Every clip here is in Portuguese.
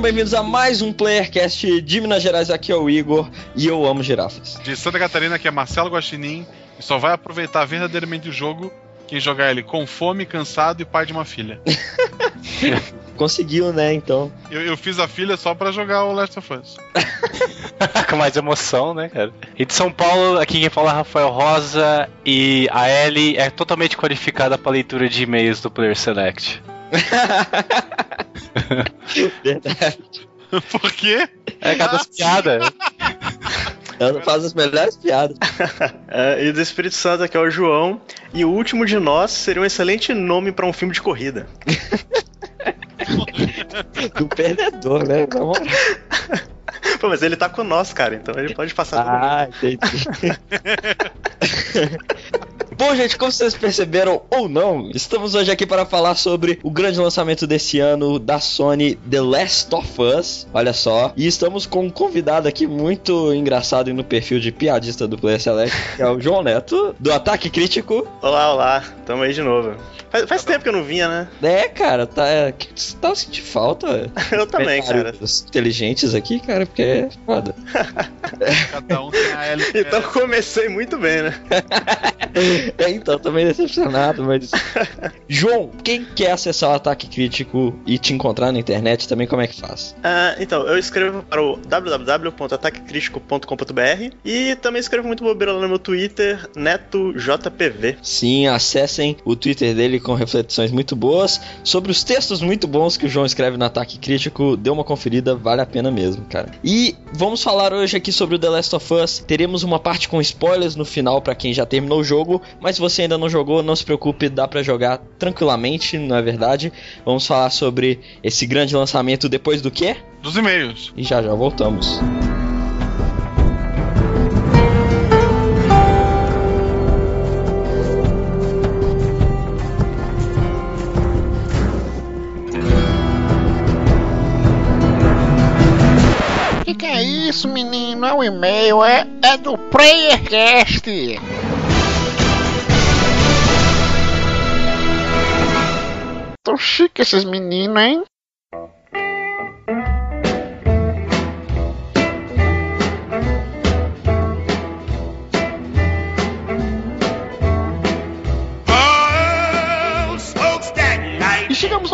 Sejam bem-vindos a mais um Playercast de Minas Gerais. Aqui é o Igor e eu amo girafas. De Santa Catarina, que é Marcelo Guaxinim, e só vai aproveitar verdadeiramente o jogo quem jogar ele com fome, cansado e pai de uma filha. Conseguiu, né? Então. Eu, eu fiz a filha só pra jogar o Last of Us. Com mais emoção, né, cara? E de São Paulo, aqui quem fala é Rafael Rosa e a Ellie é totalmente qualificada pra leitura de e-mails do Player Select. Verdade. Por quê? É cada piada. Ela faz as melhores piadas. É, e do Espírito Santo aqui é o João. E o último de nós seria um excelente nome pra um filme de corrida. Do perdedor, né? Pô, mas ele tá com nós, cara, então ele pode passar. Ah, entendi. Bom, gente, como vocês perceberam ou não, estamos hoje aqui para falar sobre o grande lançamento desse ano da Sony, The Last of Us. Olha só. E estamos com um convidado aqui muito engraçado e no perfil de piadista do Player Select, que é o João Neto, do Ataque Crítico. Olá, olá, tamo aí de novo. Faz, faz tempo que eu não vinha, né? É, cara, tá. é, que- Tá sentindo falta? Eu também, cara. Comentários Inteligentes aqui, cara, porque é foda. Cada um tem a L. Então comecei muito bem, né? É, então, tô meio decepcionado, mas. João, quem quer acessar o ataque crítico e te encontrar na internet também, como é que faz? Ah, então, eu escrevo para o www.ataquecritico.com.br e também escrevo muito bobeira lá no meu Twitter, NetoJPV. Sim, acessem o Twitter dele com reflexões muito boas sobre os textos muito bons que o João escreve no Ataque Crítico. Dê uma conferida, vale a pena mesmo, cara. E vamos falar hoje aqui sobre o The Last of Us. Teremos uma parte com spoilers no final para quem já terminou o jogo, mas se você ainda não jogou, não se preocupe, dá pra jogar tranquilamente, não é verdade? Vamos falar sobre esse grande lançamento depois do quê? Dos e-mails. E já já voltamos. Que isso, menino? É um e-mail, é, é do PlayerCast. Tão chique esses meninos, hein?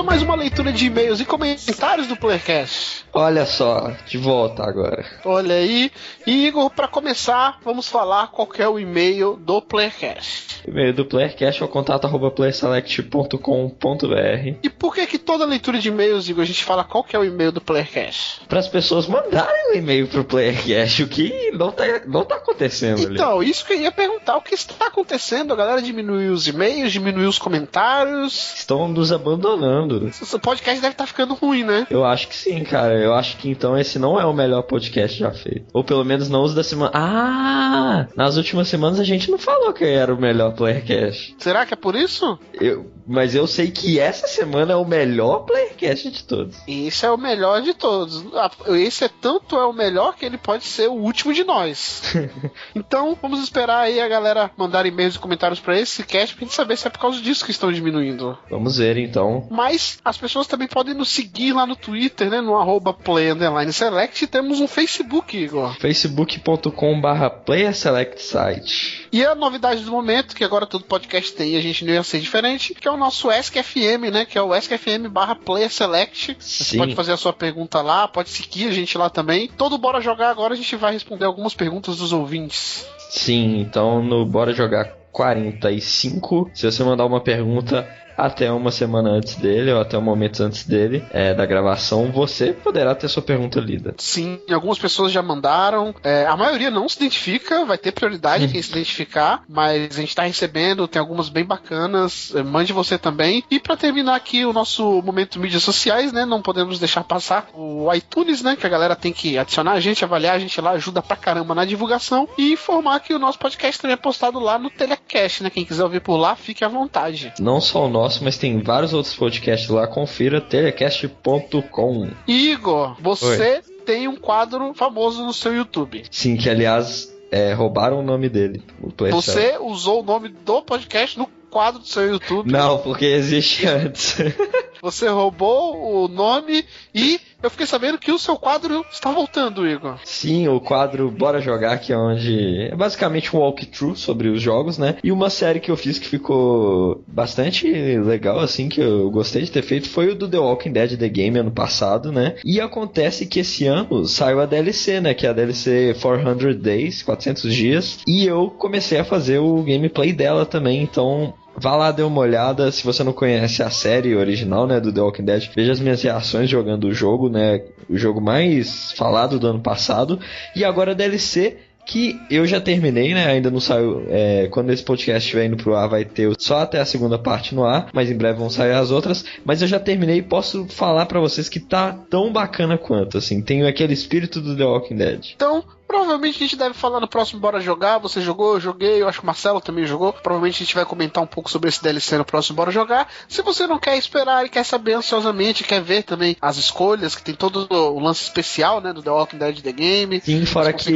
Mais uma leitura de e-mails e comentários do PlayerCast. Olha só, de volta agora. Olha aí. E Igor, pra começar, vamos falar qual é o e-mail do PlayerCast. E-mail do Playercast é o contato arroba playerselect.com.br E por que que toda leitura de e-mails, Igor, a gente fala qual é o e-mail do PlayerCast? para as pessoas mandarem um e-mail pro Playercast, o que não tá, não tá acontecendo ali. Então, isso que eu ia perguntar, o que está acontecendo? A galera diminuiu os e-mails, diminuiu os comentários. Estão nos abandonando. Esse podcast deve estar ficando ruim, né? Eu acho que sim, cara. Eu acho que então esse não é o melhor podcast já feito. Ou pelo menos não os da semana. Ah! Nas últimas semanas a gente não falou que era o melhor Playercast. Será que é por isso? Eu, mas eu sei que essa semana é o melhor Playercast de todos. Esse é o melhor de todos. Ah, Esse é tanto é o melhor que ele pode ser o último de nós. então, vamos esperar aí a galera mandar e-mails e comentários pra esse cast pra gente saber se é por causa disso que estão diminuindo. Vamos ver então. Mas as pessoas também podem nos seguir lá no Twitter, né? No arroba play select. Temos um Facebook, Igor. facebook.com barra playerselectsite. E a novidade do momento, que agora todo podcast tem e a gente não ia ser diferente, que é o nosso ESC-FM, né? Que é o ESC-FM barra Select. Você pode fazer a sua pergunta lá, pode seguir a gente lá também. Todo Bora Jogar agora a gente vai responder algumas perguntas dos ouvintes. Sim, então no Bora Jogar 45, se você mandar uma pergunta, até uma semana antes dele, ou até um momento antes dele, é, da gravação, você poderá ter sua pergunta lida. Sim, algumas pessoas já mandaram. É, a maioria não se identifica, vai ter prioridade quem se identificar, mas a gente tá recebendo, tem algumas bem bacanas. É, mande você também. E para terminar aqui o nosso momento mídias sociais, né? Não podemos deixar passar o iTunes, né? Que a galera tem que adicionar a gente, avaliar a gente lá, ajuda pra caramba na divulgação. E informar que o nosso podcast também é postado lá no Telecast, né? Quem quiser ouvir por lá, fique à vontade. Não só o nosso, mas tem vários outros podcasts lá. Confira telecast.com. Igor, você tem um quadro famoso no seu YouTube. Sim, que aliás é, roubaram o nome dele. O. Você usou o nome do podcast no quadro do seu YouTube. Não, porque existe antes. Você roubou o nome e eu fiquei sabendo que o seu quadro está voltando, Igor. Sim, o quadro Bora Jogar, que é onde é basicamente um walkthrough sobre os jogos, né? E uma série que eu fiz que ficou bastante legal, assim, que eu gostei de ter feito, foi o do The Walking Dead The Game ano passado, né? E acontece que esse ano saiu a DLC, né? Que é a DLC 400 Days, 400 dias. E eu comecei a fazer o gameplay dela também, então Vá lá, dê uma olhada. Se você não conhece a série original, né, do The Walking Dead, veja as minhas reações jogando o jogo, né, o jogo mais falado do ano passado. E agora a DLC que eu já terminei, né? Ainda não saiu. É, quando esse podcast estiver indo pro ar, vai ter só até a segunda parte no ar, mas em breve vão sair as outras. Mas eu já terminei e posso falar para vocês que tá tão bacana quanto, assim. Tenho aquele espírito do The Walking Dead. Então, Provavelmente a gente deve falar no próximo Bora Jogar. Você jogou, eu joguei, eu acho que o Marcelo também jogou. Provavelmente a gente vai comentar um pouco sobre esse DLC no próximo Bora Jogar. Se você não quer esperar e quer saber ansiosamente, quer ver também as escolhas, que tem todo o lance especial, né, do The Walking Dead The Game. Sim, fora que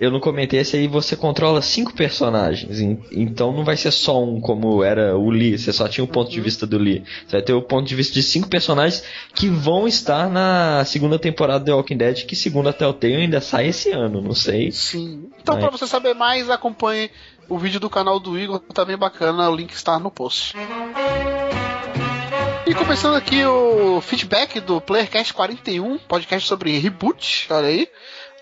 eu não comentei esse aí, você controla cinco personagens. en- Então não vai ser só um como era o Lee, você só tinha o ponto de vista do Lee. Você vai ter o ponto de vista de cinco personagens que vão estar na segunda temporada do The Walking Dead, que segundo a Telltale ainda sai esse ano, não sei. Sim. Então, Mas- pra você saber mais, acompanhe o vídeo do canal do Igor, tá bem bacana, o link está no post. E começando aqui o feedback do Playercast 41, podcast sobre reboot, olha aí.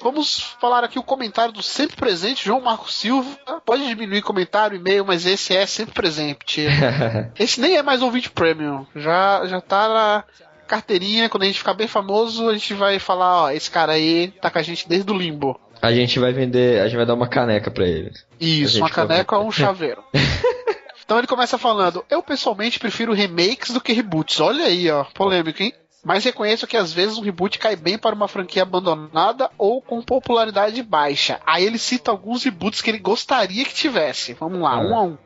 Vamos falar aqui o comentário do sempre presente, João Marcos Silva. Pode diminuir comentário, e-mail, mas esse é sempre presente. Esse nem é mais ouvinte premium, já, já tá na carteirinha. Quando a gente ficar bem famoso, a gente vai falar: ó, esse cara aí tá com a gente desde o limbo. A gente vai vender, a gente vai dar uma caneca pra ele. Isso, uma caneca ou um chaveiro. então ele começa falando: Eu pessoalmente prefiro remakes do que reboots. Olha aí, ó, polêmico, hein? Mas reconheço que às vezes um reboot cai bem para uma franquia abandonada ou com popularidade baixa. Aí ele cita alguns reboots que ele gostaria que tivesse. Vamos lá, Ah. um a um.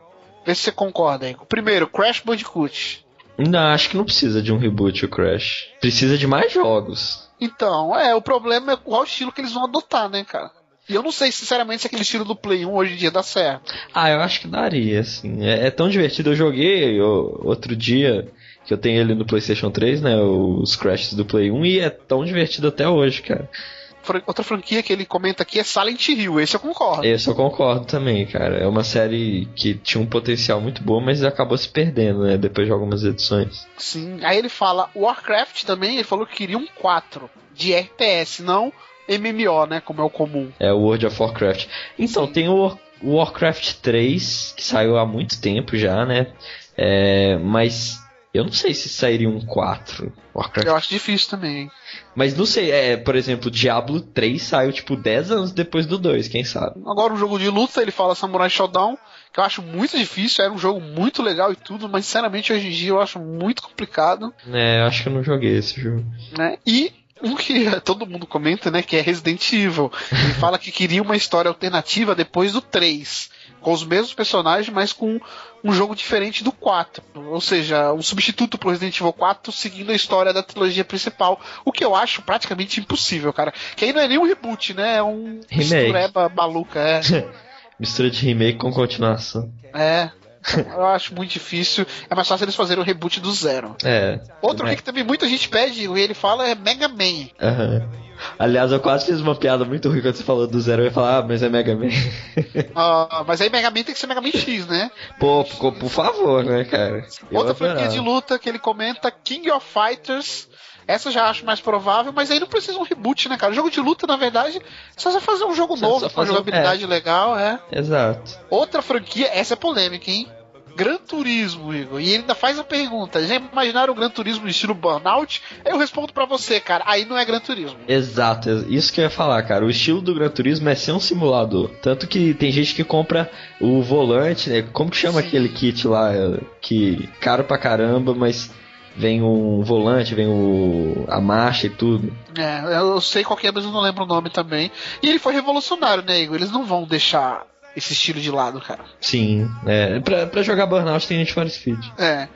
Vê se você concorda aí. Primeiro, Crash Bandicoot. Não, acho que não precisa de um reboot o Crash. Precisa de mais jogos. Então, é, o problema é qual estilo que eles vão adotar, né, cara? E eu não sei, sinceramente, se aquele estilo do Play 1 hoje em dia dá certo. Ah, eu acho que daria, assim. É, é tão divertido. Eu joguei o- outro dia, que eu tenho ele no PlayStation 3, né? Os Crashes do Play 1, e é tão divertido até hoje, cara. Outra franquia que ele comenta aqui é Silent Hill, esse eu concordo. Esse eu concordo também, cara. É uma série que tinha um potencial muito bom, mas acabou se perdendo, né? Depois de algumas edições. Sim. Aí ele fala Warcraft também, ele falou que queria um 4 de RTS, não MMO, né? Como é o comum. É o World of Warcraft. Então, tem o War- o Warcraft 3, que saiu há muito tempo já, né? É, mas eu não sei se sairia um 4. Warcraft Eu acho difícil também. Mas não sei, é, por exemplo, Diablo 3 saiu tipo 10 anos depois do 2, quem sabe? Agora um jogo de luta, ele fala Samurai Shodown, que eu acho muito difícil, era um jogo muito legal e tudo, mas sinceramente hoje em dia eu acho muito complicado, É, eu acho que eu não joguei esse jogo. né? E um que todo mundo comenta, né, que é Resident Evil. Ele fala que queria uma história alternativa depois do 3, com os mesmos personagens, mas com um jogo diferente do 4. Ou seja, um substituto pro Resident Evil 4 seguindo a história da trilogia principal. O que eu acho praticamente impossível, cara. Que aí não é nem um reboot, né? É um Remake. mistureba maluca, é. Mistura de remake com continuação. É. Eu acho muito difícil. É mais fácil eles fazerem o reboot do zero. É. Outro é. que também muita gente pede, e ele fala, é Mega Man. Aham. Aliás, eu quase fiz uma piada muito ruim quando você falou do zero. Eu ia falar, ah, mas é Mega Man. Ah, mas aí Mega Man tem que ser Mega Man X, né? Pô, por, favor, né, cara? Eu Outra franquia de luta que ele comenta, King of Fighters. Essa já acho mais provável, mas aí não precisa um reboot, né, cara? Jogo de luta, na verdade, é só você fazer um jogo Só- novo, com jogabilidade legal, é. Exato. Outra franquia, essa é polêmica, hein? Gran Turismo, Igor. E ele ainda faz a pergunta: já imaginaram o Gran Turismo no estilo Burnout? Eu respondo pra você, cara. Aí não é Gran Turismo. Exato, isso que eu ia falar, cara. O estilo do Gran Turismo é ser um simulador. Tanto que tem gente que compra o volante, né? Como que chama Sim. aquele kit lá? é, Que caro pra caramba, mas vem um volante, vem o a marcha e tudo. É, eu sei qual é, mas eu não lembro o nome também. E ele foi revolucionário, né, Igor? Eles não vão deixar esse estilo de lado, cara. Sim, é. Pra, pra jogar Burnout tem Need for Speed. É.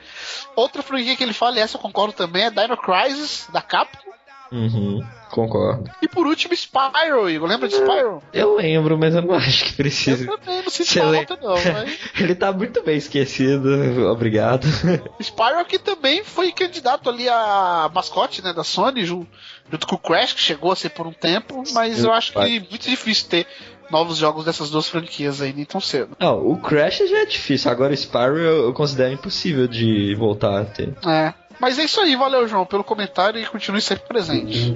Outra franquia que ele fala, e essa eu concordo também, é Dino Crisis, da Capcom. Uhum, concordo. E por último, Spyro, Igor. Lembra de Spyro? Eu lembro, mas eu não acho que Eu precisa. também não sinto Você lê- falta, não. Mas... Ele tá muito bem esquecido, obrigado. Spyro que também foi candidato ali a mascote né, da Sony, ju- junto com o Crash, que chegou a ser por um tempo, mas eu acho que muito difícil ter novos jogos dessas duas franquias aí nem tão cedo. Não, o Crash já é difícil, agora o Spyro eu, eu considero impossível de voltar a ter. É. Mas é isso aí, valeu, João, pelo comentário e continue sempre presente.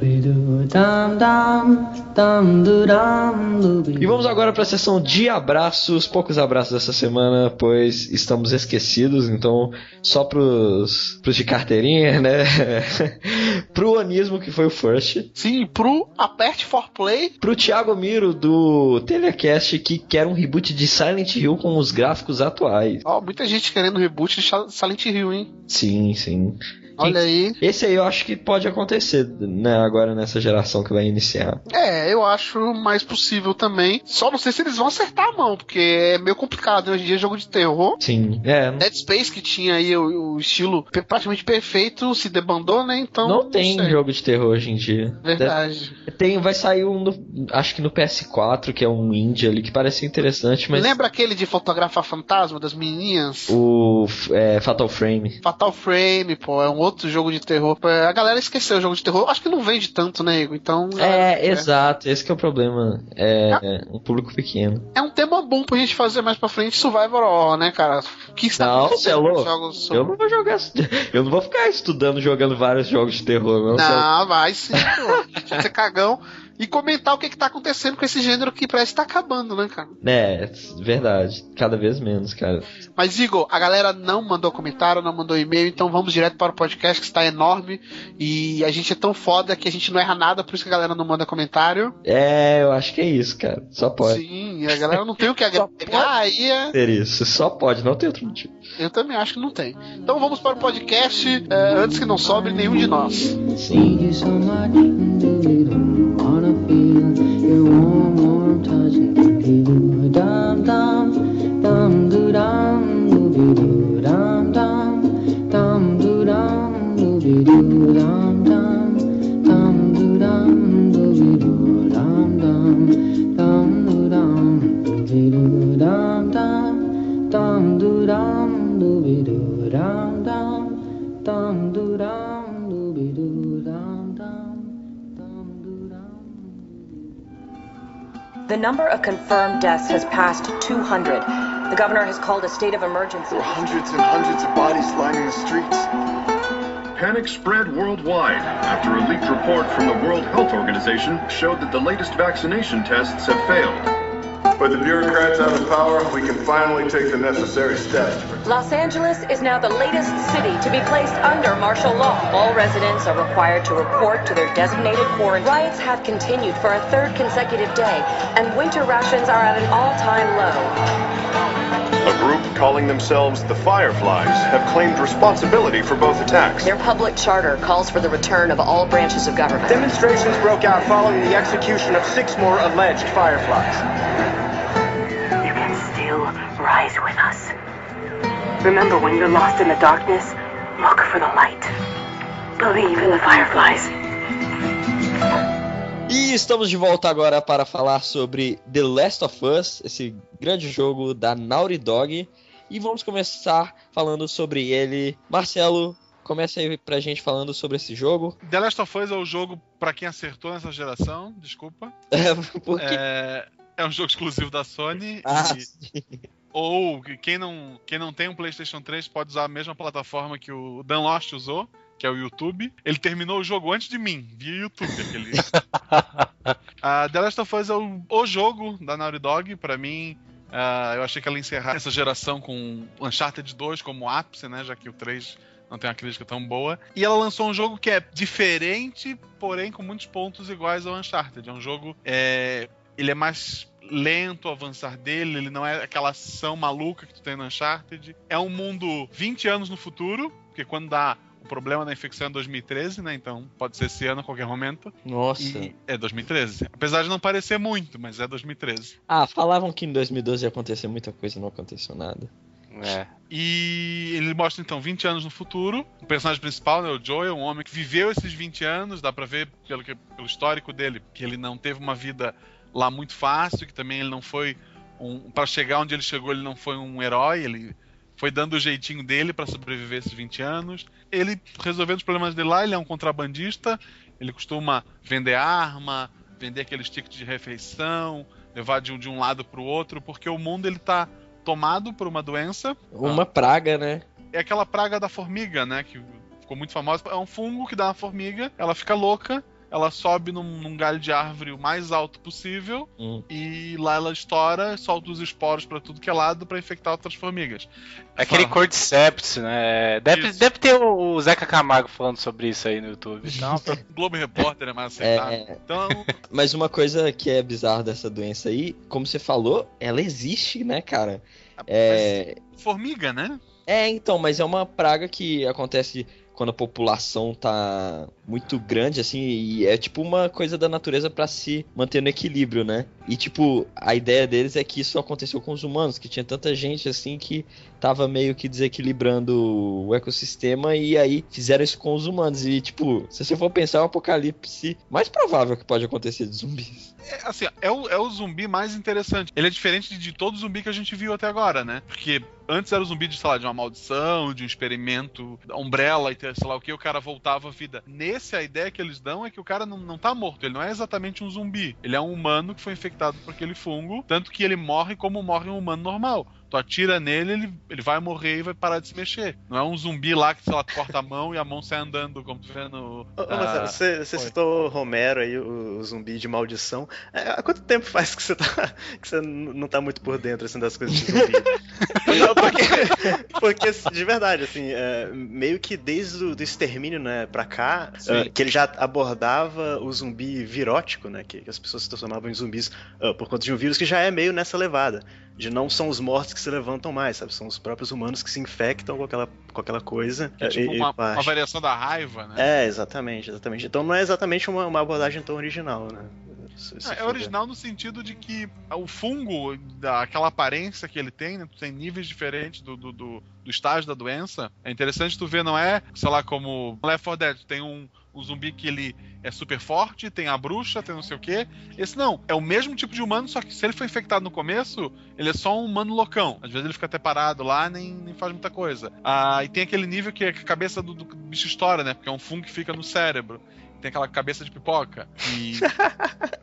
E vamos agora para a sessão de abraços, poucos abraços essa semana, pois estamos esquecidos, então só pros, pros de carteirinha, né? pro Anismo, que foi o first. Sim, pro Aperte for Play. Pro Thiago Miro, do Telecast, que quer um reboot de Silent Hill com os gráficos atuais. Ó, muita gente querendo reboot de Silent Hill, hein? Sim, sim. Olha aí. Esse aí eu acho que pode acontecer, né, agora nessa geração que vai iniciar. É, eu acho mais possível também. Só não sei se eles vão acertar a mão, porque é meio complicado. né? Hoje em dia, jogo de terror. Sim, é. Dead Space, que tinha aí o, o estilo praticamente perfeito, se debandou, né? Então. Não tem sei. jogo de terror hoje em dia. Verdade. Tem, vai sair um, no- acho que no PS4, que é um indie ali, que parece interessante, mas Lembra aquele de fotografar fantasma das menininhas? o é, Fatal Frame. Fatal Frame, pô, é um outro jogo de terror. É, A galera esqueceu o jogo de terror. Acho que não vende tanto, né, Igor? Então. É, exato, esse que é o problema. É, é um público pequeno. É um tema bom pra gente fazer mais pra frente Survivor Horror, né, cara? Que está Não, você é jogos Eu não vou jogar. Eu não vou ficar estudando jogando vários jogos de terror, não. Não, vai sim, pô. Ser cagão e comentar o que, que tá acontecendo com esse gênero que parece que tá acabando, né, cara? É, verdade. Cada vez menos, cara. Mas, Igor, a galera não mandou comentário, não mandou e-mail, então vamos direto para o podcast que está enorme e a gente é tão foda que a gente não erra nada, por isso que a galera não manda comentário. É, eu acho que é isso, cara. Só pode Sim, a galera não tem o que agregar, aí é... ter isso. Só pode, não tem outro motivo. eu também acho que não tem. Então vamos para o podcast é, antes que não sobre nenhum de nós. Sim. feel your warm, warm touch and doo dum dum dum do dum doo dum dum dum do dum do dum dum dum do dum do be do dum dum dum do dum do be dum dum dum do dum do be dum dum dum do dum The number of confirmed deaths has passed 200. The governor has called a state of emergency. There are hundreds and hundreds of bodies lining the streets. Panic spread worldwide after a leaked report from the World Health Organization showed that the latest vaccination tests have failed. With the bureaucrats out of power, we can finally take the necessary steps. Los Angeles is now the latest city to be placed under martial law. All residents are required to report to their designated quarantine. Riots have continued for a third consecutive day, and winter rations are at an all-time low. A group calling themselves the Fireflies have claimed responsibility for both attacks. Their public charter calls for the return of all branches of government. Demonstrations broke out following the execution of six more alleged fireflies. Remember, when you're lost in the darkness, look for the light. Believe in the fireflies. E estamos de volta agora para falar sobre The Last of Us, esse grande jogo da Naughty Dog. E vamos começar falando sobre ele. Marcelo, comece aí pra gente falando sobre esse jogo. The Last of Us é o jogo pra quem acertou nessa geração, desculpa. É, porque... É, é um jogo exclusivo da Sony. Ah, e- ou que quem não, quem não tem um PlayStation 3 pode usar a mesma plataforma que o Dan Lost usou, que é o YouTube. Ele terminou o jogo antes de mim, via YouTube. Aquele... Ah, The Last of Us é o, o jogo da Naughty Dog, pra mim. Ah, eu achei que ela ia encerrar essa geração com Uncharted 2 como ápice, né? Já que o 3 não tem uma crítica tão boa. E ela lançou um jogo que é diferente, porém com muitos pontos iguais ao Uncharted. É um jogo. É, ele é mais lento o avançar dele, ele não é aquela ação maluca que tu tem no Uncharted. É um mundo 20 anos no futuro, porque quando dá o problema da infecção é 2013, né? Então pode ser esse ano a qualquer momento. Nossa. E é 2013. Apesar de não parecer muito, mas é 2013. Ah, falavam que em 2012 ia acontecer muita coisa e não aconteceu nada. É. E ele mostra então 20 anos no futuro. O personagem principal, né, o Joel, é um homem que viveu esses 20 anos, dá pra ver pelo, que- pelo histórico dele que ele não teve uma vida lá muito fácil, que também ele não foi um para chegar onde ele chegou, ele não foi um herói, ele foi dando o jeitinho dele pra sobreviver esses 20 anos. Ele resolvendo os problemas dele lá, ele é um contrabandista, ele costuma vender arma, vender aqueles tickets de refeição, levar de um, de um lado pro outro, porque o mundo ele tá tomado por uma doença. Uma praga, né? É aquela praga da formiga, né? Que ficou muito famosa. É um fungo que dá uma formiga, ela fica louca, ela sobe num, num galho de árvore o mais alto possível Hum. e lá ela estoura, solta os esporos pra tudo que é lado pra infectar outras formigas. É Aquele Fala. Cordyceps, né? Deve, Isso. deve ter o o Zeca Camargo falando sobre isso aí no YouTube. Então, O Globo Repórter é mais aceitável. É, Então, mas uma coisa que é bizarra dessa doença aí, como você falou, ela existe, né, cara? É, formiga, né? é, então, mas é uma praga que acontece quando a população tá muito grande, assim, e é tipo uma coisa da natureza pra se manter no equilíbrio, né? E tipo, a ideia deles é que isso aconteceu com os humanos, que tinha tanta gente assim que tava meio que desequilibrando o ecossistema e aí fizeram isso com os humanos. E tipo, se você for pensar, é o apocalipse mais provável que pode acontecer de zumbis. É, assim, é o, é o zumbi mais interessante. Ele é diferente de todo zumbi que a gente viu até agora, né? Porque antes era o zumbi de, sei lá, de uma maldição, de um experimento, umbrella e sei lá o que, o cara voltava à vida. Nesse, a ideia que eles dão é que o cara não, não tá morto, ele não é exatamente um zumbi. Ele é um humano que foi infectado por aquele fungo, tanto que ele morre como morre um humano normal. Tu atira nele, ele, ele vai morrer e vai parar de se mexer. Não é um zumbi lá que, sei lá, corta a mão e a mão sai andando, como tu vê no. Ah, você, você citou Romero aí, o, o zumbi de maldição. É, há quanto tempo faz que você tá. que você não tá muito por dentro assim, das coisas de zumbi? não, porque, porque, de verdade, assim, é, meio que desde o do extermínio, né, pra cá, é, que ele já abordava o zumbi virótico, né? Que, que as pessoas se transformavam em zumbis ah, por conta de um vírus que já é meio nessa levada. De não são os mortos que se levantam mais, sabe? São os próprios humanos que se infectam com aquela, com aquela coisa. É tipo e- uma, uma variação da raiva, né? É, exatamente, exatamente. Então não é exatamente uma, uma abordagem tão original, né? Se- se É, é original no sentido de que o fungo, aquela aparência que ele tem, né? Tem níveis diferentes do, do, do, do estágio da doença. É interessante tu ver, não é, sei lá, como Left 4 Dead, tu tem um, um zumbi que ele é super forte, tem a bruxa, tem não sei o quê. Esse não, é o mesmo tipo de humano, só que se ele foi infectado no começo, ele é só um humano loucão. Às vezes ele fica até parado lá, nem, nem faz muita coisa. Ah, e tem aquele nível que a cabeça do, do bicho estoura, né? Porque é um fungo que fica no cérebro. Tem aquela cabeça de pipoca. E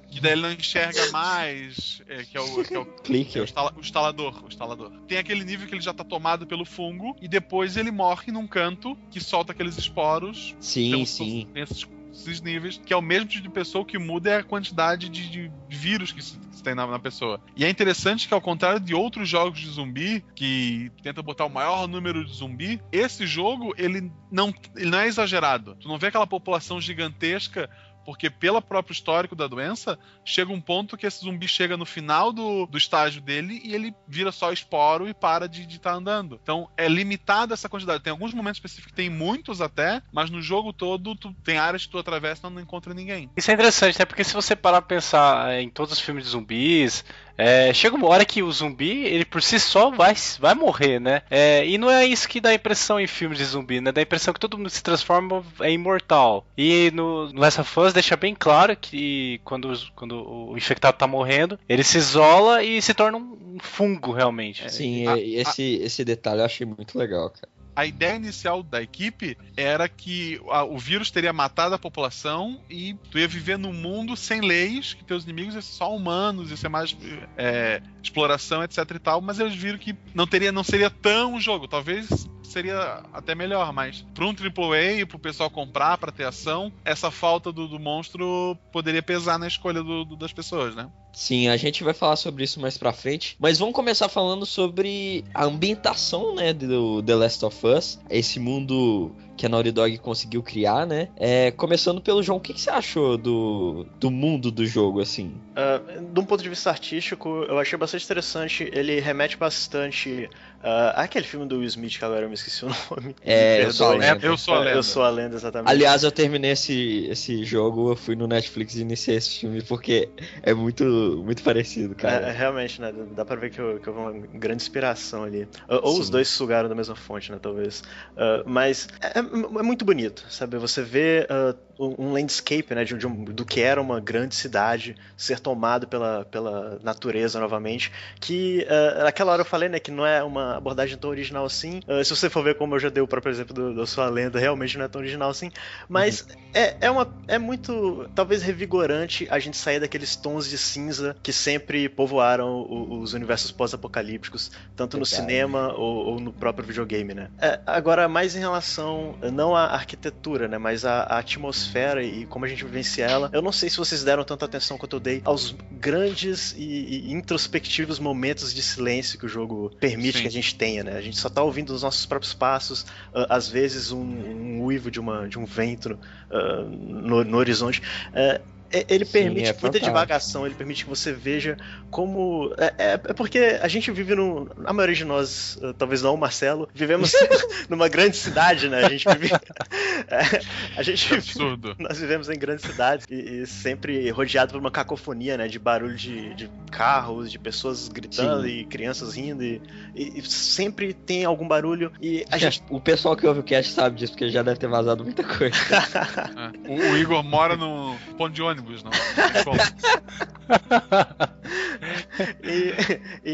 que daí ele não enxerga mais, é, que é o, que é o, Clique. é o instala- o instalador, o instalador. Tem aquele nível que ele já tá tomado pelo fungo e depois ele morre num canto que solta aqueles esporos. Sim, Então, sim. Tem esses, esses níveis, que é o mesmo tipo de pessoa, que muda é a quantidade de, de vírus que se, que se tem na, na pessoa. E é interessante que, ao contrário de outros jogos de zumbi, que tenta botar o maior número de zumbi, esse jogo, ele não, ele não é exagerado. Tu não vê aquela população gigantesca porque pelo próprio histórico da doença, chega um ponto que esse zumbi chega no final do, do estágio dele e ele vira só esporo e para de estar andando. Então é limitada essa quantidade. Tem alguns momentos específicos, tem muitos até, mas no jogo todo tu, tem áreas que tu atravessa e não encontra ninguém. Isso é interessante, né? Porque se você parar pra pensar é, em todos os filmes de zumbis, é, chega uma hora que o zumbi, ele por si só vai, vai morrer, né? É, e não é isso que dá impressão em filmes de zumbi, né? Dá a impressão que todo mundo se transforma é imortal. E no, no Last of Us deixa bem claro que quando, quando o infectado tá morrendo, ele se isola e se torna um, fungo realmente. Sim, a- é- esse, esse detalhe eu achei muito legal, cara. A ideia inicial da equipe era que a- o vírus teria matado a população e tu ia viver num mundo sem leis, que teus inimigos iam ser só humanos, ia ser mais é, exploração, etc e tal, mas eles viram que não teria, não seria tão um jogo. Talvez seria até melhor, mas para um AAA e pro pessoal comprar, para ter ação, essa falta do, do monstro poderia pesar na escolha do- do- das pessoas, né? Sim, a gente vai falar sobre isso mais pra frente. Mas vamos começar falando sobre a ambientação, né, do The Last of Us. Esse mundo que a Naughty Dog conseguiu criar, né? É, começando pelo João, o que, que você achou do, do mundo do jogo, assim? Ah, de um ponto de vista artístico, eu achei bastante interessante. Ele remete bastante ah, àquele filme do Will Smith, que agora eu me esqueci o nome. É, Eu Sou a perdoe. Lenda. Eu Sou a Lenda. Eu sou a lenda, exatamente. Aliás, eu terminei esse, esse jogo, eu fui no Netflix e iniciei esse filme porque é muito, muito parecido, É, cara. é, realmente, né? Dá pra ver que, eu- que houve uma grande inspiração ali. Ou, ou os Sim. dois sugaram da mesma fonte, né? Talvez. Ah, mas é, é- muito bonito, sabe? Você vê ah, um landscape, né? De, de um- do que era uma grande cidade ser tomado pela, pela natureza novamente. Que ah, naquela hora eu falei, né? Que não é uma abordagem tão original assim. Ah, se você for ver como eu já dei o próprio exemplo do, do Sua Lenda, realmente não é tão original assim. Mas é, é, uma, é muito, talvez, revigorante a gente sair daqueles tons de cinza que sempre povoaram o- os universos pós-apocalípticos, tanto no Verdade. cinema ou, ou no próprio videogame, né? É, agora, mais em relação, não à arquitetura, né, mas à, à atmosfera e como a gente vivencia ela, eu não sei se vocês deram tanta atenção quanto eu dei aos grandes e, e introspectivos momentos de silêncio que o jogo permite Sim. que a gente tenha, né? A gente só tá ouvindo os nossos próprios passos, ah, às vezes um, um uivo de, uma, de um vento ah, no, no horizonte. É- ele Sim, permite é muita fantástico. divagação, ele permite que você veja como. É, é- é porque a gente vive no. A maioria de nós, eh, talvez não o Marcelo, vivemos numa grande cidade, né? A gente vive. é, a gente Absurdo. nós vivemos em grandes cidades e, e sempre rodeado por uma cacofonia, né? De barulho de, de carros, de pessoas gritando Sim. e crianças rindo. E, e- e sempre tem algum barulho. E a gente. O pessoal que ouve o cast sabe disso, porque já deve ter vazado muita coisa. É. O, o Igor mora no ponto de ônibus, não. Tem como. e, e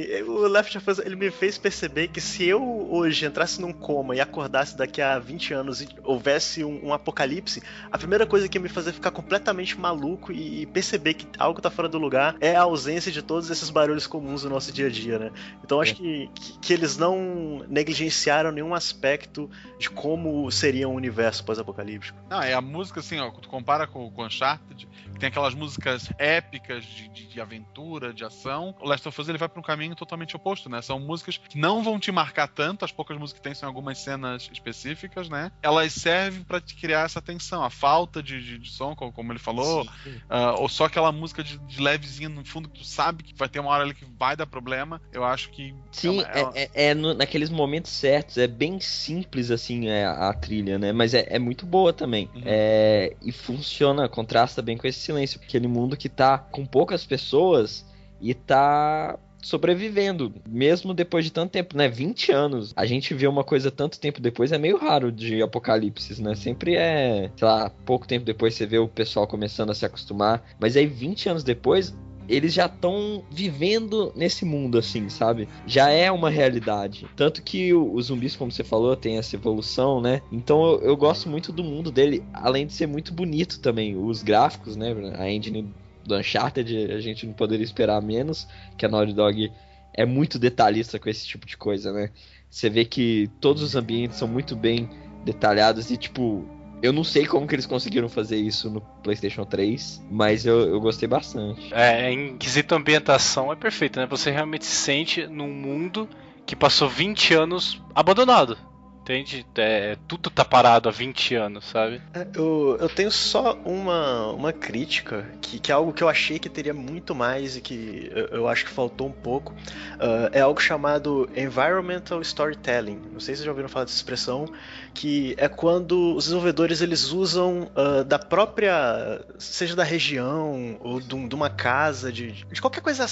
o Left of Us ele me fez perceber que se eu hoje entrasse num coma e acordasse daqui a 20 anos e houvesse um, um apocalipse, a primeira coisa que ia me fazer ficar completamente maluco e, e perceber que algo tá fora do lugar é a ausência de todos esses barulhos comuns do nosso dia a dia, né? Então acho que, que, que eles não negligenciaram nenhum aspecto de como seria um universo pós-apocalíptico. Não, é a música assim, ó, tu compara com o Uncharted, que tem aquelas músicas épicas de, de, de aventura, de ação. O Last of Us ele vai pra um caminho totalmente oposto, né? São músicas que não vão te marcar tanto, as poucas músicas que tem são algumas cenas específicas, né? Elas servem pra te criar essa tensão, a falta de, de, de som, como, ele falou, ah, ou só aquela música de, de levezinha no fundo que tu sabe que vai ter uma hora ali que vai dar problema. Eu acho que Sim, é uma- é é, é- é no- naqueles momentos certos, é bem simples assim é, a trilha, né? Mas é, é muito boa também. Uhum. E funciona, contrasta bem com esse silêncio, aquele mundo que tá com poucas pessoas e tá sobrevivendo, mesmo depois de tanto tempo, né? 20 anos. A gente vê uma coisa tanto tempo depois é meio raro de apocalipses, né? Sempre é, sei lá, pouco tempo depois você vê o pessoal começando a se acostumar, mas aí 20 anos depois eles já estão vivendo nesse mundo, assim, sabe? Já é uma realidade. Tanto que os zumbis, como você falou, tem essa evolução, né? Então eu, eu gosto muito do mundo dele, além de ser muito bonito também. Os gráficos, né? A engine do Uncharted, a gente não poderia esperar menos, que a Naughty Dog é muito detalhista com esse tipo de coisa, né? Você vê que todos os ambientes são muito bem detalhados e, tipo, eu não sei como que eles conseguiram fazer isso no PlayStation 3, mas eu, eu gostei bastante. É, em quesito ambientação é perfeito, né? Você realmente se sente num mundo que passou 20 anos abandonado. Entende? É, tudo tá parado há 20 anos, sabe? É, Eu, eu tenho só uma, uma crítica, que, que é algo que eu achei que teria muito mais e que eu, eu acho que faltou um pouco. Ah, é algo chamado Environmental Storytelling. Não sei se vocês já ouviram falar dessa expressão, que é quando os desenvolvedores eles usam ah, da própria, seja da região ou de, de uma casa, de, de qualquer coisa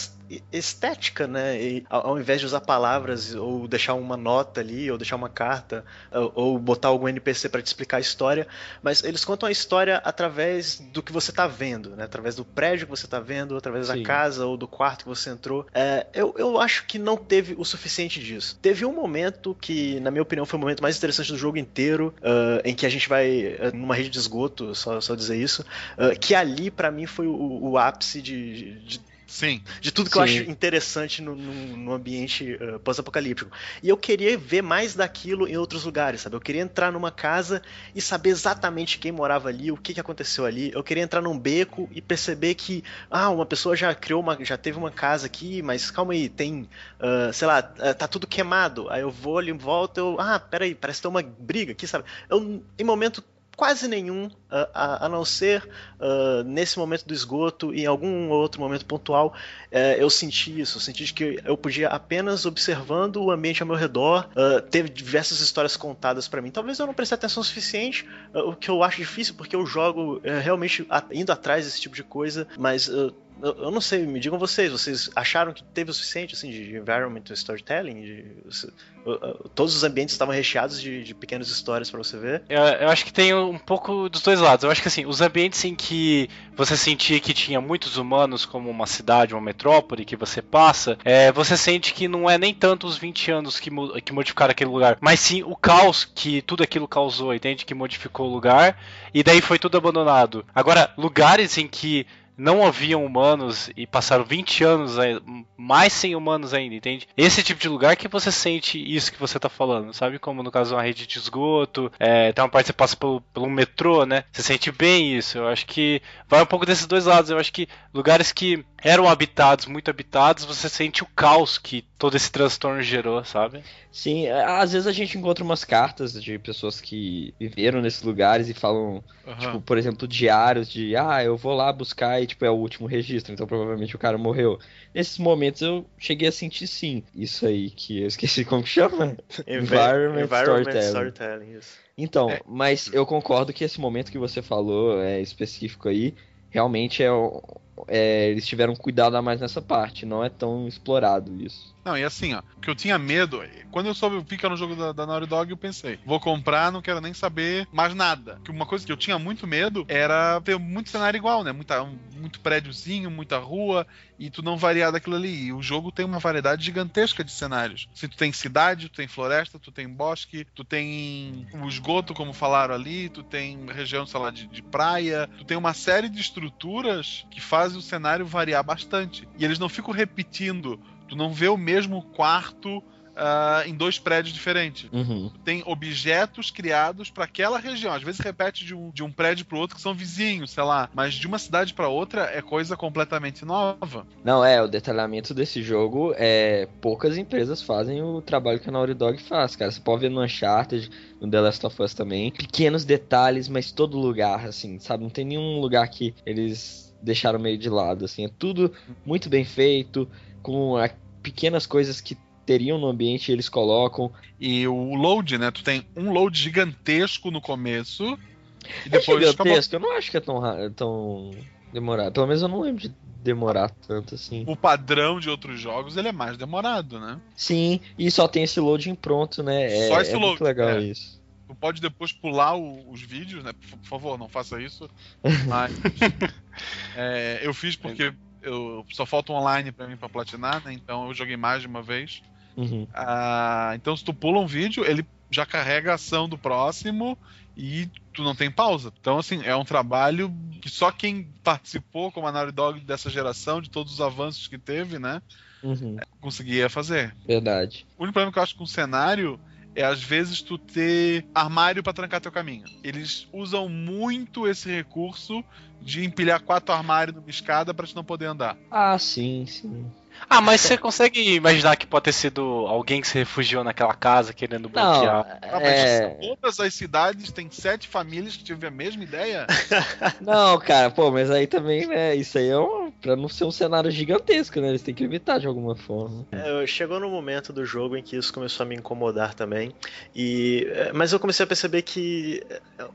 estética, né? E, ao, ao invés de usar palavras ou deixar uma nota ali ou deixar uma carta ou, ou botar algum NPC para te explicar a história, mas eles contam a história através do que você tá vendo, né? Através do prédio que você tá vendo, através Sim. da casa ou do quarto que você entrou. É, eu, eu acho que não teve o suficiente disso. Teve um momento que, na minha opinião, foi o momento mais interessante do jogo inteiro, ah, em que a gente vai ah, numa rede de esgoto, só, só dizer isso, ah, que ali pra mim foi o, o ápice de- de Sim. De tudo que eu Sim. acho interessante no, no- no ambiente uh, pós-apocalíptico. E eu queria ver mais daquilo em outros lugares, sabe? Eu queria entrar numa casa e saber exatamente quem morava ali, o que, que aconteceu ali. Eu queria entrar num beco e perceber que, ah, uma pessoa já criou uma, já teve uma casa aqui, mas calma aí, tem, ah, sei lá, ah, tá tudo queimado. Aí eu vou ali em volta, eu, ah, peraí, parece ter uma briga aqui, sabe? Eu, em momento quase nenhum, a, a não ser ah, nesse momento do esgoto e em algum outro momento pontual, eh, eu senti isso. Eu senti que eu podia apenas observando o ambiente ao meu redor, teve diversas histórias contadas pra mim. Talvez eu não preste atenção suficiente, ah, o que eu acho difícil porque eu jogo eh, realmente indo atrás desse tipo de coisa, mas eu não sei, me digam vocês, vocês acharam que teve o suficiente assim de environment storytelling? De, todos os ambientes estavam recheados de, de pequenas histórias pra você ver? Eu, eu acho que tem um pouco dos dois lados. Eu acho que assim, os ambientes em que você sentia que tinha muitos humanos, como uma cidade, uma metrópole que você passa, é, você sente que não é nem tanto os 20 anos que, que modificaram aquele lugar, mas sim o caos que tudo aquilo causou, entende? Que modificou o lugar, e daí foi tudo abandonado. Agora, lugares em que não haviam humanos e passaram 20 anos mais sem humanos ainda, entende? Esse tipo de lugar que você sente isso que você tá falando, sabe? Como no caso uma rede de esgoto, é, tem uma parte que você passa pelo, pelo metrô, né? Você sente bem isso. Eu acho que vai um pouco desses dois lados. Eu acho que lugares que eram habitados, muito habitados, você sente o caos que todo esse transtorno gerou, sabe? Sim, é, às vezes a gente encontra umas cartas de pessoas que viveram nesses lugares e falam, Aham. tipo, por exemplo, diários de, ah, eu vou lá buscar e, tipo, é o último registro, então provavelmente o cara morreu. Nesses momentos eu cheguei a sentir sim, isso aí que eu esqueci como que chama. Environment, Storytelling. storytelling, isso. Então, É. mas eu concordo que esse momento que você falou, é específico aí, realmente é, o- é, eles tiveram cuidado a mais nessa parte, não é tão explorado isso. Não, e assim, ó, o que eu tinha medo, quando eu soube que era um jogo da, da Naughty Dog, eu pensei, vou comprar, não quero nem saber mais nada. Que uma coisa que eu tinha muito medo era ter muito cenário igual, né? Muita, muito prédiozinho, muita rua, e tu não variar daquilo ali. E o jogo tem uma variedade gigantesca de cenários. Se tu tem cidade, tu tem floresta, tu tem bosque, tu tem o esgoto, como falaram ali, tu tem região, sei lá, de, de praia, tu tem uma série de estruturas que fazem o cenário variar bastante. E eles não ficam repetindo tu não vê o mesmo quarto ah, em dois prédios diferentes. Uhum. Tem objetos criados para aquela região. Às vezes repete de um, de um prédio para outro que são vizinhos, sei lá. Mas de uma cidade para outra é coisa completamente nova. Não, é, o detalhamento desse jogo é. Poucas empresas fazem o trabalho que a Naughty Dog faz, cara. Você pode ver no Uncharted, no The Last of Us também. Pequenos detalhes, mas todo lugar, assim, sabe? Não tem nenhum lugar que eles deixaram meio de lado, assim. É tudo muito bem feito, com a- pequenas coisas que teriam no ambiente eles colocam. E o load, né? Tu tem um load gigantesco no começo. E É depois acabou. gigantesco, eu não acho que é tão, tão demorado. Pelo menos eu não lembro de demorar tanto assim. O padrão de outros jogos ele é mais demorado, né? Sim, e só tem esse loading pronto, né? É, Só esse é muito load, legal é. isso. Tu pode depois pular o- os vídeos, né? Por, por favor, não faça isso. Mas é, eu fiz porque eu só falta um online pra mim pra platinar, né? Então eu joguei mais de uma vez. Uhum. Ah, então se tu pula um vídeo, ele já carrega a ação do próximo e tu não tem pausa. Então, assim, é um trabalho que só quem participou como a Naughty Dog dessa geração, de todos os avanços que teve, né? Uhum. Conseguia fazer. Verdade. O único problema que eu acho com o cenário é às vezes tu ter armário pra trancar teu caminho. Eles usam muito esse recurso de empilhar quatro armários numa escada pra te não poder andar. Ah, sim, sim. Ah, mas você consegue imaginar que pode ter sido alguém que se refugiou naquela casa querendo bloquear? Ah, mas é... todas as cidades têm sete famílias que tiveram a mesma ideia. Não, cara, pô, mas aí também, né? Isso aí é um, pra não ser um cenário gigantesco, né? Eles têm que limitar de alguma forma. É, chegou no momento do jogo em que isso começou a me incomodar também. E, é, mas eu comecei a perceber que é,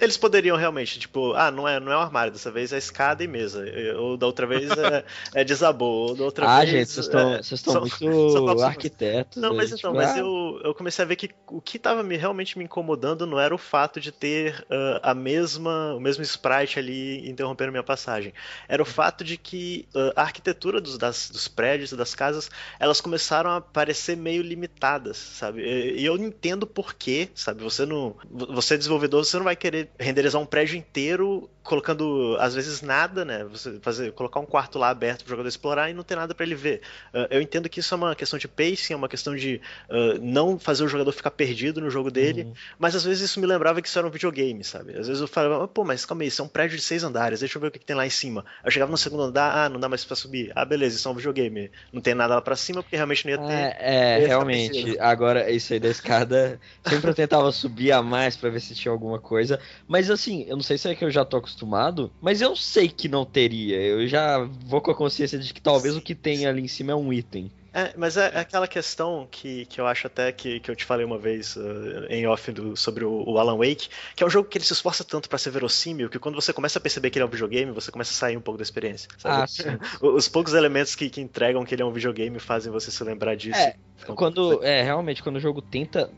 eles poderiam realmente, tipo, ah, não é, não é um armário, dessa vez é escada e mesa. Ou da outra vez é, é desabou, ou da outra ah, vez. gente, vocês estão é, vocês estão muito falta- arquitetos. Não, mas então, mas ah, eu, eu comecei a ver que o que tava me, realmente me incomodando não era o fato de ter ah, a mesma, o mesmo sprite ali interrompendo minha passagem. Era o fato de que ah, a arquitetura dos, das- dos prédios e das casas, elas começaram a parecer meio limitadas, sabe? E, e eu entendo por quê, sabe? Você não, você é desenvolvedor, você não vai querer querer renderizar um prédio inteiro colocando às vezes nada, né? Você fazer colocar um quarto lá aberto para o jogador explorar e não ter nada para ele ver. Uh, eu entendo que isso é uma questão de pacing, é uma questão de uh, não fazer o jogador ficar perdido no jogo dele, Uhum. mas às vezes isso me lembrava que isso era um videogame, sabe? Às vezes eu falava, pô, mas calma aí, isso é um prédio de seis andares, deixa eu ver o que, que tem lá em cima. Eu chegava no segundo andar, ah, não dá mais para subir. Ah, beleza, isso é um videogame. Não tem nada lá para cima porque realmente não ia ter. É, é, realmente. Agora, isso aí da escada, sempre eu tentava subir a mais pra ver se tinha alguma coisa. Mas assim, eu não sei se é que eu já tô acostumado, mas eu sei que não teria. Eu já vou com a consciência de que talvez o que tem ali em cima é um item. É, mas é, é aquela questão que, que eu acho até que, que eu te falei uma vez uh, em off do- sobre o, o Alan Wake, que é um jogo que ele se esforça tanto pra ser verossímil que quando você começa a perceber que ele é um videogame, você começa a sair um pouco da experiência. sabe? Ah, sim. Os poucos elementos que, que entregam que ele é um videogame fazem você se lembrar disso. É, Quando, é, realmente, quando o jogo tenta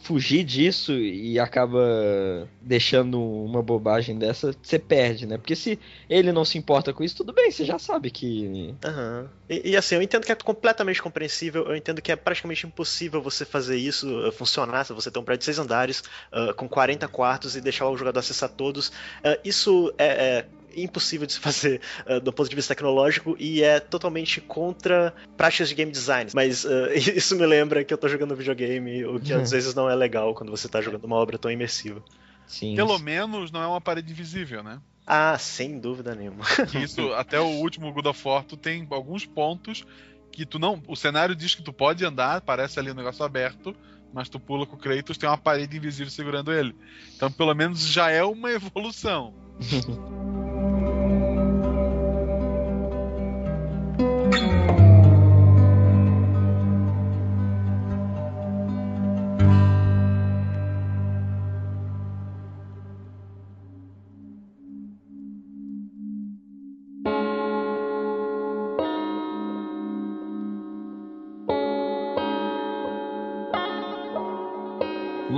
fugir disso e acaba deixando uma bobagem dessa, você perde, né? Porque se ele não se importa com isso, tudo bem, você já sabe que. Aham. E, e, assim, eu entendo que é completamente compreensível, eu entendo que é praticamente impossível você fazer isso uh, funcionar, se você tem um prédio de seis andares, uh, com 40 quartos e deixar o jogador acessar todos. Uh, isso é, é impossível de se fazer uh, do ponto de vista tecnológico e é totalmente contra práticas de game design. Mas uh, isso me lembra que eu tô jogando videogame, o que às vezes não é legal quando você tá jogando uma obra tão imersiva. Sim. Pelo menos não é uma parede invisível, né? Ah, sem dúvida nenhuma. Que isso, até o último God of War, tu tem alguns pontos que tu não. O cenário diz que tu pode andar, parece ali um negócio aberto, mas tu pula com o Kratos, tem uma parede invisível segurando ele. Então, pelo menos já é uma evolução.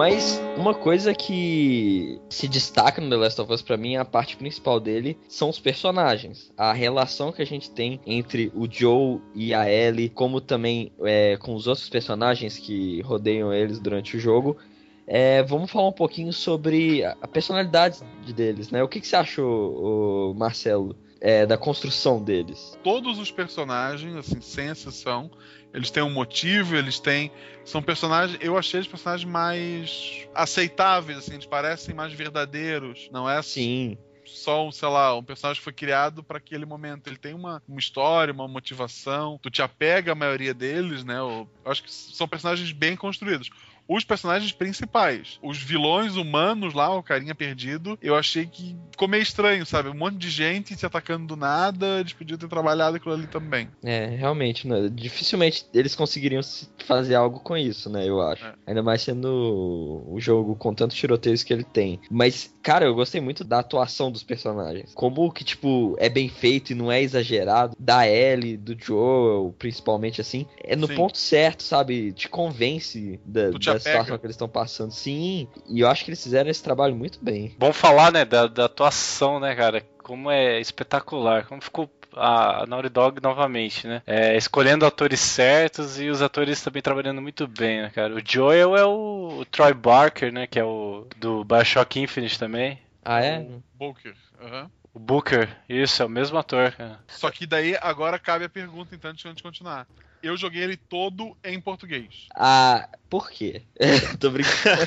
Mas uma coisa que se destaca no The Last of Us pra mim, a parte principal dele, são os personagens. A relação que a gente tem entre o Joe e a Ellie, como também é, com os outros personagens que rodeiam eles durante o jogo. É, vamos falar um pouquinho sobre a personalidade deles, né? O que, que você achou, Marcelo, é, da construção deles? Todos os personagens, assim, sem exceção, eles têm um motivo, eles têm. São personagens. Eu achei os personagens mais aceitáveis, assim, eles parecem mais verdadeiros. Não é Sim. só, um, sei lá, um personagem que foi criado para aquele momento. Ele tem uma, uma história, uma motivação. Tu te apega à maioria deles, né? Eu acho que são personagens bem construídos. Os personagens principais, os vilões humanos lá, o carinha perdido, eu achei que ficou meio estranho, sabe? Um monte de gente se atacando do nada, eles podiam ter trabalhado aquilo ali também. É, realmente, né? dificilmente eles conseguiriam se- fazer algo com isso, né? Eu acho. É. Ainda mais sendo o jogo com tantos tiroteios que ele tem. Mas, cara, eu gostei muito da atuação dos personagens. Como que, tipo, é bem feito e não é exagerado. Da Ellie, do Joel, principalmente assim. É no Sim. ponto certo, sabe? Te convence da, Tu te situação que eles estão passando. Sim, e eu acho que eles fizeram esse trabalho muito bem. Bom falar, né, da, da atuação, né, cara? Como é espetacular, como ficou a Naughty Dog novamente, né? É, escolhendo atores certos e os atores também trabalhando muito bem, né, cara? O Joel é o, o Troy Barker, né, que é o do Bioshock Infinite também. Ah, é? O Booker. aham. O Booker, isso, é o mesmo ator, cara. Só que daí agora cabe a pergunta, então, antes de continuar. Eu joguei ele todo em português. Ah, por quê? Tô brincando.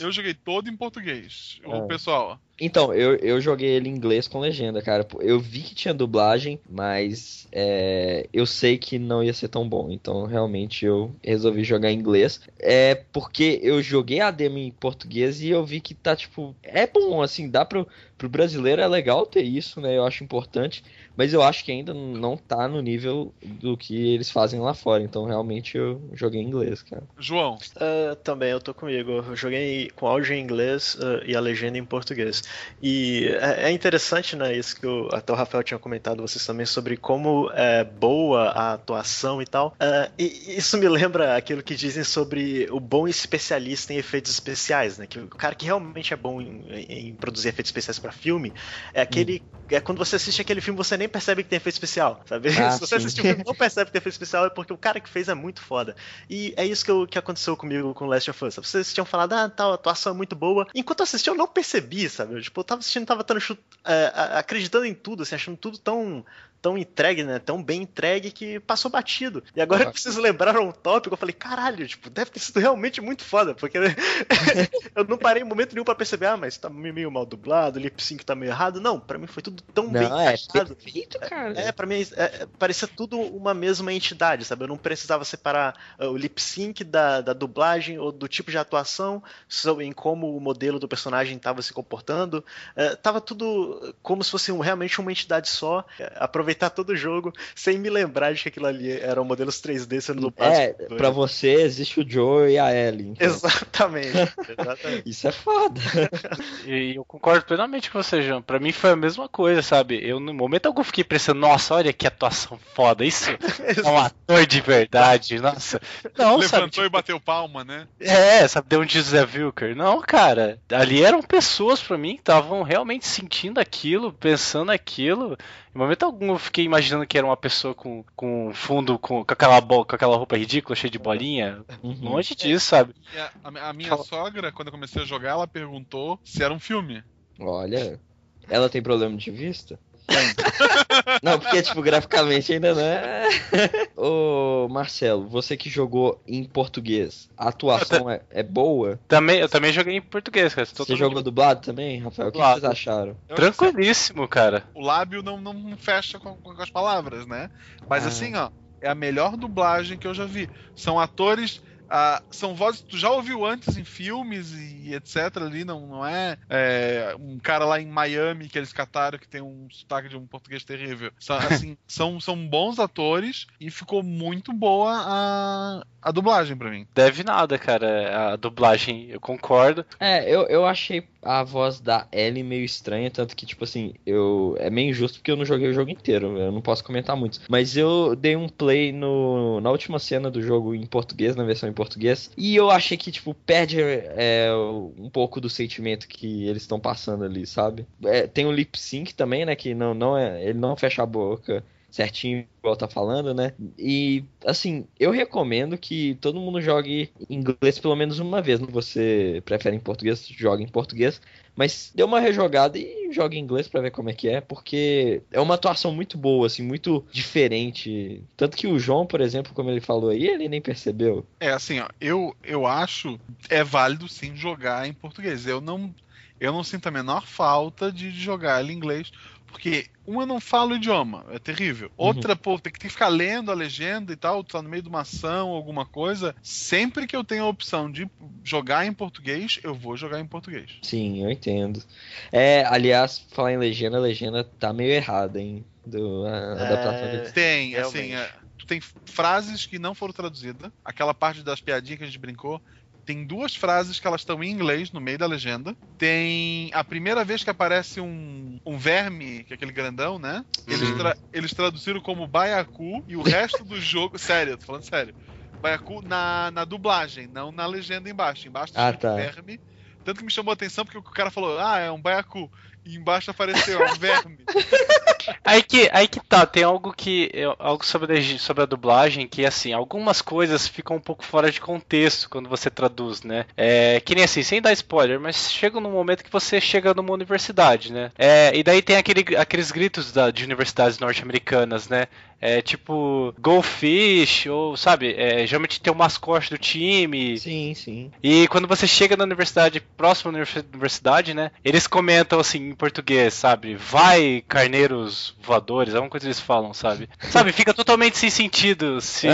Eu joguei todo em português. O Ah. pessoal, Então, eu, eu joguei ele em inglês com legenda, cara. Eu vi que tinha dublagem, mas é, eu sei que não ia ser tão bom. Então, realmente, eu resolvi jogar em inglês. É porque eu joguei a demo em português e eu vi que tá, tipo... É bom, assim, dá pro, pro brasileiro, é legal ter isso, né? Eu acho importante. Mas eu acho que ainda não tá no nível do que eles fazem lá fora. Então, realmente, eu joguei em inglês, cara. João, Ah, também, eu tô comigo. Eu joguei com áudio em inglês ah, e a legenda em português. E é é interessante, né, isso que o, até o Rafael tinha comentado vocês também sobre como é boa a atuação e tal. É, e isso me lembra aquilo que dizem sobre o bom especialista em efeitos especiais, né? Que o cara que realmente é bom em, em produzir efeitos especiais pra filme é aquele. É quando você assiste aquele filme você nem percebe que tem efeito especial, sabe? Ah, Se você sim. assistir o filme não percebe que tem efeito especial é porque o cara que fez é muito foda. E é isso que, eu- que aconteceu comigo com Last of Us. sabe? Vocês tinham falado, ah, tal, a atuação é muito boa. Enquanto eu assisti, eu não percebi, sabe? Eu, tipo, eu tava assistindo, tava chu- é, acreditando em tudo, assim, achando tudo tão tão entregue, né? Tão bem entregue que passou batido. E agora que vocês lembraram o tópico, eu falei, caralho, tipo, deve ter sido realmente muito foda, porque eu não parei em momento nenhum pra perceber, ah, mas tá meio mal dublado, o lip sync tá meio errado. Não, pra mim foi tudo tão bem Não, é encaixado. perfeito, cara. É, pra mim é, é, parecia tudo uma mesma entidade, sabe? Eu não precisava separar ah, o lip sync da, da dublagem ou do tipo de atuação, em como o modelo do personagem estava se comportando. É, tava tudo como se fosse realmente uma entidade só. É, aproveitar todo o jogo sem me lembrar de que aquilo ali eram modelos 3D sendo dublados. É, pra você existe o Joe e a Ellie. então. Exatamente, exatamente. Isso é foda. E eu concordo plenamente com você, João. Pra mim foi a mesma coisa, sabe? Eu, no momento algum, fiquei pensando, nossa, olha que atuação foda. Isso é um ator de verdade, nossa. Não, sabe? Levantou e bateu palma, né? É, sabe, deu um José Wilker. Não, cara, ali eram pessoas pra mim que estavam realmente sentindo aquilo, pensando aquilo. Em momento algum eu fiquei imaginando que era uma pessoa com, com fundo, com, com, aquela, bo- com aquela roupa ridícula, cheia de bolinha. Uhum. Longe disso, sabe? E a, a- minha sogra, quando eu comecei a jogar, ela perguntou se era um filme. Olha, ela tem problema de vista? Não, porque, tipo, graficamente ainda não é. Ô, Marcelo, você que jogou em português, a atuação é, é boa? Também, eu também joguei em português, cara. Você jogou dublado também, Rafael? O que, vocês acharam? Eu- Tranquilíssimo, cara. O lábio não, não fecha com, com as palavras, né? Mas Ah. assim, ó, é a melhor dublagem que eu já vi. São atores. Ah, são vozes que tu já ouviu antes em filmes e etc. ali, não, não é, é, um cara lá em Miami que eles cataram que tem um sotaque de um português terrível. São, assim, são, são bons atores e ficou muito boa a, a dublagem pra mim. Deve nada, cara. A dublagem, eu concordo. É, eu, eu achei a voz da Ellie meio estranha, tanto que, tipo assim, eu. É meio injusto porque eu não joguei o jogo inteiro, eu não posso comentar muito. Mas eu dei um play no, na última cena do jogo em português, na versão em português, e eu achei que, tipo, perde é, um pouco do sentimento que eles estão passando ali, sabe? É, tem o lip sync também, né? Que não, não é. Ele não fecha a boca certinho, igual tá falando, né? E, assim, eu recomendo que todo mundo jogue inglês pelo menos uma vez. Você prefere em português, jogue em português. Mas dê uma rejogada e jogue em inglês pra ver como é que é, porque é uma atuação muito boa, assim, muito diferente. Tanto que o João, por exemplo, como ele falou aí, ele nem percebeu. É assim, ó, eu, eu acho é válido sim jogar em português. Eu não eu não sinto a menor falta de jogar ele em inglês, porque uma eu não falo o idioma, é terrível. Outra, pô, tem que, tem que ficar lendo a legenda e tal, tá no meio de uma ação, alguma coisa. Sempre que eu tenho a opção de jogar em português, eu vou jogar em português. Sim, eu entendo. É, aliás, falar em legenda, a legenda tá meio errada, hein? Do, a, adaptação dele. Tem, realmente. assim, é, tu tem frases que não foram traduzidas. Aquela parte das piadinhas que a gente brincou. Tem duas frases que elas estão em inglês no meio da legenda. Tem a primeira vez que aparece um, um verme, que é aquele grandão, né? Eles, tra- eles traduziram como Baiacu e o resto do jogo. Sério, tô falando sério. Baiacu na, na dublagem, não na legenda embaixo. Embaixo tá Ah, tá. verme. Tanto que me chamou a atenção porque o cara falou, ah, é um Baiacu. E embaixo apareceu, um verme. Aí que, aí que tá, tem algo que. Algo sobre a, sobre a dublagem que, assim, algumas coisas ficam um pouco fora de contexto quando você traduz, né? É, que nem assim, sem dar spoiler, mas chega num momento que você chega numa universidade, né? É, e daí tem aquele, aqueles gritos da, de universidades norte-americanas, né? É tipo, Go Fish, ou sabe, é, geralmente tem o mascote do time. Sim, sim. E quando você chega na universidade, próxima à universi- universidade, né? Eles comentam assim em português, sabe? Vai, carneiros voadores, alguma coisa eles falam, sabe? Sabe, fica totalmente sem sentido se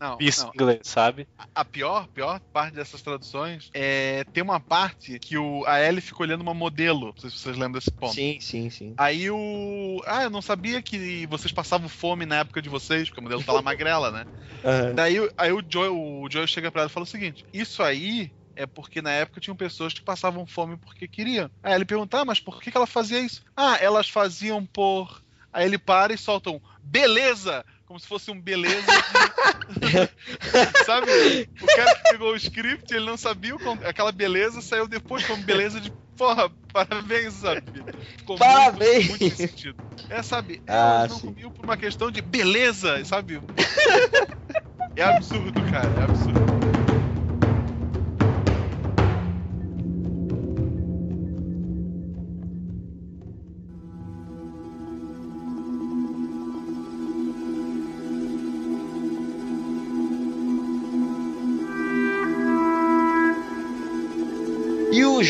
Não, isso não. em inglês, sabe? A pior, pior parte dessas traduções é tem uma parte que o, a Ellie fica olhando uma modelo. Não sei se vocês lembram desse ponto. Sim, sim, sim. Aí o. Ah, eu não sabia que vocês passavam fome na época de vocês, porque a modelo tá lá magrela, né? Aham. Daí aí o Joe, o Joe chega pra ela e fala o seguinte: Isso aí é porque na época tinham pessoas que passavam fome porque queriam. Aí ele pergunta, ah, mas por que que ela fazia isso? Ah, elas faziam por. Aí ele para e solta um beleza! Como se fosse um beleza. de- Sabe? O cara que pegou o script, ele não sabia o aquela beleza, saiu depois como beleza de. Porra, parabéns, sabe? Ficou Parabéns! Muito, muito sentido. É, sabe? Ah, elas não sim. comiam por uma questão de beleza, sabe? É absurdo, cara, é absurdo.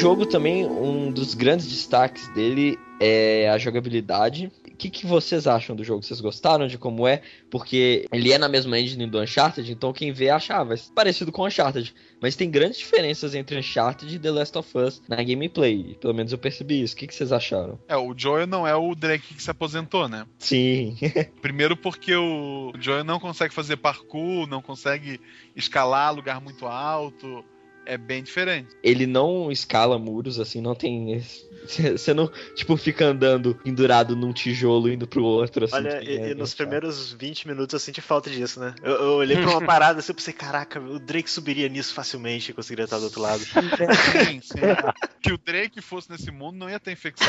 Jogo também, um dos grandes destaques dele é a jogabilidade. O que, que vocês acham do jogo? Vocês gostaram de como é? Porque ele é na mesma engine do Uncharted, então quem vê achava parecido com Uncharted. Mas tem grandes diferenças entre Uncharted e The Last of Us na gameplay. Pelo menos eu percebi isso. O que, que vocês acharam? É, o Joel não é o Drake que se aposentou, né? Sim. Primeiro porque o Joel não consegue fazer parkour, não consegue escalar lugar muito alto. É bem diferente. ele não escala muros, assim, não tem. Você não, tipo, fica andando pendurado num tijolo indo pro outro, assim. Olha, e, é- e nos primeiros 20 minutos eu senti falta disso, né? Eu, eu olhei pra uma parada assim e pensei, caraca, o Drake subiria nisso facilmente e conseguiria estar do outro lado. Sim, sim. que o Drake fosse nesse mundo não ia ter infecção.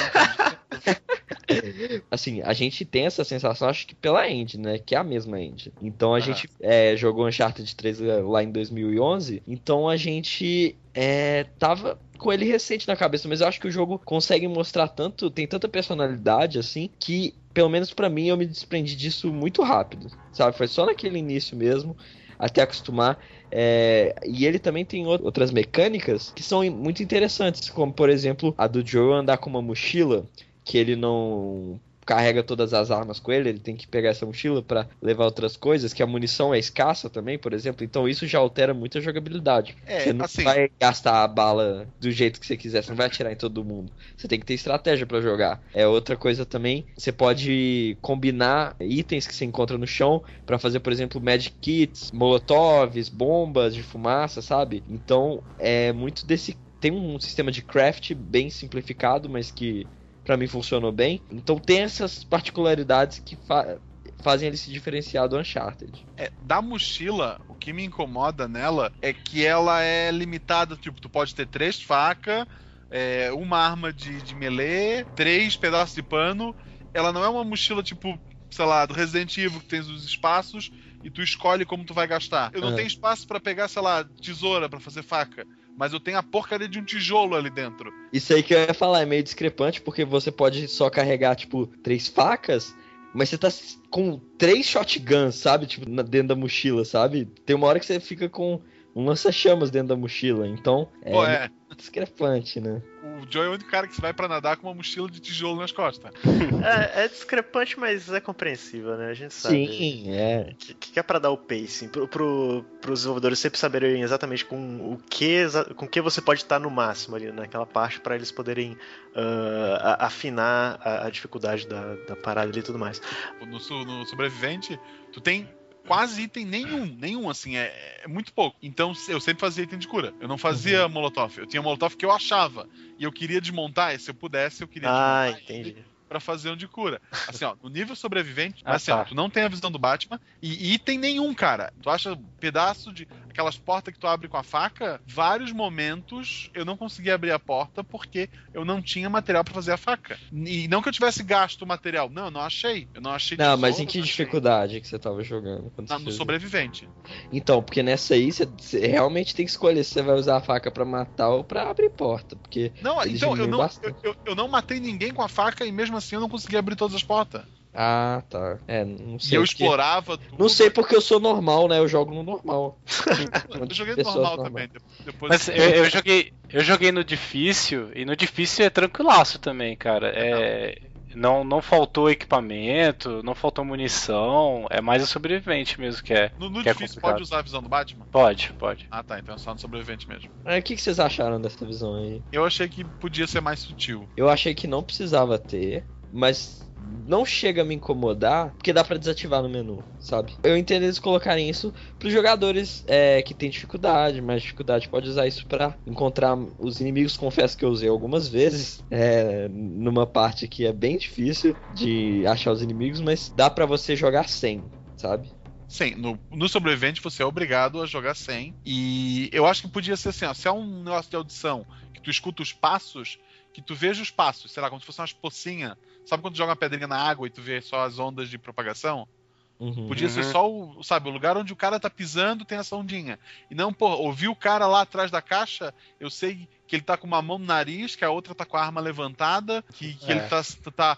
Assim, a gente tem essa sensação, acho que pela End, né? Que é a mesma End. Então a gente é, jogou Uncharted 3 lá em 2011. Então a gente é, tava com ele recente na cabeça. Mas eu acho que o jogo consegue mostrar tanto, tem tanta personalidade, assim, que pelo menos pra mim eu me desprendi disso muito rápido. Sabe? Foi só naquele início mesmo. Até acostumar. É, e ele também tem ou- outras mecânicas que são muito interessantes, como por exemplo a do Joe andar com uma mochila que ele não carrega todas as armas com ele, ele tem que pegar essa mochila pra levar outras coisas, que a munição é escassa também, por exemplo, então isso já altera muito a jogabilidade. É, você não assim- vai gastar a bala do jeito que você quiser, você não vai atirar em todo mundo. Você tem que ter estratégia pra jogar. É outra coisa também, você pode combinar itens que você encontra no chão pra fazer, por exemplo, magic kits, molotovs, bombas de fumaça, sabe? Então, é muito desse tem um sistema de craft bem simplificado, mas que pra mim funcionou bem. Então tem essas particularidades que fa- fazem ele se diferenciar do Uncharted. É, da mochila, o que me incomoda nela é que ela é limitada. Tipo, tu pode ter três facas, é, uma arma de, de melee, três pedaços de pano. Ela não é uma mochila tipo, sei lá, do Resident Evil que tem os espaços e tu escolhe como tu vai gastar. Eu não É. tenho espaço pra pegar, sei lá, tesoura pra fazer faca. Mas eu tenho a porcaria de um tijolo ali dentro. Isso aí que eu ia falar é meio discrepante, porque você pode só carregar, tipo, três facas, mas você tá com três shotguns, sabe? Tipo, na- dentro da mochila, sabe? Tem uma hora que você fica com um lança-chamas dentro da mochila, então é, Pô, é. Discrepante, né? O Joe é o único cara que vai pra nadar com uma mochila de tijolo nas costas. É, é discrepante, mas é compreensível, né? A gente sabe. Sim, é. Que, que é pra dar o pacing, pro, pro, pros desenvolvedores sempre saberem exatamente com o que, com que você pode estar no máximo ali naquela parte pra eles poderem a- afinar a, a dificuldade da, da parada ali e tudo mais. no, no sobrevivente, tu tem quase item nenhum, nenhum, assim, é, é muito pouco. Então eu sempre fazia item de cura. Eu não fazia Uhum. molotov. Eu tinha molotov que eu achava. E eu queria desmontar, e se eu pudesse, eu queria Ah, desmontar entendi. pra fazer um de cura. Assim, ó, no nível sobrevivente, Ah, assim, tá. ó, tu não tem a visão do Batman e item nenhum, cara. Tu acha um pedaço de aquelas portas que tu abre com a faca, vários momentos eu não conseguia abrir a porta porque eu não tinha material pra fazer a faca. E não que eu tivesse gasto o material, não, eu não achei. Eu não achei Não, mas em que não dificuldade que você tava jogando? você no sobrevivente. Então, porque nessa aí você, você realmente tem que escolher se você vai usar a faca pra matar ou pra abrir porta, porque Não, então eu não, eu, eu- eu não matei ninguém com a faca e mesmo assim eu não consegui abrir todas as portas. Ah, tá. É, não E sei. eu porque- explorava tudo. Não sei porque eu sou normal, né? Eu jogo no normal. Eu joguei Pessoas normal normais. também. de- Depois Mas eu, eu joguei, eu joguei no difícil e no difícil é tranquilaço também, cara. É, não, não faltou equipamento, não faltou munição, é mais o sobrevivente mesmo que é. No, no que é difícil complicado. pode usar a visão do Batman? Pode, pode. Ah tá, então é só no sobrevivente mesmo. É, O que, que vocês acharam dessa visão aí? Eu achei que podia ser mais sutil. Eu achei que não precisava ter, mas não chega a me incomodar, porque dá pra desativar no menu, sabe? Eu entendo eles colocarem isso pros jogadores é, que tem dificuldade, mas dificuldade pode usar isso pra encontrar os inimigos. Confesso que eu usei algumas vezes, é, numa parte que é bem difícil de achar os inimigos, mas dá pra você jogar sem, sabe? Sim, no, no sobrevivente você é obrigado a jogar sem. E eu acho que podia ser assim, ó, se é um negócio de audição que tu escuta os passos, que tu veja os passos, sei lá, como se fosse umas pocinhas. Sabe quando tu joga uma pedrinha na água e tu vê só as ondas de propagação? Uhum. Podia ser só o, sabe, o lugar onde o cara tá pisando tem essa ondinha. E não, pô, ouvir o cara lá atrás da caixa, eu sei que ele tá com uma mão no nariz, que a outra tá com a arma levantada, que, que É. ele tá, tá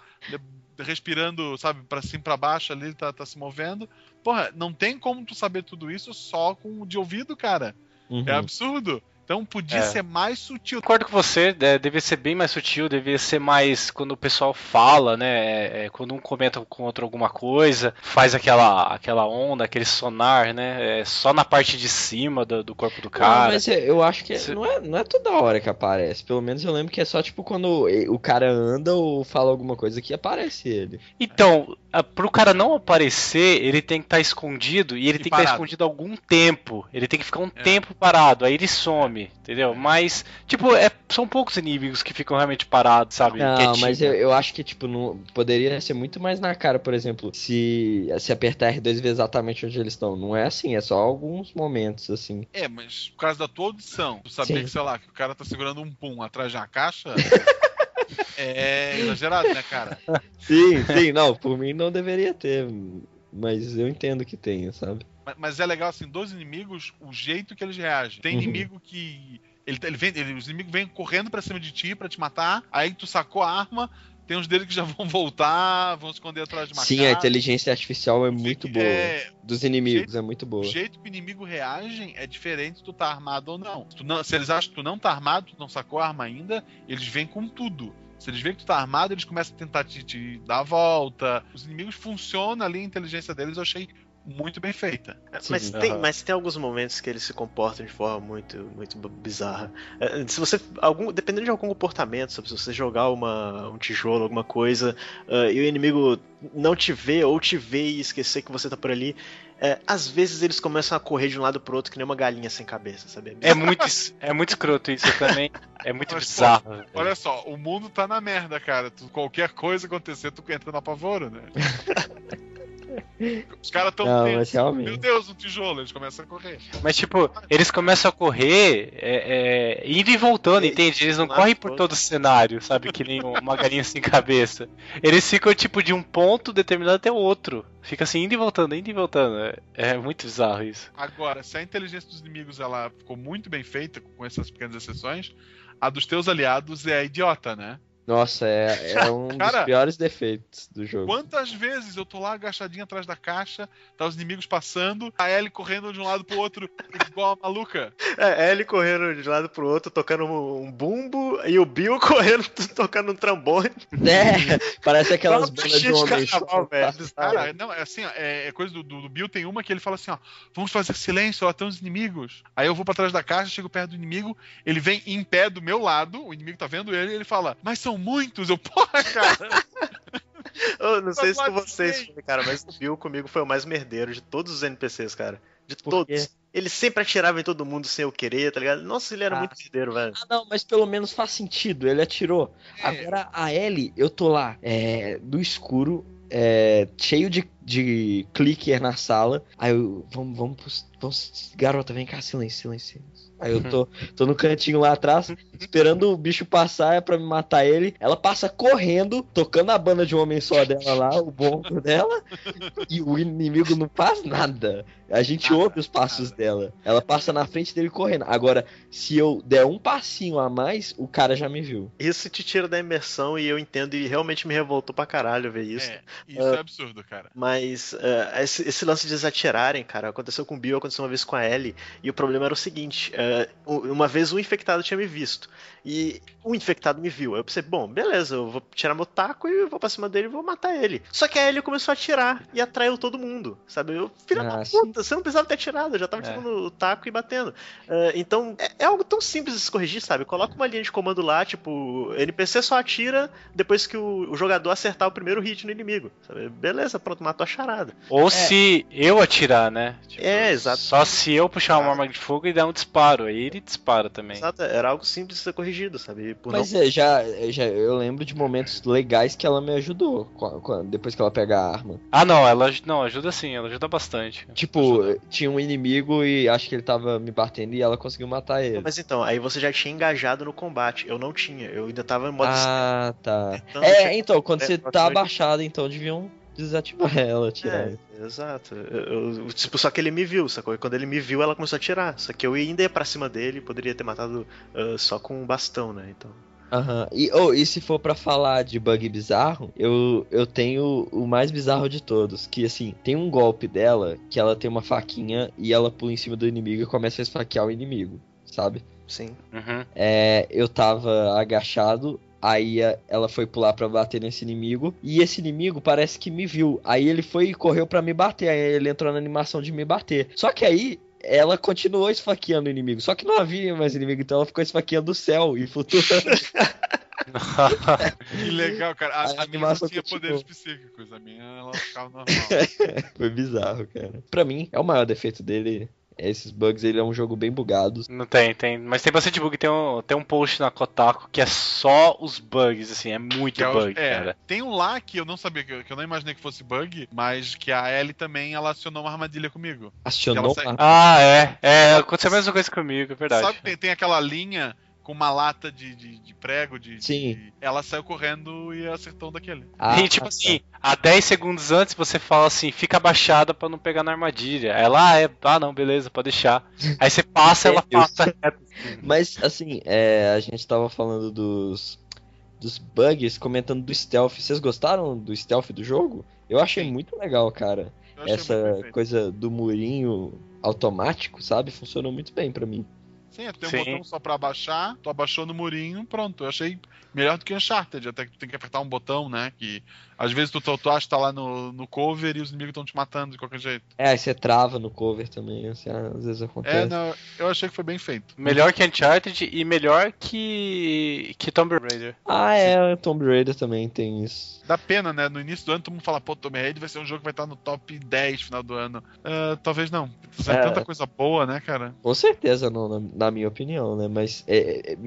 respirando, sabe, pra cima e pra baixo ali, ele tá, tá se movendo. Porra, não tem como tu saber tudo isso só com o de ouvido, cara. Uhum. É absurdo. Então podia É. ser mais sutil. Concordo com você, é, devia ser bem mais sutil, devia ser mais quando o pessoal fala, né? é, é, quando um comenta com outro alguma coisa, faz aquela, aquela onda, aquele sonar, né? é, só na parte de cima do, do corpo do Não, cara. mas é- eu acho que não, é, não é toda hora que aparece. Pelo menos eu lembro que é só tipo quando o cara anda ou fala alguma coisa que aparece ele. Então, pro cara não aparecer, ele tem que estar escondido e ele tem que estar parado. escondido algum tempo. Ele tem que ficar um É. tempo parado, aí ele some, entendeu? Mas, tipo, é, são poucos inimigos que ficam realmente parados, sabe? Não, Quietinho. mas eu, eu acho que, tipo, não, poderia ser muito mais na cara, por exemplo, se, se apertar R2 e ver exatamente onde eles estão. Não é assim, é só alguns momentos, assim. É, mas por causa da tua audição, tu saber Sim. que, sei lá, que o cara tá segurando um pum atrás de uma caixa. é exagerado, né, cara? Sim, sim, não, por mim não deveria ter. Mas eu entendo que tenha, sabe? Mas, mas é legal, assim, dos inimigos, o jeito que eles reagem. Tem Uhum. inimigo que. Ele, ele vem, ele- os inimigos vêm correndo pra cima de ti pra te matar, aí tu sacou a arma, tem uns deles que já vão voltar, vão se esconder atrás de uma Sim, a inteligência artificial é muito boa. É, Dos inimigos é muito o boa. jeito que o inimigo reage é diferente se tu tá armado ou não. Se, não- se eles acham que tu não tá armado, tu não sacou a arma ainda, eles vêm com tudo. Se eles veem que tu tá armado, eles começam a tentar te, te dar a volta. Os inimigos funcionam ali, a inteligência deles eu achei muito bem feita. Mas Sim, tem, aham. mas tem alguns momentos que eles se comportam de forma muito, muito bizarra. É, Se você. Algum, dependendo de algum comportamento, sabe, se você jogar uma, um tijolo, alguma coisa, ah, e o inimigo não te vê ou te vê e esquecer que você tá por ali, é, às vezes eles começam a correr de um lado pro outro que nem uma galinha sem cabeça, sabe? É muito, é muito escroto isso também. É muito Mas, pô, bizarro. Olha só, o mundo tá na merda, cara. Tu- qualquer coisa acontecer, tu entra no apavoro, né? Os caras tão Não, tensos. mas realmente. Meu Deus, um tijolo, eles começam a correr. Mas, tipo, eles começam a correr é, é, indo e voltando, É, entende? Eles não correm por todo. todo o cenário, sabe? Que nem uma galinha sem cabeça. Eles ficam, tipo, de um ponto determinado até o outro. Fica assim, indo e voltando, indo e voltando. É, é muito bizarro isso. Agora, se a inteligência dos inimigos ela ficou muito bem feita, com essas pequenas exceções, a dos teus aliados é a idiota, né? Nossa, é, é um dos Cara, piores defeitos do jogo. Quantas vezes eu tô lá agachadinho atrás da caixa, tá os inimigos passando, a Ellie correndo de um lado pro outro, igual a maluca. É, ele correndo de um lado pro outro, tocando um, um bumbo, e o Bill correndo, tocando um trombone. É, parece aquelas bandas de homem. carnaval, velho. Cara, não, é assim, ó, é, é coisa do, do, do Bill, tem uma que ele fala assim, ó, vamos fazer silêncio, ó, tem uns inimigos. Aí eu vou pra trás da caixa, chego perto do inimigo, ele vem em pé do meu lado, o inimigo tá vendo ele, e ele fala, mas são muitos, eu, porra, cara. Eu não sei se com vocês foi, cara, mas o Bill comigo foi o mais merdeiro de todos os NPCs, cara. De Por todos. quê? Ele sempre atirava em todo mundo sem eu querer, tá ligado? Nossa, ele era Ah. muito merdeiro, velho. Ah, não, mas pelo menos faz sentido, ele atirou. É. Agora a Ellie, eu tô lá, é, no escuro, é, cheio de, de clicker na sala. Aí eu, vamos, vamos, pros- vamos, garota, vem cá, silêncio, silêncio. silêncio. Aí eu tô, tô no cantinho lá atrás, esperando o bicho passar é pra me matar ele. Ela passa correndo, tocando a banda de um homem só dela lá, o bombo dela, e o inimigo não faz nada. A gente Nada, ouve os passos dela. Ela passa na frente dele correndo. Agora, se eu der um passinho a mais, o cara já me viu. Isso te tira da imersão e eu entendo e realmente me revoltou pra caralho ver isso. É, isso é absurdo, cara. Mas eh, esse, esse lance de eles atirarem, cara, aconteceu com o Bill, aconteceu uma vez com a Ellie, e o problema era o seguinte: eh, u- uma vez um infectado tinha me visto, e o infectado me viu. Aí eu pensei, bom, beleza, eu vou tirar meu taco e vou pra cima dele e vou matar ele. Só que a Ellie começou a atirar e atraiu todo mundo, sabe? Eu, filha da puta, você não precisava ter atirado, eu já tava É. tirando o taco e batendo. Ah, então, é, é algo tão simples de se corrigir, sabe? Coloca uma linha de comando lá, tipo, NPC só atira depois que o, o jogador acertar o primeiro hit no inimigo. sabe? Beleza, pronto, matou a charada. Ou se eu atirar, né? Tipo, É, exato. Só se eu puxar uma arma de fogo e dar um disparo. Aí ele dispara também. Exato, era algo simples de ser corrigido, sabe? Por Mas não... é, já, é, já eu lembro de momentos legais que ela me ajudou depois que ela pega a arma. Ah, não, ela não, ajuda sim, ela ajuda bastante. Tipo, tinha um inimigo e acho que ele tava me batendo e ela conseguiu matar ele. Mas então, aí você já tinha engajado no combate. Eu não tinha, eu ainda tava em modo Ah, tá. Então, É, então, quando é, você tá abaixado, então deviam desativar ela, tirar. É, exato. Eu- eu- tipo, só que ele me viu, sacou? E quando ele me viu, ela começou a atirar. Só que eu ainda ia pra cima dele, poderia ter matado ah, só com um bastão, né? Então. Aham. E, oh, e se for pra falar de bug bizarro, eu, eu tenho o mais bizarro de todos. Que assim, tem um golpe dela que ela tem uma faquinha e ela pula em cima do inimigo e começa a esfaquear o inimigo, sabe? Sim. Uhum. É, eu tava agachado, aí ela foi pular pra bater nesse inimigo, e esse inimigo parece que me viu. Aí ele foi e correu pra me bater, aí ele entrou na animação de me bater. Só que aí ela continuou esfaqueando o inimigo, só que não havia mais inimigo, então ela ficou esfaqueando o céu e flutuando. Que legal, cara. A, A a minha não animação tinha continuou. poderes psíquicos. A minha, ela ficava normal. Foi bizarro, cara. Pra mim, é o maior defeito dele. Esses bugs, ele é um jogo bem bugado. Não tem, tem. Mas tem bastante bug. Tem um, tem um post na Kotaku que é só os bugs, assim, é muito Que é bug, é, cara. Tem um lá que eu não sabia, que eu, que eu não imaginei que fosse bug, mas que a Ellie também ela acionou uma armadilha comigo. Acionou sai- Ah, é. É, aconteceu a mesma coisa comigo, é verdade. Sabe, tem, tem aquela linha com uma lata de, de, de prego, de, Sim. de- Ela saiu correndo e acertou um daquele. Ah, e tipo tá. assim, há 10 segundos antes você fala assim, fica abaixada pra não pegar na armadilha. Ela, ah, é, ah não, beleza, pode deixar. Aí você passa, ela passa reto. Mas, assim, é, a gente tava falando dos, dos bugs, comentando do stealth. Vocês gostaram do stealth do jogo? Eu achei muito legal, cara. Essa coisa do murinho automático, sabe? Funcionou muito bem pra mim. Sim, é, tem um Sim. botão só pra abaixar, tu abaixou no murinho, pronto. Eu achei melhor do que Uncharted, até que tu tem que apertar um botão, né? Que às vezes tu, tu, tu acha que tá lá no, no cover e os inimigos estão te matando de qualquer jeito. É, aí você trava no cover também, assim, às vezes acontece. É, não, eu achei que foi bem feito. Melhor que Uncharted e melhor que, que Tomb Raider. Ah, é, Tomb Raider também tem isso. Dá pena, né? No início do ano todo mundo fala, pô, Tomb Raider vai ser um jogo que vai estar no top 10 no final do ano. Ah, talvez não. Tem É. tanta coisa boa, né, cara? Com certeza, não, na, na minha opinião, né? Mas é, é,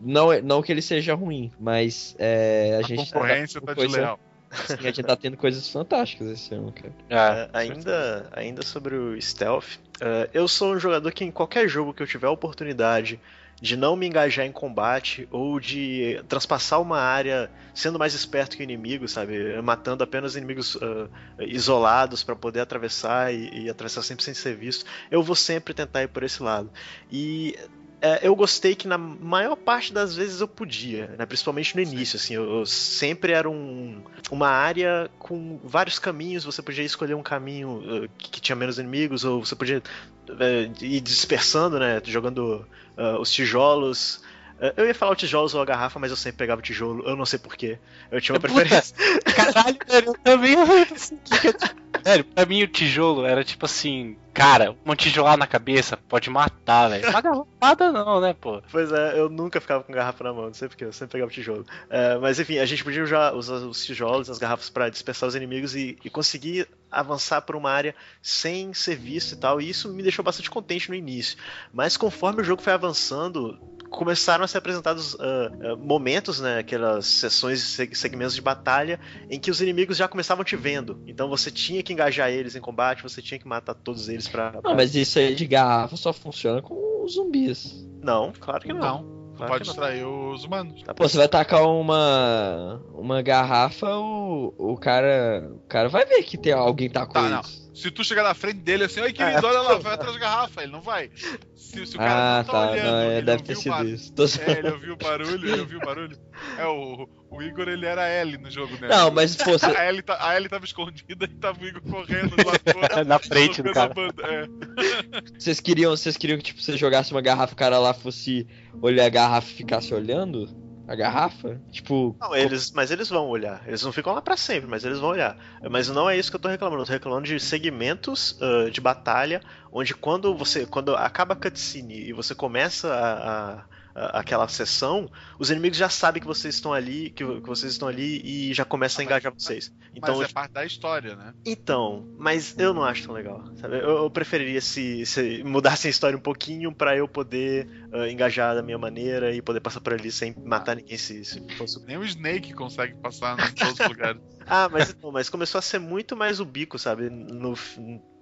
não, é- não que ele seja ruim, mas é, a, A, gente concorrência tá tá coisa- leal. Sim, a gente tá tendo coisas fantásticas esse ano, cara. É, ainda, ainda sobre o stealth, é, eu sou um jogador que em qualquer jogo que eu tiver a oportunidade de não me engajar em combate ou de transpassar uma área sendo mais esperto que o inimigo, sabe? Matando apenas inimigos ah, isolados para poder atravessar e, e atravessar sempre sem ser visto, eu vou sempre tentar ir por esse lado. E eu gostei que na maior parte das vezes eu podia, né? principalmente no início, assim, eu, eu sempre era um, uma área com vários caminhos, você podia escolher um caminho uh, que, que tinha menos inimigos, ou você podia uh, ir dispersando, né, jogando uh, os tijolos. Eu ia falar o tijolos ou a garrafa, mas eu sempre pegava o tijolo, eu não sei porquê. Eu tinha uma Puta, preferência. Caralho, eu também. Velho, pra mim o tijolo era tipo assim, cara, uma tijolada na cabeça pode matar, velho. Uma garrafada não, né, pô? Pois é, eu nunca ficava com garrafa na mão, não sei porquê, eu sempre pegava tijolo. É, mas enfim, a gente podia usar, os tijolos, as garrafas pra dispersar os inimigos e, e conseguir avançar por uma área sem ser visto e tal, e isso me deixou bastante contente no início. Mas conforme o jogo foi avançando, começaram a ser apresentados ah, ah, momentos, né, aquelas sessões, seg- segmentos de batalha, em que os inimigos já começavam te vendo. Então você tinha que engajar eles em combate, você tinha que matar todos eles pra... pra- Não, mas isso aí de garrafa só funciona com os zumbis. Não, claro que não. Não. Claro pode não. distrair os humanos. Tá Pô, você vai tacar uma uma garrafa, o, o cara o cara vai ver que tem alguém tá com Tá, não. isso. Se tu chegar na frente dele assim, oi querido, É. olha lá, vai atrás da garrafa, ele não vai. Se, se o cara Ah, não tá, tá, olhando, não, é, ele deve ter sido isso. Tô É, ele ouviu o barulho, ele ouviu o barulho. É, o, o Igor ele era a Ellie no jogo, né? Não, mas pô, você- A Ellie, tá, a Ellie tava escondida e tava o Igor correndo do lado fora. Na frente do cara. banda, é. Vocês queriam, vocês queriam que tipo, você jogasse uma garrafa, o cara lá fosse olhar a garrafa e ficasse olhando? a garrafa? Tipo. Não, eles, mas eles vão olhar. Eles não ficam lá pra sempre, mas eles vão olhar. Mas não é isso que eu tô reclamando. Eu tô reclamando de segmentos ah, de batalha, onde quando você. Quando acaba a cutscene e você começa a- a- Aquela sessão, os inimigos já sabem que vocês estão ali, que, que vocês estão ali e já começam a engajar vocês. Então, Mas é parte da história, né? então, mas eu não acho tão legal, sabe? Eu, eu preferiria se, se mudassem a história um pouquinho pra eu poder ah, engajar da minha maneira e poder passar por ali sem matar ninguém se, se fosse. Nem o Snake consegue passar em todos os lugares. Ah, mas não, mas começou a ser muito mais o bico, sabe? No,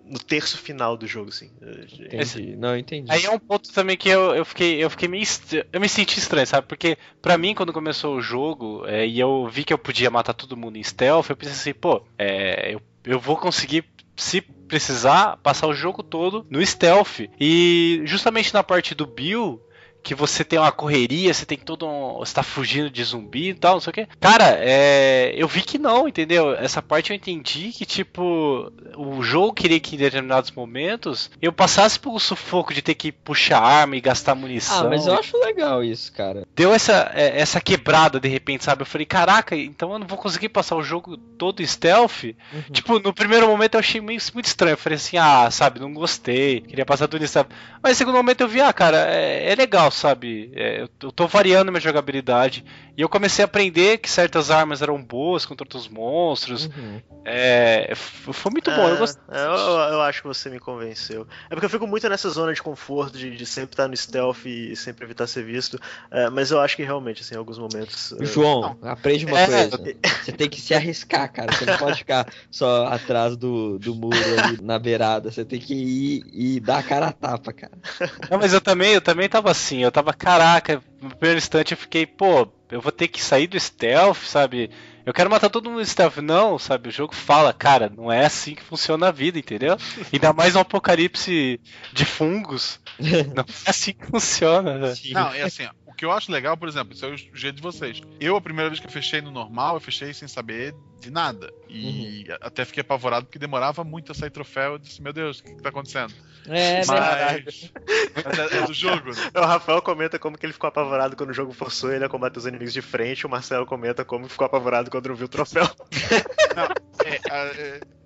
no terço final do jogo, assim. Entendi. Não, entendi. Aí é um ponto também que eu, eu fiquei, eu fiquei meio. estra- Eu me senti estranho, sabe? Porque pra mim, quando começou o jogo é, e eu vi que eu podia matar todo mundo em stealth, eu pensei assim, pô, é, eu, eu vou conseguir, se precisar, passar o jogo todo no stealth. E justamente na parte do Bill. Que você tem uma correria, você tem todo um. Você tá fugindo de zumbi e tal, não sei o quê. Cara, é. Eu vi que não, entendeu? Essa parte eu entendi que, tipo, o jogo queria que em determinados momentos eu passasse pelo sufoco de ter que puxar arma e gastar munição. Ah, mas eu acho legal isso, cara. Deu essa, é, essa quebrada de repente, sabe? Eu falei, caraca, então eu não vou conseguir passar o jogo todo stealth? Uhum. Tipo, no primeiro momento eu achei meio, muito estranho. Eu falei assim, ah, sabe, não gostei, queria passar tudo stealth. Mas no segundo momento eu vi, ah, cara, é, é legal, sabe? É, eu, tô variando minha jogabilidade. E eu comecei a aprender que certas armas eram boas contra outros monstros. Uhum. É, foi muito bom, eu gostei. é, eu, eu acho que você me convenceu. É porque eu fico muito nessa zona de conforto, de, de sempre estar no stealth e sempre evitar ser visto. É, mas eu acho que realmente, assim, em alguns momentos. é, João, aprende uma É, coisa. Você tem que se arriscar, cara. Você não pode ficar só atrás do, do muro ali na beirada. Você tem que ir e dar a cara a tapa, cara. Não, mas eu também, eu também tava assim, eu tava, caraca, no primeiro instante eu fiquei, pô, eu vou ter que sair do stealth, sabe? Eu quero matar todo mundo no stealth. Não, sabe? O jogo fala, cara, não é assim que funciona a vida, entendeu? Ainda mais um apocalipse de fungos. Não é assim que funciona, né? Não, é assim, ó, o que eu acho legal, por exemplo, isso é o jeito de vocês. Eu, a primeira vez que eu fechei no normal, eu fechei sem saber de nada. E até fiquei apavorado porque demorava muito a sair troféu. Eu disse, meu Deus, o que, que tá acontecendo? É, mas, verdade. mas é, é do jogo, né? O Rafael comenta como que ele ficou apavorado quando o jogo forçou ele a combater os inimigos de frente. O Marcelo comenta como ficou apavorado quando não viu o troféu. É, a- é, gente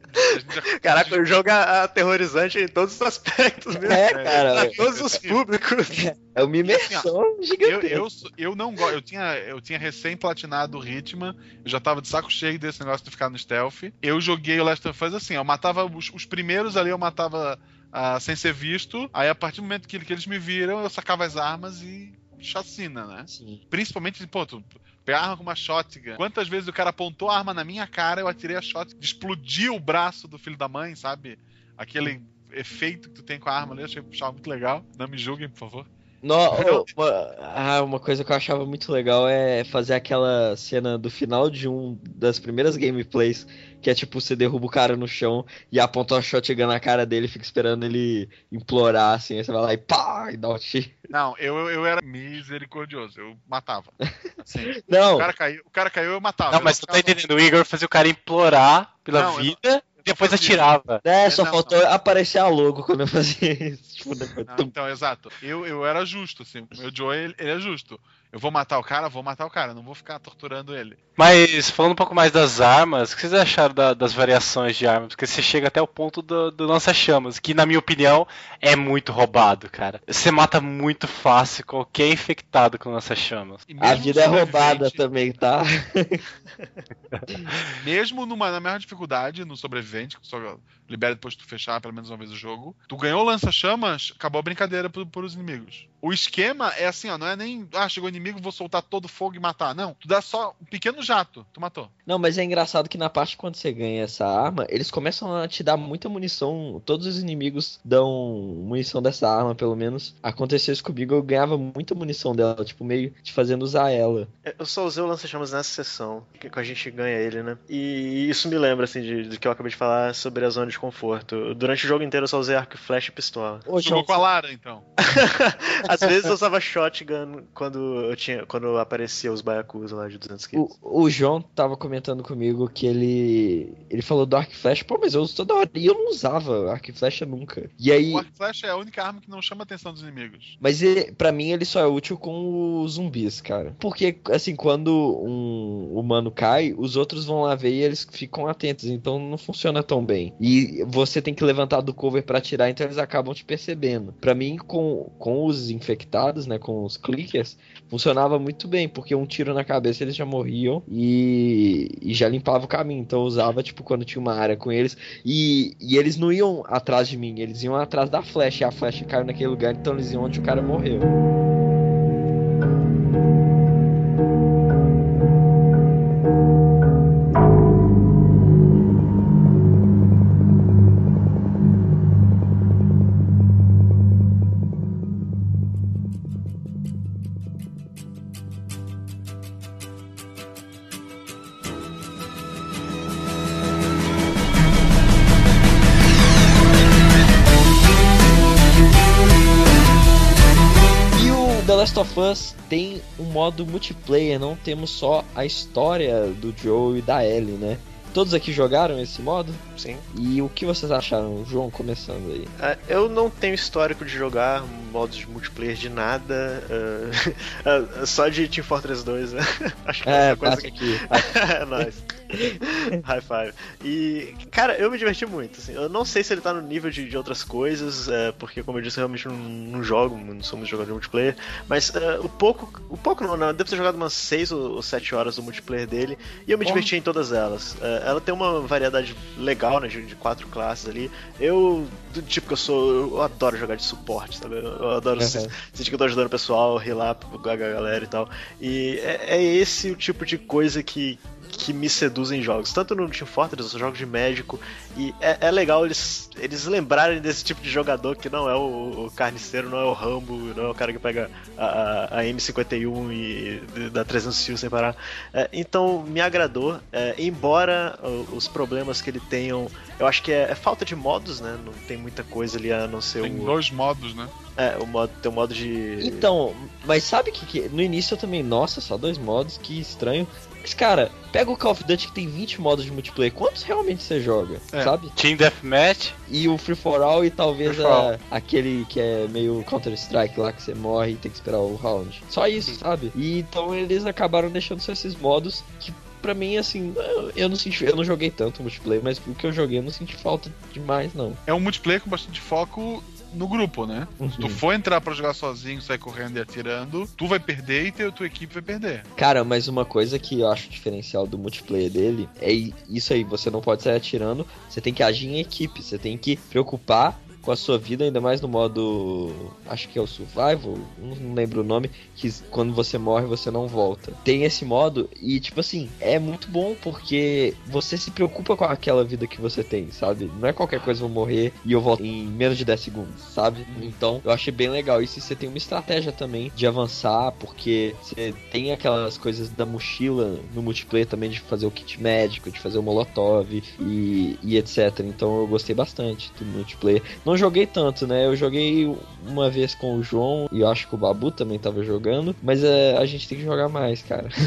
já- Caraca, o jogo é aterrorizante em todos os aspectos mesmo. É, cara. Pra todos os públicos. É uma imersão Eu, gigantesca. eu, sou- eu não gosto. Eu tinha, eu tinha recém platinado o Hitman. Eu já tava de saco cheio desse negócio de ficar no stealth. Eu joguei o Last of Us assim, eu matava os, os primeiros ali, eu matava ah, sem ser visto. Aí a partir do momento que, que eles me viram, eu sacava as armas e chacina, né? Sim. Principalmente, pô, tu pegar arma com uma shotgun. Quantas vezes o cara apontou a arma na minha cara, eu atirei a shotgun, explodiu o braço do filho da mãe, sabe? Aquele efeito que tu tem com a arma ali, eu achei muito legal. Não me julguem, por favor. No, oh, uma, ah, uma coisa que eu achava muito legal é fazer aquela cena do final de um das primeiras gameplays, que é tipo, você derruba o cara no chão e aponta uma shotgun na cara dele e fica esperando ele implorar, assim, aí você vai lá e pá, e dá um tiro. Não, eu, eu era misericordioso, eu matava. Assim, Não. O cara caiu, o cara caiu eu matava. Não, Eu mas tu tá entendendo, o Igor fazia o cara implorar pela Não, eu vida e depois atirava. É, só não, faltou aparecer a logo quando eu fazia isso. Tipo, depois, Não, então, exato. Eu, eu era justo, assim. O meu Joe, ele, ele é justo. Eu vou matar o cara, vou matar o cara, não vou ficar torturando ele. Mas falando um pouco mais das armas, o que vocês acharam da- das variações de armas? Porque você chega até o ponto do, do lança-chamas, que na minha opinião é muito roubado, cara. Você mata muito fácil qualquer infectado com lança-chamas. A vida é roubada também, tá? Mesmo numa, na maior dificuldade, no sobrevivente, que só libera depois de tu fechar pelo menos uma vez o jogo, tu ganhou o lança-chamas, acabou a brincadeira por, por os inimigos. O esquema é assim, ó, não é nem, ah, chegou o inimigo, vou soltar todo o fogo e matar. Não, tu dá só um pequeno jato, tu matou. Não, mas é engraçado que na parte quando você ganha essa arma, eles começam a te dar muita munição. Todos os inimigos dão munição dessa arma, pelo menos. Aconteceu isso comigo, eu ganhava muita munição dela, tipo, meio te fazendo usar ela. Eu só usei o lança-chamas nessa sessão, que que a gente ganha ele, né? E isso me lembra, assim, de- do que eu acabei de falar sobre a zona de conforto. Durante o jogo inteiro eu só usei arco e flecha e pistola. Ô, Jogou com a Lara, então. Às vezes eu usava shotgun quando eu tinha, quando aparecia os baiacus lá de 200 quilos. O, o João tava comentando comigo que ele ele falou do arco e flecha, pô, mas eu uso toda hora e eu não usava arco e flecha nunca. E aí, O arco e flecha é a única arma que não chama a atenção dos inimigos. mas ele, para mim ele só é útil com os zumbis, cara. Porque assim, quando um humano cai, os outros vão lá ver e eles ficam atentos, então não funciona tão bem. E você tem que levantar do cover pra atirar, então eles acabam te percebendo. Pra mim com com os infectados, né, com os clickers, funcionava muito bem, porque um tiro na cabeça eles já morriam e, e já limpava o caminho. Então eu usava, tipo, quando tinha uma área com eles. E, e eles não iam atrás de mim, eles iam atrás da flecha. E a flecha caiu naquele lugar, então eles iam onde o cara morreu. Tem um modo multiplayer, não temos só a história do Joe e da Ellie, né? Todos aqui jogaram esse modo? Sim. E o que vocês acharam, João, começando aí? Ah, Eu não tenho histórico de jogar modos de multiplayer de nada, ah, ah, só de Team Fortress 2, né? Acho que É, essa coisa bate que... aqui. é nóis. High five. E, cara, eu me diverti muito. Assim. Eu não sei se ele tá no nível de, de outras coisas, é, porque, como eu disse, eu realmente não, não jogo, não sou muito jogador de multiplayer. Mas é, o pouco, o pouco não, não, eu devo ter jogado umas 6 ou, ou 7 horas do multiplayer dele e eu me Bom. diverti em todas elas. É, ela tem uma variedade legal, né, de, de quatro classes ali. Eu, do tipo que eu sou, eu adoro jogar de suporte, sabe? Eu, eu adoro Uhum. se- sentir que eu tô ajudando o pessoal, rir lá a galera e tal. E é, é esse o tipo de coisa que, que me seduz em jogos. Tanto no Team Fortress, eu jogo de médico. E é, é legal eles, eles lembrarem desse tipo de jogador que não é o, o carniceiro, não é o Rambo, não é o cara que pega a, a, a M51 e dá 300 tiros sem parar. É, então me agradou. É, embora os problemas que ele tenham, eu acho que é, é falta de modos, né? Não tem muita coisa ali a não ser Tem o. dois modos, né? É, o modo, tem o modo de. Então, mas sabe que, que no início eu também, nossa, só dois modos, que estranho. Mas cara, pega o Call of Duty que tem 20 modos de multiplayer, quantos realmente você joga, É. sabe? Team Deathmatch. E o Free for All e talvez a- aquele que é meio Counter Strike lá que você morre e tem que esperar o round. Só isso, sabe? E então eles acabaram deixando só esses modos que pra mim assim, eu- eu não senti, eu não joguei tanto multiplayer, mas o que eu joguei eu não senti falta demais não. É um multiplayer com bastante foco no grupo, né? Se tu Uhum. for entrar pra jogar sozinho, sair correndo e atirando, tu vai perder e teu, tua equipe vai perder. Cara, mas uma coisa que eu acho diferencial do multiplayer dele é isso aí, você não pode sair atirando, você tem que agir em equipe, você tem que preocupar com a sua vida, ainda mais no modo. Acho que é o Survival, não lembro o nome, que quando você morre você não volta. Tem esse modo e, tipo assim, é muito bom porque você se preocupa com aquela vida que você tem, sabe? Não é qualquer coisa eu vou morrer e eu volto em menos de 10 segundos, sabe? Então eu achei bem legal isso. E você tem uma estratégia também de avançar, porque você tem aquelas coisas da mochila no multiplayer também de fazer o kit médico, de fazer o molotov e, e etc. Então eu gostei bastante do multiplayer. Não joguei tanto, né? Eu joguei uma vez com o João e eu acho que o Babu também tava jogando, mas é, a gente tem que jogar mais, cara.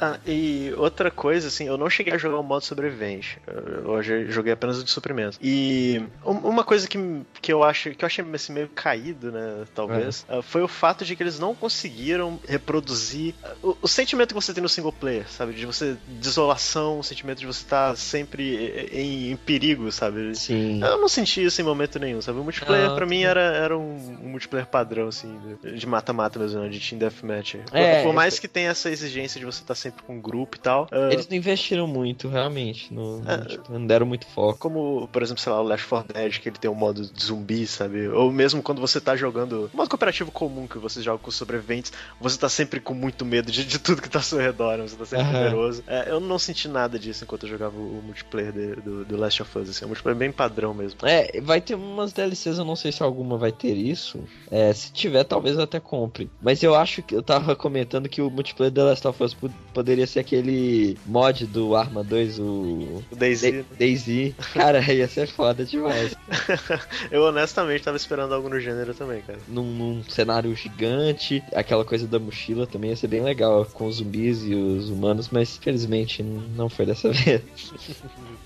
Ah, e outra coisa, assim, eu não cheguei a jogar o modo sobrevivente. Eu hoje joguei apenas o de suprimento. E um- uma coisa que, que eu acho que eu achei assim, meio caído, né? Talvez, ah, foi o fato de que eles não conseguiram reproduzir ah, o, o sentimento que você tem no single player, sabe? De você. de isolação, o sentimento de você estar sempre em, em perigo, sabe? Sim. Eu não senti isso em momento nenhum, sabe? O multiplayer Ah, pra mim era, era um, um multiplayer padrão, assim, de- mata-mata mesmo, de Team Deathmatch. Por- É, por mais que tenha essa exigência de você estar sempre com um grupo e tal. ah, Eles não investiram muito, realmente. No, É. tipo, não deram muito foco. Como, por exemplo, sei lá, o Left 4 Dead, que ele tem um modo de zumbi, sabe? Ou mesmo quando você tá jogando. Modo cooperativo comum que você joga com os sobreviventes, você tá sempre com muito medo de, de tudo que tá ao seu redor, né? Você tá sempre temeroso. É, eu não senti nada disso enquanto eu jogava o multiplayer de- do, do Last of Us, assim. É um multiplayer bem padrão mesmo. É, vai ter umas DLCs eu não sei se alguma vai ter isso. É, se tiver, talvez eu até compre. Mas eu acho que eu tava comentando que o multiplayer The Last of Us po- poderia ser aquele mod do Arma 2, o. O DayZ. Da- DayZ. Cara, ia ser foda demais. Eu honestamente tava esperando algo no gênero também, cara. Num, num cenário gigante, aquela coisa da mochila também ia ser bem legal com os zumbis e os humanos, mas infelizmente não foi dessa vez.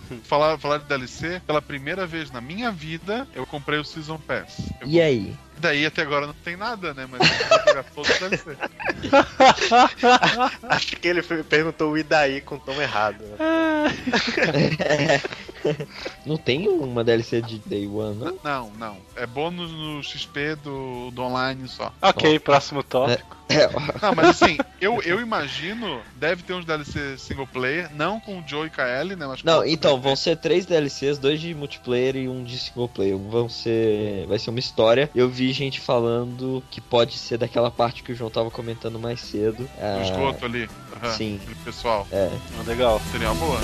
Falar, falar de DLC, pela primeira vez na minha vida, eu comprei o Season Pass. Eu E aí? Daí até agora não tem nada, né? Mas eu vou jogar todo o DLC. Acho que ele foi- perguntou o e daí com o tom errado. né? Não tem uma DLC de Day One, não? Não, não. É bônus no XP do, do online só. Ok, próximo tópico. É, Não, mas assim, eu, eu imagino, deve ter uns DLC single player, não com o Joe e KL, né? Mas Não, então, vão ser três DLCs, dois de multiplayer e um de single player. Vão ser. Vai ser uma história. Eu vi gente falando que pode ser daquela parte que o João tava comentando mais cedo. Do Ah, esgoto ali. Aham, sim. aquele pessoal. É. Legal. Seria uma boa.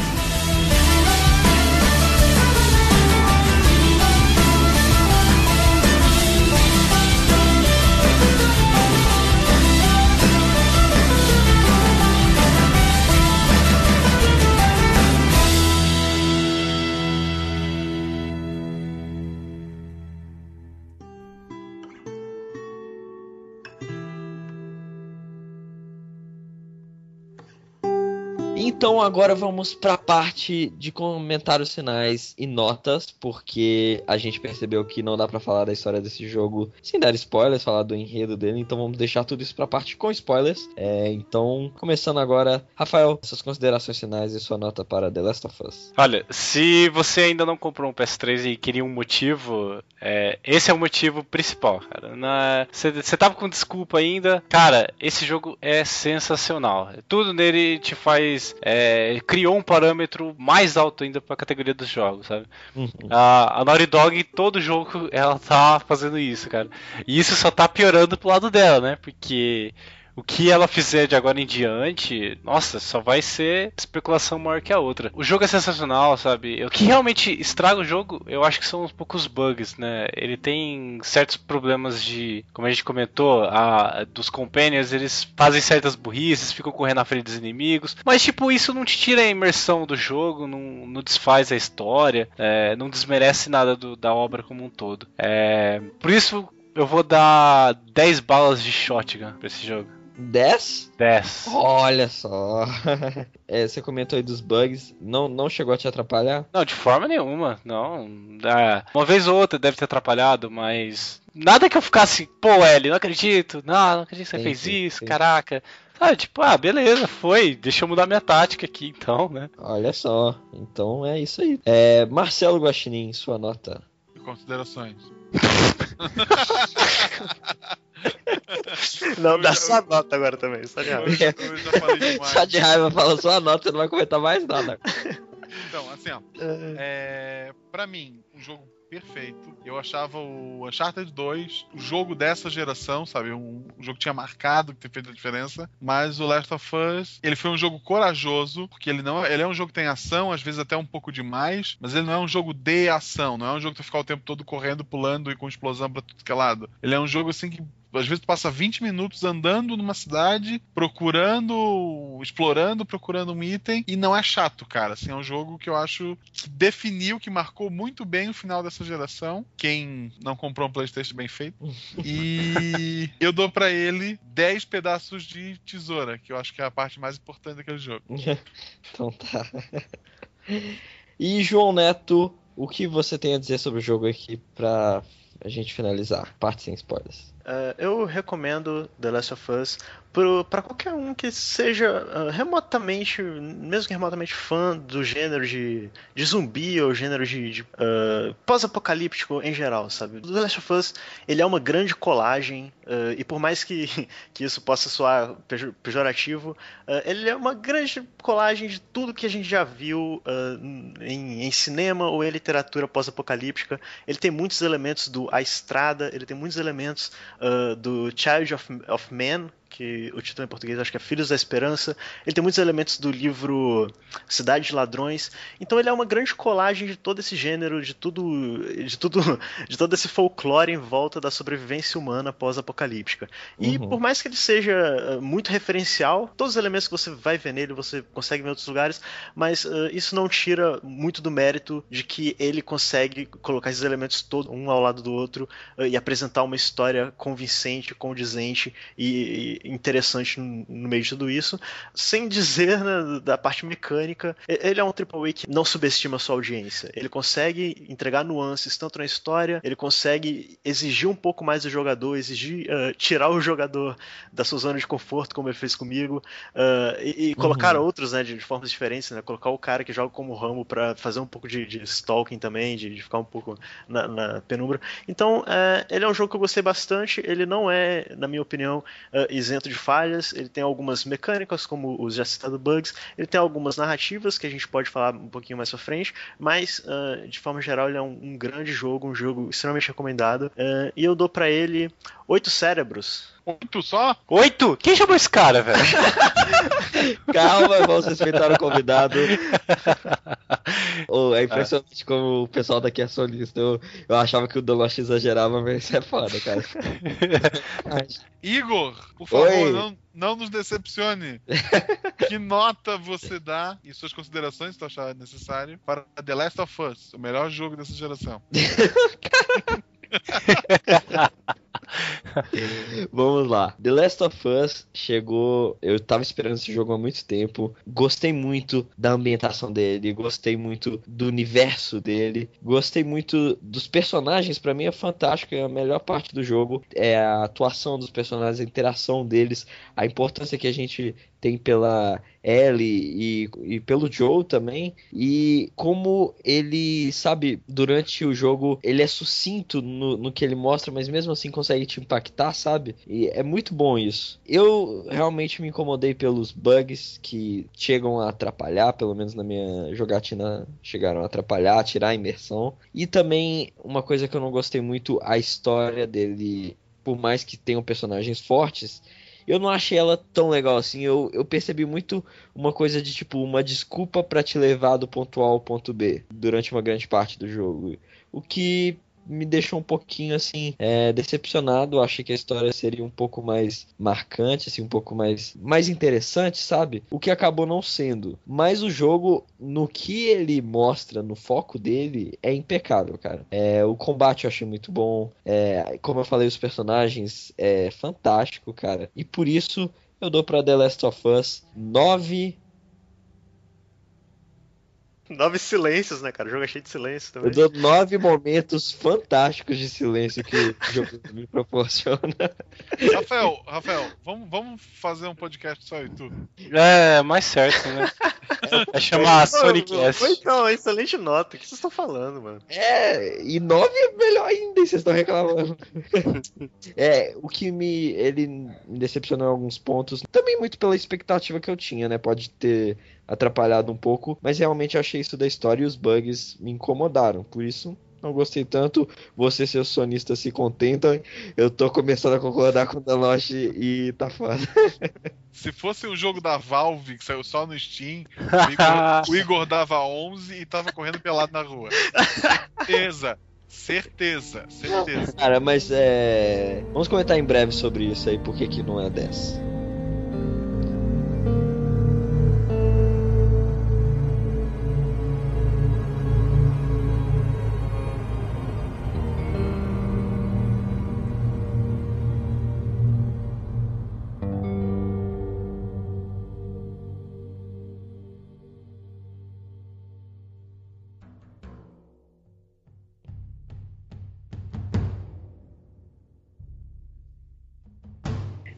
Então agora vamos pra parte de comentários finais e notas, porque a gente percebeu que não dá pra falar da história desse jogo sem dar spoilers, falar do enredo dele, então vamos deixar tudo isso pra parte com spoilers. É, então, começando agora, Rafael, suas considerações finais e sua nota para The Last of Us. Olha, se você ainda não comprou um PS3 e queria um motivo, é, esse é o motivo principal, cara. Você tava com desculpa ainda, cara, esse jogo é sensacional. Tudo nele te faz. é, criou um parâmetro mais alto ainda pra categoria dos jogos, sabe? A, a Naughty Dog, todo jogo, ela tá fazendo isso, cara. E isso só tá piorando pro lado dela, né? Porque o que ela fizer de agora em diante, nossa, só vai ser especulação maior que a outra. O jogo é sensacional, sabe? O que realmente estraga o jogo, eu acho que são uns poucos bugs, né? Ele tem certos problemas de, como a gente comentou, a, dos companions, eles fazem certas burrices, ficam correndo na frente dos inimigos. Mas, tipo, isso não te tira a imersão do jogo, não, não desfaz a história, é, não desmerece nada do- da obra como um todo. É, por isso, eu vou dar 10 balas de shotgun pra esse jogo. 10? 10. Olha só. É, você comentou aí dos bugs, não, não chegou a te atrapalhar? Não, de forma nenhuma. Não. É, uma vez ou outra deve ter atrapalhado, mas. Nada que eu ficasse, pô, L, não acredito. Não, não acredito que você Sim, fez sim, isso, sim. caraca. Ah, tipo, ah, beleza, foi. Deixa eu mudar minha tática aqui então, né? Olha só, então é isso aí. É, Marcelo Guaxinim, sua nota. Considerações. Não, dá sua nota agora também, só de raiva. Eu já falei demais. Só de raiva fala sua nota, você não vai comentar mais nada. Então, assim, ó. É, pra mim, um jogo perfeito. Eu achava o Uncharted 2 o jogo dessa geração, sabe? Um, um jogo que tinha marcado, que tinha feito a diferença. Mas o Last of Us, ele foi um jogo corajoso, porque ele não ele é um jogo que tem ação, às vezes até um pouco demais, mas ele não é um jogo de ação, não é um jogo que tu ficar o tempo todo correndo, pulando e com explosão pra tudo que é lado. Ele é um jogo assim que às vezes tu passa 20 minutos andando numa cidade, procurando, explorando, procurando um item, e não é chato, cara. Assim, é um jogo que eu acho que definiu, que marcou muito bem o final dessa geração. Quem não comprou um PlayStation bem feito. E eu dou pra ele 10 pedaços de tesoura, que eu acho que é a parte mais importante daquele jogo. então tá. E João Neto, o que você tem a dizer sobre o jogo aqui pra a gente finalizar? Parte sem spoilers. Uh, eu recomendo The Last of Us pra qualquer um que seja uh, remotamente, mesmo que remotamente fã do gênero de, de zumbi ou gênero de, de, uh, pós-apocalíptico em geral, sabe? The Last of Us, ele é uma grande colagem uh, e por mais que, que isso possa soar pejo- pejorativo, uh, ele é uma grande colagem de tudo que a gente já viu uh, em, em cinema ou em literatura pós-apocalíptica. Ele tem muitos elementos do A Estrada, ele tem muitos elementos do Child of, of Man, que o título em português acho que é Filhos da Esperança. Ele tem muitos elementos do livro Cidade de Ladrões. Então ele é uma grande colagem de todo esse gênero, de tudo, de tudo, de todo esse folclore em volta da sobrevivência humana pós-apocalíptica. E Uhum. por mais que ele seja uh, muito referencial, todos os elementos que você vai ver nele você consegue ver em outros lugares, mas uh, isso não tira muito do mérito de que ele consegue colocar esses elementos todos um ao lado do outro uh, e apresentar uma história convincente, condizente e, e interessante no, no meio de tudo isso, sem dizer né, da parte mecânica. Ele é um AAA que não subestima a sua audiência. Ele consegue entregar nuances tanto na história, ele consegue exigir um pouco mais do jogador, exigir uh, tirar o jogador da sua zona de conforto, como ele fez comigo, uh, e, e colocar Uhum. outros né, de, de formas diferentes, né? Colocar o cara que joga como ramo para fazer um pouco de, de stalking também, de, de ficar um pouco na, na penumbra. Então, é, ele é um jogo que eu gostei bastante. Ele não é, na minha opinião, isento de falhas. Ele tem algumas mecânicas, como os já citados bugs. Ele tem algumas narrativas que a gente pode falar um pouquinho mais pra frente. Mas, de forma geral, ele é um, um grande jogo, um jogo extremamente recomendado. E eu dou pra ele oito cérebros. Oito só? Oito? Quem chamou esse cara, velho? Calma, vamos respeitar o convidado. Ô, é impressionante como o pessoal daqui é solista. Eu, eu achava que o Delosh exagerava, mas isso é foda, cara. Igor, por favor, não, não nos decepcione. que nota você dá e suas considerações, se tu achar necessário, para The Last of Us, o melhor jogo dessa geração? Vamos lá. The Last of Us chegou. Eu tava esperando esse jogo há muito tempo. Gostei muito da ambientação dele. Gostei muito do universo dele. Gostei muito dos personagens. Pra mim é fantástico. É a melhor parte do jogo. É a atuação dos personagens, a interação deles, a importância que a gente tem pela Ellie e, e pelo Joe também. E como ele, sabe, durante o jogo, ele é sucinto no, no que ele mostra, mas mesmo assim consegue te impactar, sabe? E é muito bom isso. Eu realmente me incomodei pelos bugs que chegam a atrapalhar, pelo menos na minha jogatina chegaram a atrapalhar, tirar a imersão. E também uma coisa que eu não gostei muito, a história dele, por mais que tenham personagens fortes, eu não achei ela tão legal assim. Eu, eu percebi muito uma coisa de tipo uma desculpa pra te levar do ponto A ao ponto B durante uma grande parte do jogo. O que me deixou um pouquinho assim é, decepcionado. Achei que a história seria um pouco mais marcante, assim, um pouco mais, mais interessante, sabe? O que acabou não sendo. Mas o jogo, no que ele mostra, no foco dele, é impecável, cara. É, o combate eu achei muito bom. É, como eu falei, os personagens é fantástico, cara. E por isso eu dou pra The Last of Us 9 Nove silêncios, né, cara? O jogo é cheio de silêncio também. Eu dou nove momentos fantásticos de silêncio que o jogo me proporciona. Rafael, Rafael, vamos, vamos fazer um podcast só YouTube. É, mais certo, né? É chamar Pô, Sonicast. Então, excelente nota. O que vocês estão falando, mano? É, e nove é melhor ainda, e vocês estão reclamando. é, o que me. Ele me decepcionou em alguns pontos. Também muito pela expectativa que eu tinha, né? Pode ter atrapalhado um pouco, mas realmente eu achei isso da história e os bugs me incomodaram. Por isso. Não gostei tanto, você, seus sonistas, se contentam. Eu tô começando a concordar com o Deloche e tá foda. Se fosse um jogo da Valve que saiu só no Steam, o Igor, o Igor dava 11 e tava correndo pelado na rua. Certeza. Certeza, certeza. Cara, mas é. Vamos comentar em breve sobre isso aí, por que que não é 10.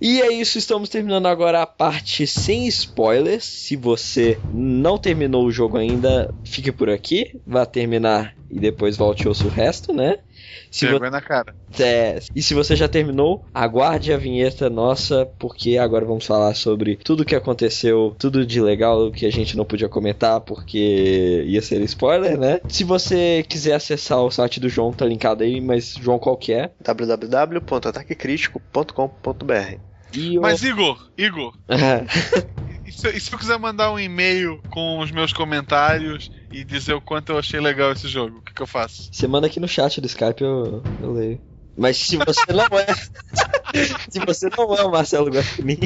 E é isso, estamos terminando agora a parte sem spoilers. Se você não terminou o jogo ainda, fique por aqui, vá terminar e depois volte ouça o resto, né? Se vo- na cara. É, e se você já terminou, aguarde a vinheta nossa, porque agora vamos falar sobre tudo que aconteceu, tudo de legal que a gente não podia comentar, porque ia ser spoiler, né? Se você quiser acessar o site do João, tá linkado aí, mas João qual que é? www.ataquecritico.com.br Mas Igor, Igor, e se, e se eu quiser mandar um e-mail com os meus comentários e dizer o quanto eu achei legal esse jogo, o que, que eu faço? Você manda aqui no chat do Skype, eu, eu leio. Mas se você não é. se você não é o Marcelo Guaxinim,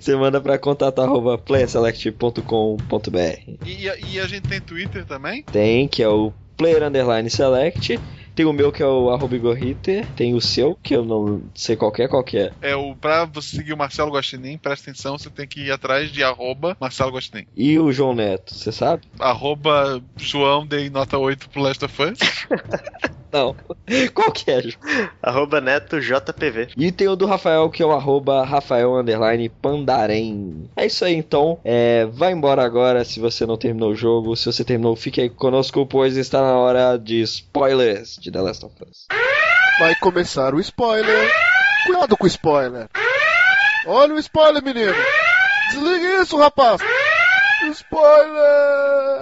você manda pra contato.playerselect.com.br. E, e- e a gente tem Twitter também? Tem, que é o Player Underline Select. Tem o meu que é o arroba Igor Ritter. Tem o seu, que eu não sei qual que é, qual que é. É o pra você seguir o Marcelo Guaxinim, presta atenção, você tem que ir atrás de arroba Marcelo Guaxinim. E o João Neto, você sabe? Arroba João dei nota 8 pro Last of Us. Não. Qual que é, João? Arroba Neto JPV. E tem o do Rafael, que é o arroba Rafael Underline Pandarém. É isso aí, então. É, vai embora agora se você não terminou o jogo. Se você terminou, fique aí conosco, pois está na hora de spoilers de The Last of Us. Vai começar o spoiler. Cuidado com o spoiler. Olha o spoiler, menino. Desliga isso, rapaz. Spoiler.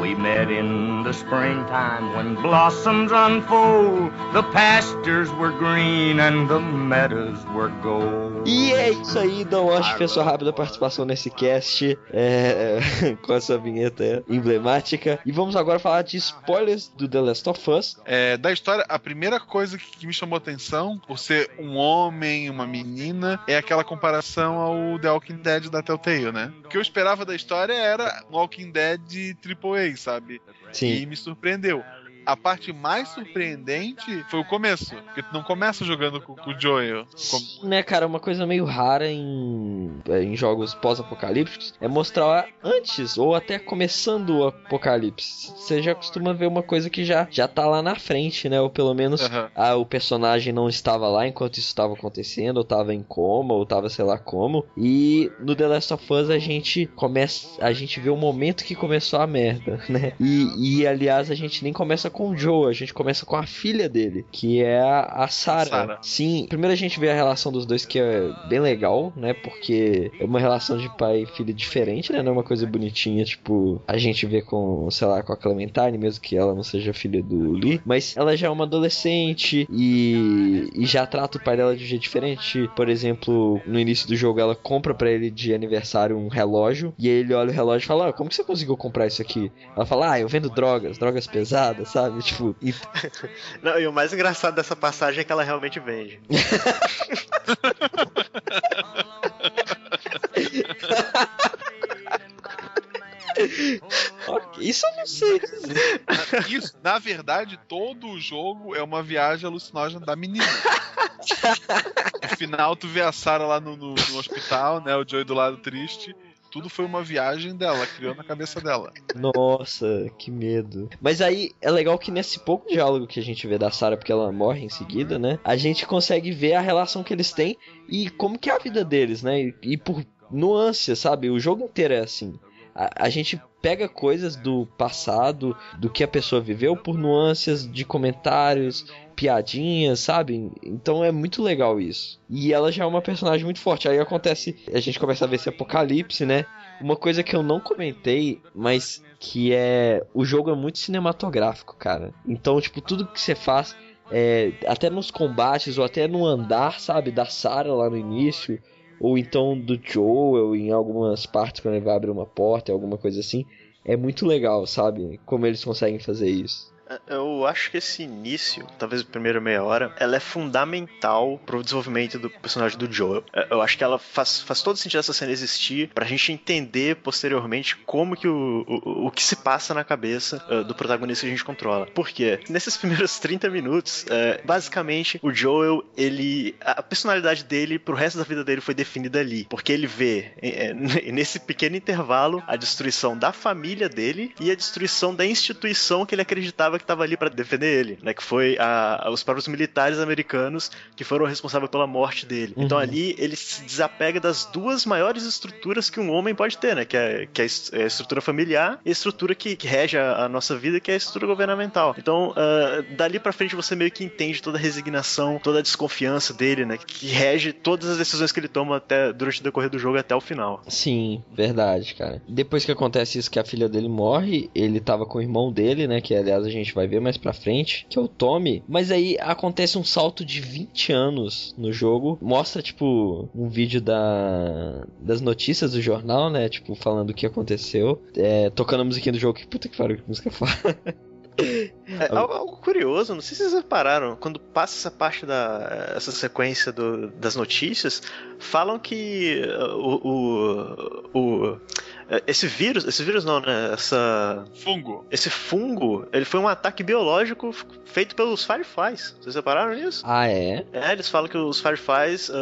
We met in the springtime when blossoms unfold. The pastures were green and the meadows were gold. E é isso aí, Dom Osh fez sua rápida participação nesse cast é, com essa vinheta emblemática. E vamos agora falar de spoilers do The Last of Us. É, da história, a primeira coisa que, que me chamou atenção, por ser um homem, uma menina, é aquela comparação ao The Walking Dead da Telltale, né? O que eu esperava da história era Walking Dead AAA, sabe? Sim. E me surpreendeu. A parte mais surpreendente foi o começo, porque tu não começa jogando com, com o Joel. Com- Né, cara, uma coisa meio rara em, em jogos pós-apocalípticos é mostrar antes ou até começando o apocalipse. Você já costuma ver uma coisa que já, já tá lá na frente, né? Ou pelo menos ah, o personagem não estava lá enquanto isso estava acontecendo, ou tava em coma, ou tava sei lá como. E no The Last of Us a gente começa. A gente vê o momento que começou a merda, né? E, e aliás, a gente nem começa com o Joe, a gente começa com a filha dele, que é a, Sarah. Sim, primeiro a gente vê a relação dos dois que é bem legal, né? Porque é uma relação de pai e filha diferente, né? Não é uma coisa bonitinha, tipo, a gente vê com, sei lá, com a Clementine, mesmo que ela não seja filha do Lee, mas ela já é uma adolescente e, e já trata o pai dela de um jeito diferente. Por exemplo, no início do jogo ela compra pra ele de aniversário um relógio e aí ele olha o relógio e fala: ah, como que você conseguiu comprar isso aqui? Ela fala: ah, eu vendo drogas, drogas pesadas, sabe? Tipo, e Não, e o mais engraçado dessa passagem é que ela realmente vende. Isso eu não sei. Isso, na verdade, todo o jogo é uma viagem alucinógena da menina. No final, tu vê a Sarah lá no, no- no hospital, né? O Joey do lado triste. Tudo foi uma viagem dela, ela criou na cabeça dela. Nossa, que medo. Mas aí é legal que nesse pouco diálogo que a gente vê da Sarah, porque ela morre em seguida, né? A gente consegue ver a relação que eles têm e como que é a vida deles, né? E, e por nuances, sabe? O jogo inteiro é assim. A, a gente pega coisas do passado, do que a pessoa viveu, por nuances de comentários, piadinhas, sabe? Então é muito legal isso. E ela já é uma personagem muito forte. Aí acontece, a gente começa a ver esse apocalipse, né? Uma coisa que eu não comentei, mas que é. O jogo é muito cinematográfico, cara. Então, tipo, tudo que você faz, é, até nos combates ou até no andar, sabe? Da Sarah lá no início, ou então do Joel em algumas partes quando ele vai abrir uma porta, alguma coisa assim. É muito legal, sabe? Como eles conseguem fazer isso. Eu acho que esse início, talvez a primeira meia hora, ela é fundamental pro desenvolvimento do personagem do Joel. É, Eu acho que ela faz, faz todo sentido essa cena existir pra gente entender posteriormente como que o, o, o que se passa na cabeça uh, do protagonista que a gente controla. Por quê? Nesses primeiros 30 minutos, é, basicamente, o Joel, ele. A personalidade dele pro resto da vida dele foi definida ali. Porque ele vê, é, nesse pequeno intervalo, a destruição da família dele e a destruição da instituição que ele acreditava que estava ali para defender ele, né? Que foi a, os próprios militares americanos que foram responsáveis pela morte dele. Então Uhum. ali ele se desapega das duas maiores estruturas que um homem pode ter, né? Que é, que é a é a estrutura familiar e a estrutura que, que rege a, a nossa vida, que é a estrutura governamental. Então, ah, dali pra frente você meio que entende toda a resignação, toda a desconfiança dele, né? Que rege todas as decisões que ele toma até durante o decorrer do jogo até o final. Sim, verdade, cara. Depois que acontece isso que a filha dele morre, ele tava com o irmão dele, né? Que aliás a gente gente vai ver mais pra frente, que é o Tommy. Mas aí acontece um salto de 20 anos no jogo. Mostra, tipo, um vídeo da, das notícias do jornal, né? Tipo, falando o que aconteceu. É, tocando a musiquinha do jogo. Que puta que pariu, que música foda. É, algo, curioso, não sei se vocês repararam, quando passa essa parte da essa sequência do- das notícias, falam que o, o, o- esse vírus, esse vírus não, né? Essa Fungo. esse fungo, ele foi um ataque biológico feito pelos Fireflies. Vocês repararam nisso? Ah, é? É, eles falam que os Fireflies, uh,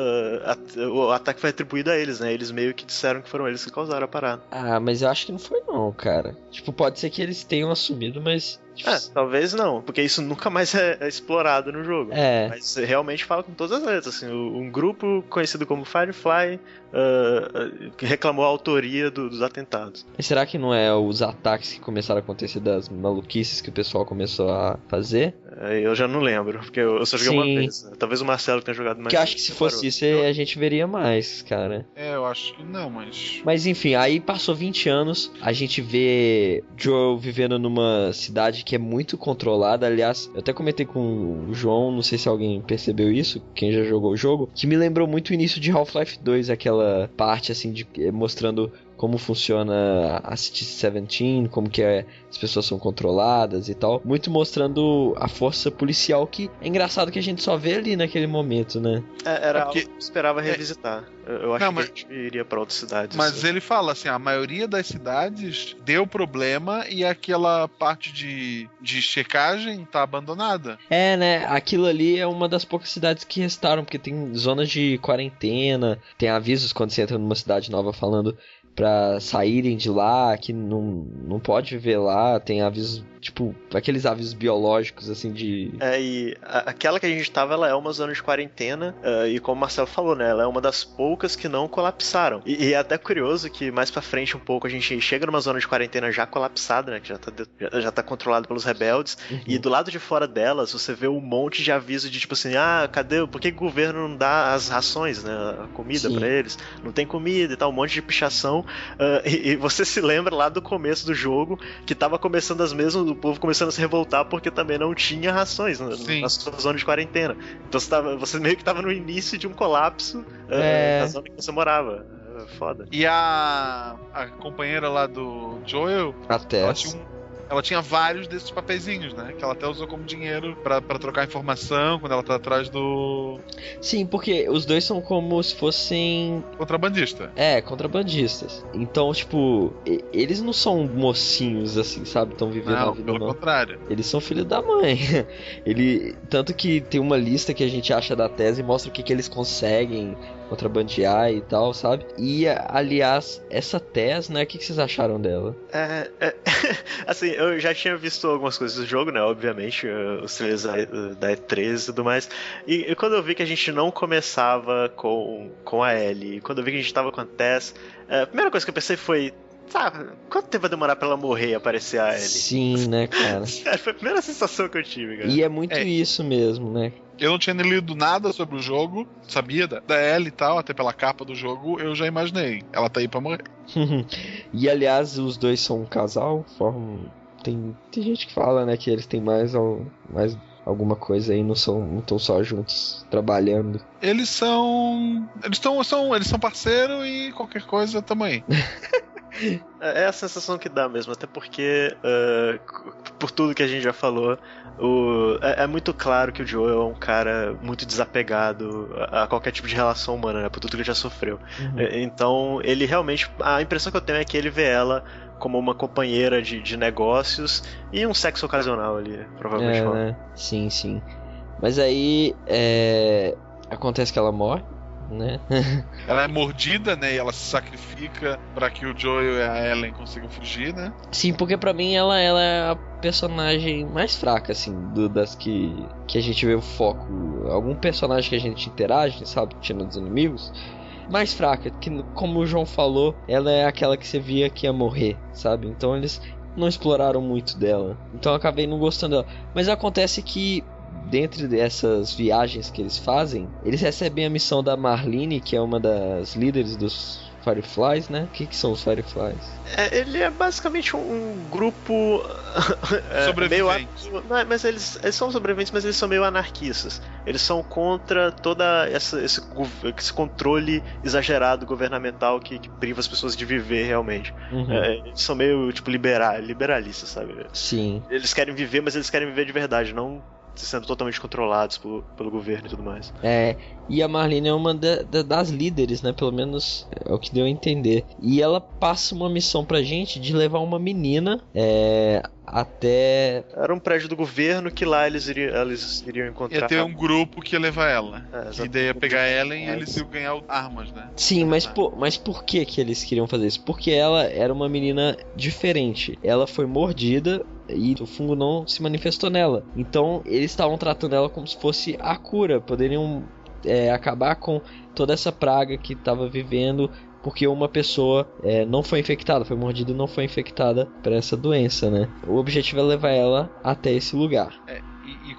at- o ataque foi atribuído a eles, né? Eles meio que disseram que foram eles que causaram a parada. Ah, mas eu acho que não foi não, cara. Tipo, pode ser que eles tenham assumido, mas. É, talvez não, porque isso nunca mais é, é explorado no jogo. É. Mas realmente fala com todas as letras. Assim, um grupo conhecido como Firefly uh, uh, reclamou a autoria do- dos atentados. Mas será que não é os ataques que começaram a acontecer das maluquices que o pessoal começou a fazer? Eu já não lembro, porque eu eu só joguei uma Sim. vez. né? Talvez o Marcelo tenha jogado mais. Porque eu acho que se fosse isso, a gente veria mais, cara. É, eu acho que não, mas. Mas enfim, aí passou 20 anos, a gente vê Joel vivendo numa cidade que é muito controlada. Aliás, eu até comentei com o João, não sei se alguém percebeu isso, quem já jogou o jogo, que me lembrou muito o início de Half-Life 2, aquela parte assim de eh, mostrando como funciona a City 17, como que é, as pessoas são controladas e tal. Muito mostrando a força policial que é engraçado que a gente só vê ali naquele momento, né? É, era É porque- algo que eu esperava revisitar. Eu, eu acho Não, que mas- a gente iria pra outras cidades. Mas assim. ele fala assim, a maioria das cidades deu problema e aquela parte de, de checagem tá abandonada. É, né? Aquilo ali é uma das poucas cidades que restaram, porque tem zonas de quarentena, tem avisos quando você entra numa cidade nova falando pra saírem de lá, que não, não pode viver lá, tem avisos, tipo, aqueles avisos biológicos, assim, de... É, e a- aquela que a gente tava, ela é uma zona de quarentena, eh, e como o Marcelo falou, né, ela é uma das poucas que não colapsaram. E, e é até curioso que mais pra frente um pouco a gente chega numa zona de quarentena já colapsada, né, que já tá, já, já tá controlado pelos rebeldes, e do lado de fora delas você vê um monte de aviso de tipo assim, ah, cadê, por que o governo não dá as rações, né, a comida pra eles? Não tem comida e tal, um monte de pichação, ah, e, e você se lembra lá do começo do jogo que tava começando as mesmas, o povo começando a se revoltar porque também não tinha rações na, Sim. na sua zona de quarentena. Então você, tava, você meio que tava no início de um colapso ah, É. da zona que você morava. Ah, Foda. E a, a companheira lá do Joel, Até. ela tinha, um- ela tinha vários desses papeizinhos, né? Que ela até usou como dinheiro pra, pra trocar informação quando ela tá atrás do Sim, porque os dois são como se fossem... contrabandista. É, contrabandistas. Então, tipo, eles não são mocinhos, assim, sabe? Estão vivendo a Não, vida pelo não. contrário. Eles são filhos da mãe. Ele tanto que tem uma lista que a gente acha da tese e mostra o que, que eles conseguem contrabandear e tal, sabe? E aliás, essa tese, né? O que, vocês acharam dela? É, é, assim, eu já tinha visto algumas coisas do jogo, né? Obviamente, eh, os trailers da, da E3 e tudo mais. E, e quando eu vi que a gente não começava com, com a Ellie, quando eu vi que a gente tava com a Tess, eh, a primeira coisa que eu pensei foi. Sabe, quanto tempo vai demorar pra ela morrer e aparecer a Ellie? Sim, né, cara? Sério, foi a primeira sensação que eu tive, cara. E é muito isso mesmo, né? Eu não tinha nem lido nada sobre o jogo, sabia da, da Ellie e tal, até pela capa do jogo, eu já imaginei. Ela tá aí pra morrer. e aliás, os dois são um casal, formam. Tem, tem gente que fala, né, que eles têm mais, mais alguma coisa aí, não são não estão só juntos trabalhando. Eles são. Eles estão. São, eles são parceiro e qualquer coisa também. É é a sensação que dá mesmo, até porque, c- por tudo que a gente já falou, o- é, é muito claro que o Joel é um cara muito desapegado a, a qualquer tipo de relação humana, né, por tudo que ele já sofreu. Uhum. Eh, Então, ele realmente. A impressão que eu tenho é que ele vê ela como uma companheira de, de negócios e um sexo ocasional ali, provavelmente. É, né? Sim, sim. Mas aí é... acontece que ela morre, né? Ela é mordida, né? E ela se sacrifica pra que o Joel e a Ellen consigam fugir, né? sim, porque pra mim ela, ela é a personagem mais fraca, assim, do- das que, que a gente vê o foco. Algum personagem que a gente interage, sabe? Tirando os inimigos. Mais fraca, que como o João falou, ela é aquela que você via que ia morrer, sabe? Então eles não exploraram muito dela. Então eu acabei não gostando dela. Mas acontece que dentro dessas viagens que eles fazem, eles recebem a missão da Marlene, que é uma das líderes dos Fireflies, né? O que, que são os Fireflies? É, ele é basicamente um, um grupo. é, Sobrevivente. meio não, é, mas eles, eles são sobreviventes, mas eles são meio anarquistas. Eles são contra toda essa, esse, esse controle exagerado governamental que, que priva as pessoas de viver realmente. Uhum. É, eles são meio tipo liberal, liberalistas, sabe? Sim. Eles querem viver, mas eles querem viver de verdade, não sendo totalmente controlados por- pelo governo e tudo mais. É, e a Marlene é uma da- da- das líderes, né? Pelo menos é o que deu a entender. E ela passa uma missão pra gente de levar uma menina é, até. Era um prédio do governo que lá eles iriam, eles iriam encontrar. Ia ter um grupo que ia levar ela. É, e daí ia pegar ela e eles iam ganhar armas, né? Sim, mas por, mas por que que eles queriam fazer isso? Porque ela era uma menina diferente. Ela foi mordida e o fungo não se manifestou nela. Então eles estavam tratando ela como se fosse a cura. Poderiam é, acabar com toda essa praga que estava vivendo. Porque uma pessoa é, não foi infectada, foi mordida e não foi infectada para essa doença, né? O objetivo é levar ela até esse lugar. É,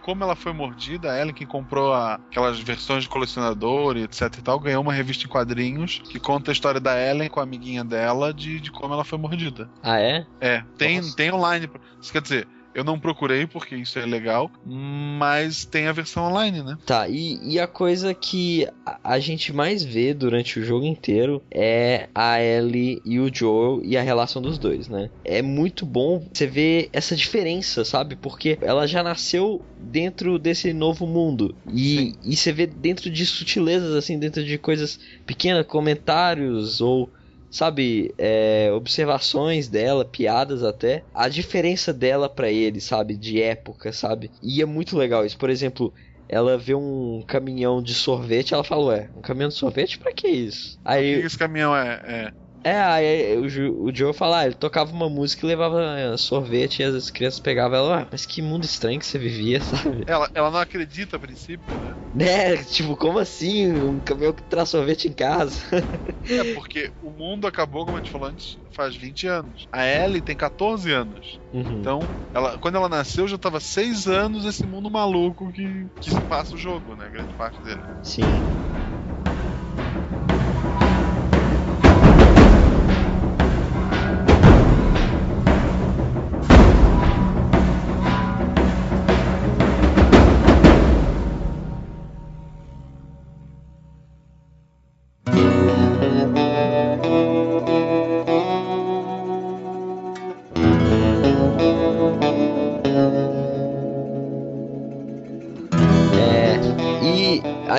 como ela foi mordida, a Ellen que comprou a- aquelas versões de colecionador e etc e tal, ganhou uma revista em quadrinhos que conta a história da Ellen com a amiguinha dela de, de como ela foi mordida. Ah, é? É, tem, tem online. Isso quer dizer, eu não procurei porque isso é legal, mas tem a versão online, né? Tá, e, e a coisa que a, gente mais vê durante o jogo inteiro é a Ellie e o Joel e a relação dos dois, né? É muito bom você ver essa diferença, sabe? Porque ela já nasceu dentro desse novo mundo. E, e você vê dentro de sutilezas, assim, dentro de coisas pequenas, comentários ou sabe, é, observações dela, piadas até, a diferença dela pra ele, sabe, de época, sabe? E é muito legal isso. Por exemplo, ela vê um caminhão de sorvete, ela fala, ué, um caminhão de sorvete pra que isso? O que Aí, esse caminhão é? é? É, aí o, o Joe fala, ah, ele tocava uma música e levava é, sorvete e as crianças pegavam ela, ué, mas que mundo estranho que você vivia, sabe? Ela, ela não acredita a princípio, né? Né, tipo, como assim? Um caminhão que traz sorvete em casa? É porque o mundo acabou, como a gente falou antes, faz 20 anos. A Ellie tem 14 anos. Uhum. Então, ela, quando ela nasceu, já tava 6 anos esse mundo maluco que, que se passa o jogo, né? Grande parte dele. Sim.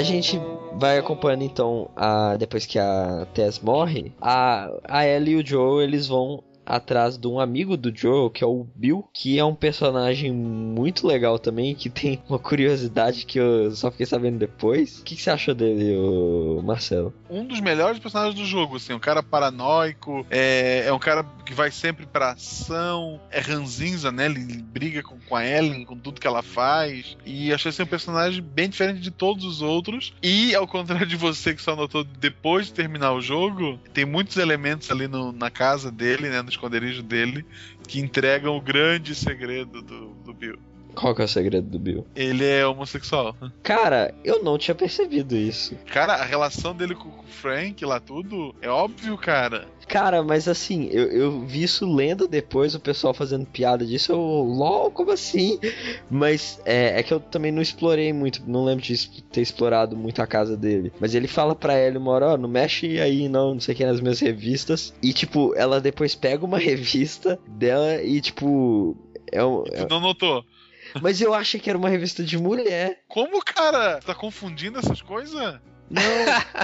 Gente vai acompanhando então a depois que a Tess morre, a a Ellie e o Joe eles vão atrás de um amigo do Joe, que é o Bill, que é um personagem muito legal também, que tem uma curiosidade que eu só fiquei sabendo depois. O que, que você achou dele, Marcelo? Um dos melhores personagens do jogo, assim, um cara paranoico, é, é um cara que vai sempre pra ação, é ranzinza, né? Ele briga com, com a Ellen, com tudo que ela faz. E achei assim um personagem bem diferente de todos os outros. E ao contrário de você que só notou depois de terminar o jogo, tem muitos elementos ali no- na casa dele, né? Esconderijo dele, que entregam o grande segredo do, do Bill. Qual que é o segredo do Bill? Ele é homossexual. Cara, eu não tinha percebido isso. Cara, a relação dele com o Frank lá, tudo, é óbvio, cara. Cara, mas assim, eu, eu vi isso lendo depois, o pessoal fazendo piada disso, eu, lol, como assim? Mas é, é que eu também não explorei muito, não lembro de ter explorado muito a casa dele. Mas ele fala pra ela uma hora, ó, não mexe aí não, não sei o que, nas minhas revistas. E tipo, ela depois pega uma revista dela e tipo... É um, Tu não notou? Mas eu achei que era uma revista de mulher. Como, cara? Tá confundindo essas coisas? Não,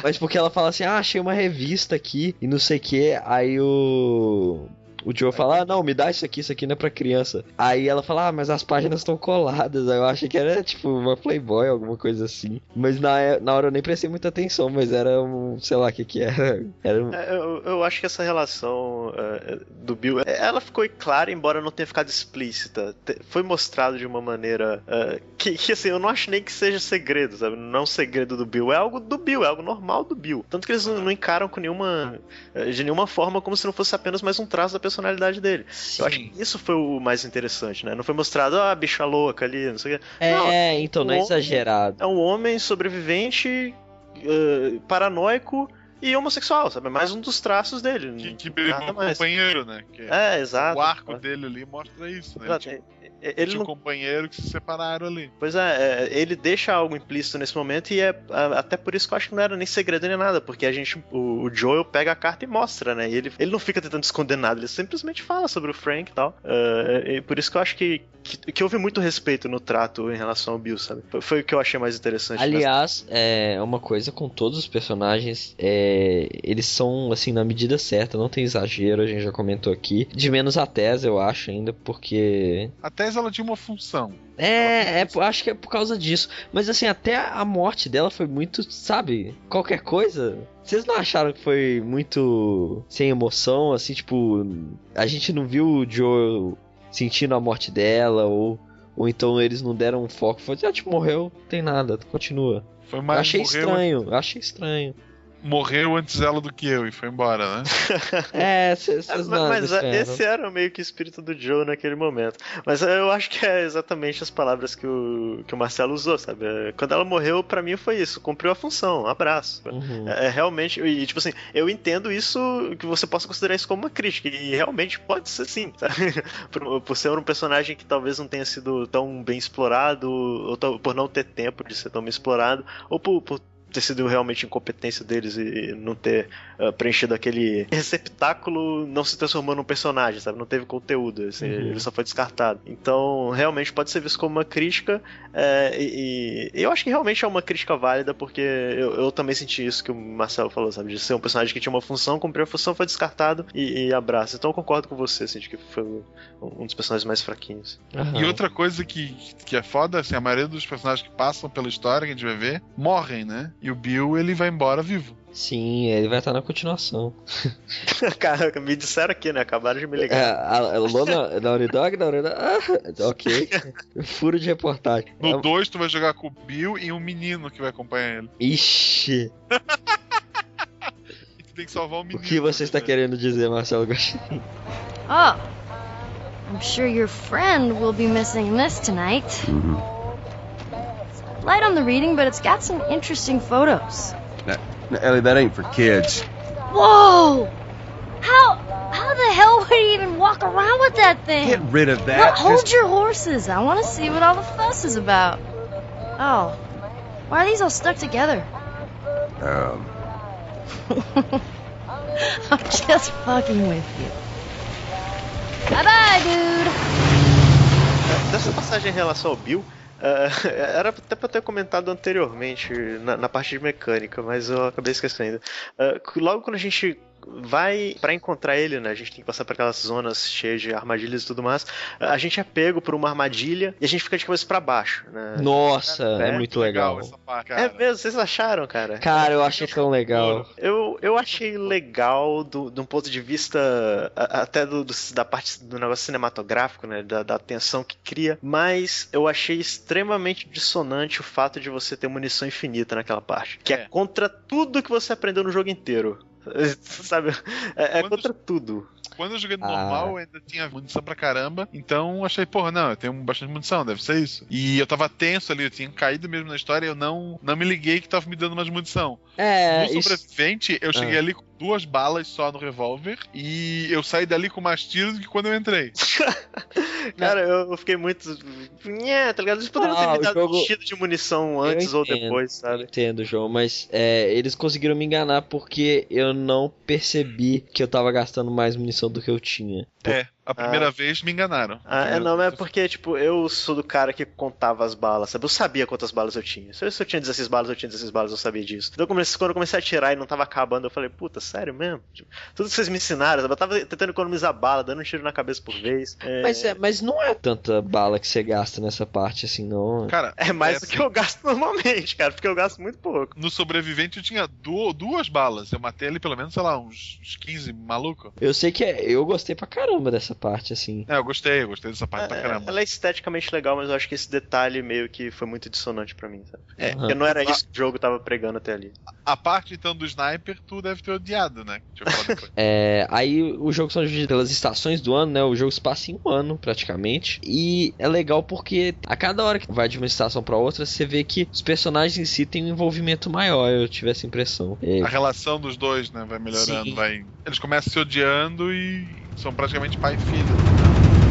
mas porque ela fala assim, ah, achei uma revista aqui e não sei o que, aí o. O Joe fala, ah, não, me dá isso aqui, isso aqui não é pra criança. Aí ela fala, ah, mas as páginas estão coladas. Aí eu achei que era tipo uma Playboy, alguma coisa assim. Mas na, na hora eu nem prestei muita atenção, mas era um, sei lá o que que era. Era um... É, eu, eu acho que essa relação é, do Bill, é, ela ficou clara, embora não tenha ficado explícita. Foi mostrado de uma maneira é, que, que, assim, eu não acho nem que seja segredo, sabe? Não é um segredo do Bill, é algo do Bill, é algo normal do Bill. Tanto que eles não, não encaram com nenhuma, é, de nenhuma forma como se não fosse apenas mais um traço da personalidade dele. Eu acho que isso foi o mais interessante, né? Não foi mostrado, ah, a bicha louca ali, não sei o quê. É, Não, então não é um homem- exagerado. É um homem sobrevivente, eh, paranoico, e homossexual, sabe? É mais um dos traços dele. Que, que o mais. companheiro, né? Que É, exato. O arco dele ali mostra isso, né? Exato ele tinha um não... companheiro que se separaram ali. Pois é, é, ele deixa algo implícito nesse momento e é até por isso que eu acho que não era nem segredo nem nada, porque a gente, o, o Joel pega a carta e mostra, né? E ele, ele não fica tentando esconder nada, ele simplesmente fala sobre o Frank e tal. Uh, e por isso que eu acho que, que, que, houve muito respeito no trato em relação ao Bill, sabe? Foi, foi o que eu achei mais interessante. Aliás, nessa... é uma coisa com todos os personagens, é, eles são, assim, na medida certa, não tem exagero, a gente já comentou aqui. De menos a tese, eu acho, ainda, porque... Até 10 ela tinha uma função. É, é função. acho que é por causa disso. Mas assim, até a morte dela foi muito, sabe? Qualquer coisa. Vocês não acharam que foi muito sem emoção? Assim, tipo, a gente não viu o Joe sentindo a morte dela ou. Ou então eles não deram um foco, falou, já ah, te morreu, não tem nada, continua. Foi mais achei morreu... estranho, achei estranho morreu antes ela do que eu e foi embora, né? É, vocês É, não mas estranharam. esse era meio que o espírito do Joe naquele momento. Mas eu acho que é exatamente as palavras que o, que o Marcelo usou, sabe? É, Quando ela morreu, pra mim foi isso, cumpriu a função, um abraço. Uhum. É, é realmente, e tipo assim, eu entendo isso, que você possa considerar isso como uma crítica, e realmente pode ser sim, sabe? por, por ser um personagem que talvez não tenha sido tão bem explorado, ou por não ter tempo de ser tão bem explorado, ou por, por ter sido realmente incompetência deles e não ter ah, preenchido aquele receptáculo, não se transformou num personagem, sabe? Não teve conteúdo, assim, Uhum. ele só foi descartado. Então, realmente pode ser visto como uma crítica, é, e, e eu acho que realmente é uma crítica válida, porque eu, eu também senti isso que o Marcelo falou, sabe? De ser um personagem que tinha uma função, cumpriu a função, foi descartado e, e abraço. Então eu concordo com você, assim, de que foi um, dos personagens mais fraquinhos. E outra coisa que, que é foda, assim, a maioria dos personagens que passam pela história que a gente vai ver, morrem, né? E o Bill, ele vai embora vivo. Sim, ele vai estar na continuação. Cara, me disseram aqui, né? Acabaram de me É, ligar. a, a Lona, da Unidog, da Unidog, ah, ok. Furo de reportagem. No É- 2, tu vai jogar com o Bill e um menino que vai acompanhar ele. Ixi, E tu tem que salvar o o menino. que você está querendo dizer, Marcelo Gostin? Oh, I'm sure your friend will be missing this tonight. Light on the reading, but it's got some interesting photos. Now, now, Ellie, that ain't for kids. Whoa! How how the hell would he even walk around with that thing? Get rid of Look, that. hold Just- your horses. I want to see what all the fuss is about. Oh, why are these all stuck together? Um, I'm just fucking with you. Bye bye, dude. Dessa passagem em relação ao Bill, eh, era até pra ter comentado anteriormente na, na parte de mecânica, mas eu acabei esquecendo. Eh, logo quando a gente vai pra encontrar ele, né? A gente tem que passar por aquelas zonas cheias de armadilhas e tudo mais. A gente é pego por uma armadilha e a gente fica de cabeça pra baixo, né? Nossa, é, muito legal. É mesmo, vocês acharam, cara? Cara, eu achei tão legal. Eu, eu achei legal do, de um ponto de vista até do, do- da parte do negócio cinematográfico, né? Da, da tensão que cria, mas eu achei extremamente dissonante o fato de você ter munição infinita naquela parte. Que é, contra tudo que você aprendeu no jogo inteiro. Sabe? É, é contra tudo. Quando eu joguei no Ah. normal, eu ainda tinha munição pra caramba. Então achei, porra, não, eu tenho bastante munição, deve ser isso. E eu tava tenso ali, eu tinha caído mesmo na história e eu não, não me liguei que tava me dando mais munição. É, no isso- sobrevivente, eu cheguei Ah. ali com duas balas só no revólver e eu saí dali com mais tiros do que quando eu entrei. Cara, eu, fiquei muito. Nhé, tá ligado? Eles poderiam Ah, ter me o dado jogo- um tiro de munição antes Eu ou entendo, depois, sabe? Entendo, João, mas é, eles conseguiram me enganar porque eu não percebi que eu tava gastando mais munição do que eu tinha. É, a primeira Ah. vez me enganaram. Ah, é não, é porque, tipo, eu sou do cara que contava as balas, sabe? Eu sabia quantas balas eu tinha. Se eu, se eu tinha 16 balas, eu tinha 16 balas, eu sabia disso. Então, eu comecei- quando eu comecei a atirar e não tava acabando, eu falei, puta, sério mesmo? Tipo, tudo que vocês me ensinaram, sabe? Eu tava tentando economizar bala, dando um tiro na cabeça por vez. É, Mas, é, mas não é tanta bala que você gasta nessa parte assim, não. Cara, é mais é do que eu gasto normalmente, cara, porque eu gasto muito pouco. No sobrevivente eu tinha du- duas balas. Eu matei ali pelo menos, sei lá, uns, uns 15 maluco. Eu sei que é, eu gostei pra caramba dessa parte, assim. É, eu gostei, eu gostei dessa parte pra caramba. Ela é esteticamente legal, mas eu acho que esse detalhe meio que foi muito dissonante pra mim, sabe? É. Porque não era Ah. isso que o jogo tava pregando até ali. A parte então do sniper, tu deve ter odiado, né? Depois. É, aí o jogo são divididos pelas estações do ano, né? O jogo se passa em um ano, praticamente. E é legal porque a cada hora que vai de uma estação pra outra, você vê que os personagens em si têm um envolvimento maior. Eu tive essa impressão. É, A relação dos dois, né, vai melhorando, Sim. vai. Eles começam se odiando e são praticamente pai e filho.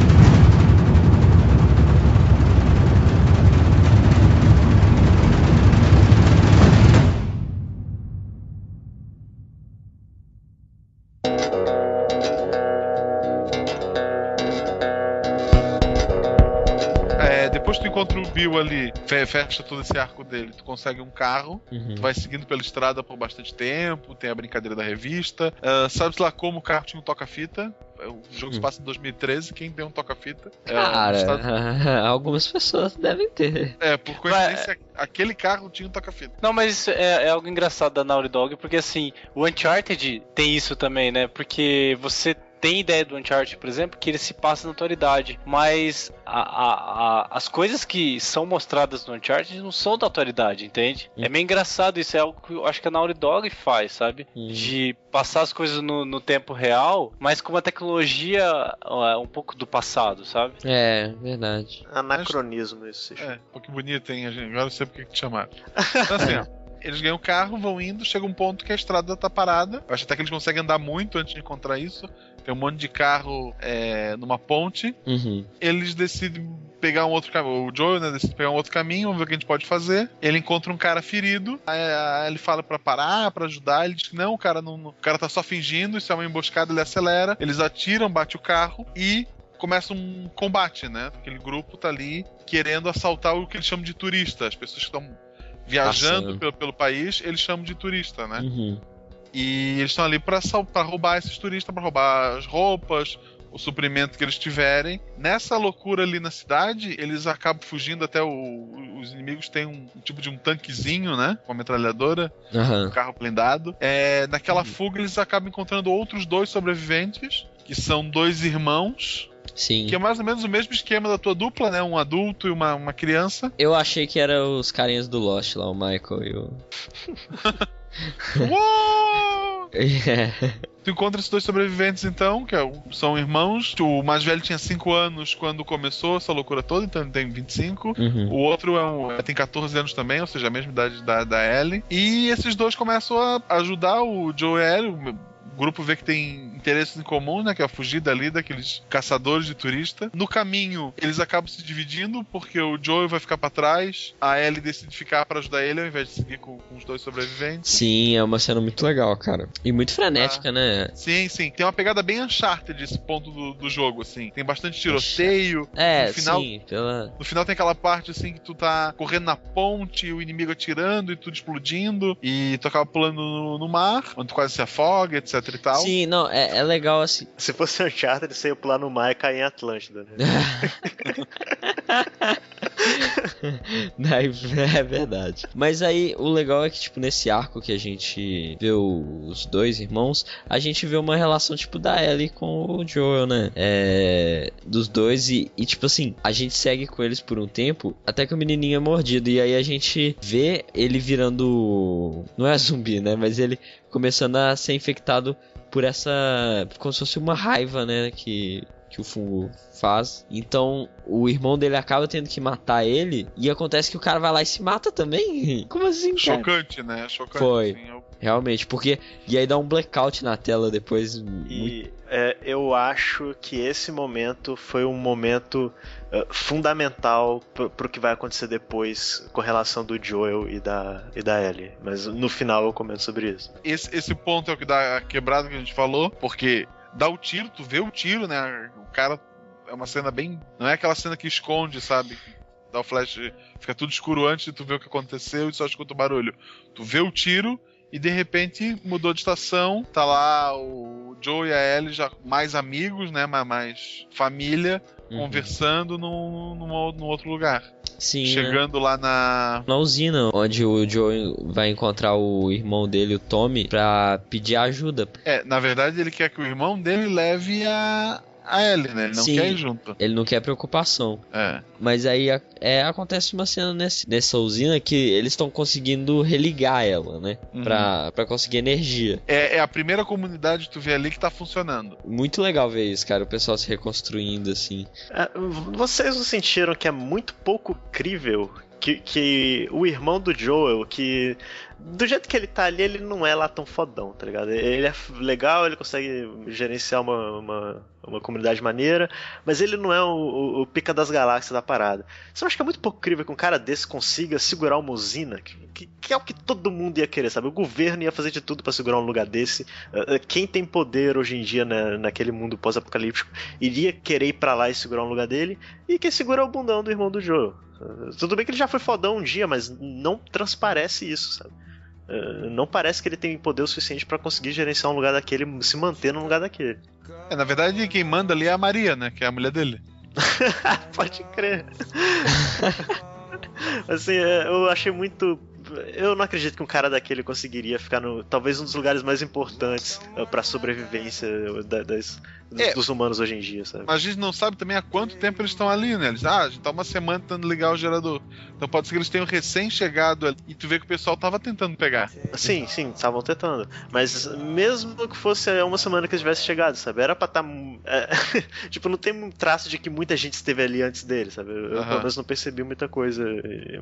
Bill ali, fe- fecha todo esse arco dele, tu consegue um carro, Uhum. tu vai seguindo pela estrada por bastante tempo, tem a brincadeira da revista. Ah, sabe-se lá como o carro tinha um toca-fita? O jogo se passa em 2013, quem tem um toca-fita? É. Cara, nos Estados- algumas pessoas devem ter. é, por coincidência, aquele carro tinha um toca-fita. Não, mas isso é, é algo engraçado da Naughty Dog, porque assim, o Uncharted tem isso também, né? Porque você tem ideia do Uncharted, por exemplo, que ele se passa na atualidade, mas a- a- a- as coisas que são mostradas no Uncharted não são da atualidade, entende? É meio engraçado isso, é algo que eu acho que a Naughty Dog faz, sabe? De passar as coisas no, no tempo real, mas com uma tecnologia ó, um pouco do passado, sabe? É, verdade. Anacronismo isso. É, pô, que bonito, hein? Agora eu sei porque que te chamaram. Então, assim, ó, eles ganham o carro, vão indo, chega um ponto que a estrada tá parada. Eu acho até que eles conseguem andar muito antes de encontrar isso. Tem um monte de carro é, numa ponte. Uhum. Eles decidem pegar um outro caminho. O Joe, né, decide pegar um outro caminho, vamos ver o que a gente pode fazer. Ele encontra um cara ferido. Aí, aí ele fala pra parar, pra ajudar. Ele diz que não, o cara não, não- o cara tá só fingindo. Isso é uma emboscada, ele acelera. Eles atiram, bate o carro e começa um combate, né? Aquele grupo tá ali querendo assaltar o que eles chamam de turista. As pessoas que estão viajando Passando. pelo, pelo país, eles chamam de turista, né? Uhum. E eles estão ali pra roubar esses turistas, pra roubar as roupas, o suprimento que eles tiverem. Nessa loucura ali na cidade, eles acabam fugindo até o- os inimigos têm um, um tipo de um tanquezinho, né? Com uma metralhadora, Aham. um carro blindado. É, naquela fuga, eles acabam encontrando outros dois sobreviventes, que são dois irmãos. Sim. Que é mais ou menos o mesmo esquema da tua dupla, né? Um adulto e uma, uma criança. Eu achei que era os carinhas do Lost lá, o Michael e o. É. Tu encontra esses dois sobreviventes, então, que é são irmãos. O mais velho tinha 5 anos quando começou essa loucura toda, então ele tem 25. Uhum. O outro é um, tem 14 anos também, ou seja, a mesma idade da, da Ellie. E esses dois começam a ajudar o Joe a Ellie. O grupo vê que tem interesses em comum, né? Que é a fugida ali daqueles caçadores de turista. No caminho, eles acabam se dividindo, porque o Joe vai ficar pra trás, a Ellie decide ficar pra ajudar ele, ao invés de seguir com, com os dois sobreviventes. Sim, é uma cena muito legal, cara. E muito frenética, né? Sim, sim. Tem uma pegada bem Uncharted esse ponto do, do jogo, assim. Tem bastante tiroteio. É, no final, sim, pela. No final tem aquela parte, assim, que tu tá correndo na ponte, o inimigo atirando e tudo explodindo. E tu acaba pulando no, no mar, onde tu quase se afoga, etc e tal. Sim, não, é, é legal assim. Se fosse Uncharted, você ia pular no mar e cair em Atlântida, né? É verdade. Mas aí o legal é que, tipo, nesse arco que a gente vê os dois irmãos, a gente vê uma relação, tipo, da Ellie com o Joel, né? É, dos dois e, e, tipo assim, a gente segue com eles por um tempo até que o menininho é mordido. E aí a gente vê ele virando. Não é zumbi, né? Mas ele começando a ser infectado por essa. como se fosse uma raiva, né? Que, que o fungo faz. Então o irmão dele acaba tendo que matar ele. E acontece que o cara vai lá e se mata também. Como assim, cara? Chocante, né? Chocante. Foi. assim, eu- Realmente, porque. E aí dá um blackout na tela depois. E é, eu acho que esse momento foi um momento fundamental pro, que vai acontecer depois com relação do Joel e da, e da Ellie. Mas no final eu comento sobre isso. Esse, esse ponto é o que dá a quebrada que a gente falou, porque dá o tiro, tu vê o tiro, né? O cara é uma cena bem. Não é aquela cena que esconde, sabe? Dá o flash, fica tudo escuro antes de tu ver o que aconteceu e só escuta o barulho. Tu vê o tiro e de repente mudou de estação, tá lá o Joe e a Ellie já mais amigos, né? Mais, mais família, Uhum. conversando num, num, num outro lugar. Sim. né? Chegando lá na. Na usina, onde o Joe vai encontrar o irmão dele, o Tommy, pra pedir ajuda. É, na verdade ele quer que o irmão dele leve a, a Ellie, né? Ele não Sim. quer ir junto. Ele não quer preocupação. É. Mas aí é, acontece uma cena nesse, nessa usina que eles estão conseguindo religar ela, né? Uhum. Pra, pra conseguir energia. É, é a primeira comunidade que tu vê ali que tá funcionando. Muito legal ver isso, cara. O pessoal se reconstruindo assim. É, Vocês não sentiram que é muito pouco crível que, que o irmão do Joel, que do jeito que ele tá ali, ele não é lá tão fodão, tá ligado? Ele é legal, ele consegue gerenciar uma, uma, uma comunidade maneira, mas ele não é o, o- o pica das galáxias da parada. Você não acha que é muito pouco crível que um cara desse consiga segurar uma usina? Que, que- que é o que todo mundo ia querer, sabe? O governo ia fazer de tudo pra segurar um lugar desse. Uh, uh, Quem tem poder hoje em dia né, naquele mundo pós-apocalíptico iria querer ir pra lá e segurar um lugar dele. E quem segura é o bundão do irmão do Joe. Uh, Tudo bem que ele já foi fodão um dia, mas não transparece isso, sabe? Uh, Não parece que ele tem poder o suficiente pra conseguir gerenciar um lugar daquele, se manter num lugar daquele. É, na verdade, quem manda ali é a Maria, né? Que é a mulher dele. Pode crer. assim, é, eu achei muito. Eu não acredito que um cara daquele conseguiria ficar no. Talvez um dos lugares mais importantes uh, pra sobrevivência da- das- É. dos humanos hoje em dia, sabe? Mas a gente não sabe também há quanto tempo eles estão ali, né? Eles, ah, a gente tá uma semana tentando ligar o gerador. Então pode ser que eles tenham recém-chegado ali e tu vê que o pessoal tava tentando pegar. Sim, sim, estavam tentando. Mas mesmo que fosse uma semana que eles tivessem chegado, sabe? Era pra estar. tipo, não tem um traço de que muita gente esteve ali antes dele, sabe? Eu, Aham. pelo menos, não percebi muita coisa.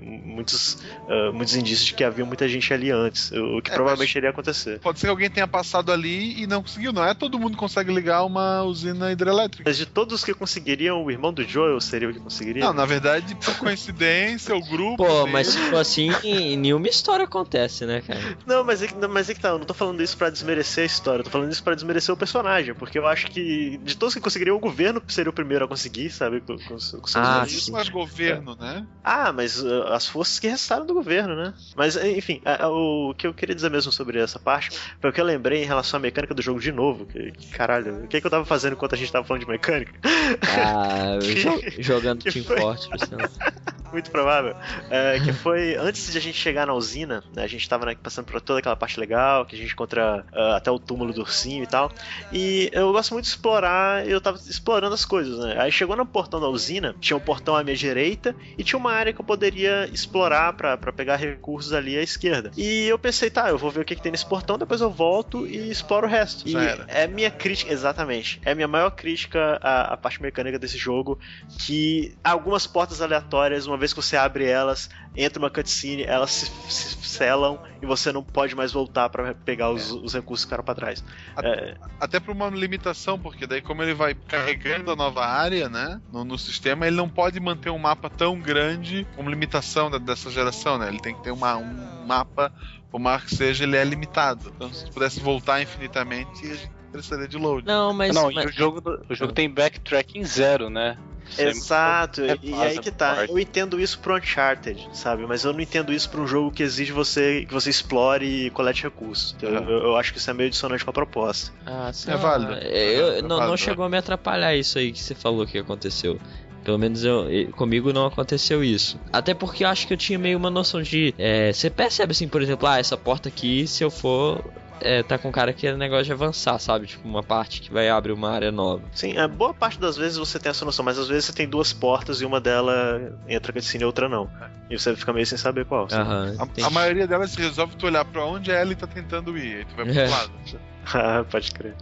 Muitos, ah, muitos indícios de que havia muita gente ali antes. O que É, provavelmente iria acontecer. Pode ser que alguém tenha passado ali e não conseguiu. Não é todo mundo consegue ligar uma usina hidrelétrica. Mas de todos os que conseguiriam, o irmão do Joel seria o que conseguiria? Não, na verdade, por coincidência, o grupo. Pô, mas se for assim, nenhuma história acontece, né, cara? Não, mas é, não, mas é que tá, eu não tô falando isso pra desmerecer a história, eu tô falando isso pra desmerecer o personagem, porque eu acho que de todos que conseguiriam, o governo seria o primeiro a conseguir, sabe? Com, com, com seus Ah. Isso mais governo, né? Ah, mas uh, as forças que restaram do governo, né? Mas, enfim, a- a- o que eu queria dizer mesmo sobre essa parte foi o que eu lembrei em relação à mecânica do jogo de novo. Que, que caralho, o que, que eu tava fazendo enquanto a gente tava falando de mecânica? Ah, jo- jogando que Team foi? Fortress. Muito provável. É, que foi antes de a gente chegar na usina, né, a gente tava né, passando por toda aquela parte legal, que a gente encontra ah, até o túmulo do ursinho e tal. E eu gosto muito de explorar, eu tava explorando as coisas, né? Aí chegou no portão da usina, tinha um portão à minha direita e tinha uma área que eu poderia explorar pra pra pegar recursos ali à esquerda. E eu pensei, tá, eu vou ver o que, que tem nesse portão, depois eu volto e exploro o resto. Já e era. é minha crítica, exatamente. É a minha maior crítica à, à parte mecânica desse jogo, que algumas portas aleatórias, uma vez que você abre elas, entra uma cutscene, elas se, se selam e você não pode mais voltar pra pegar os, os recursos que ficaram pra trás. É, Até por uma limitação, porque daí, como ele vai carregando a nova área, né? No, no sistema, ele não pode manter um mapa tão grande como limitação da- dessa geração, né? Ele tem que ter uma, um mapa, por mais que seja, ele é limitado. Então, se pudesse voltar infinitamente, a gente precisaria de load. Não, mas. não, mas- e o jogo, o jogo tem backtracking zero, né? Você Exato, é e, aí que tá. parte. Eu entendo isso pro Uncharted, sabe? Mas eu não entendo isso pra um jogo que exige você que você explore e colete recursos. Eu, Aham. eu- eu acho que isso é meio dissonante com a proposta. Ah, sei É válido. Eu, É não, não válido. chegou a me atrapalhar isso aí que você falou que aconteceu. Pelo menos eu, e- comigo não aconteceu isso. Até porque eu acho que eu tinha meio uma noção de. é, você percebe assim, por exemplo, ah, essa porta aqui, se eu for. É, tá com cara que é negócio de avançar, sabe? Tipo, uma parte que vai abrir uma área nova. Sim, é, boa parte das vezes você tem essa noção, mas às vezes você tem duas portas e uma delas entra cutscene e outra não. E você fica meio sem saber qual. Aham. A, a maioria delas se resolve tu olhar pra onde a Ellie tá tentando ir, aí tu vai pro É. outro lado. Ah, Pode crer.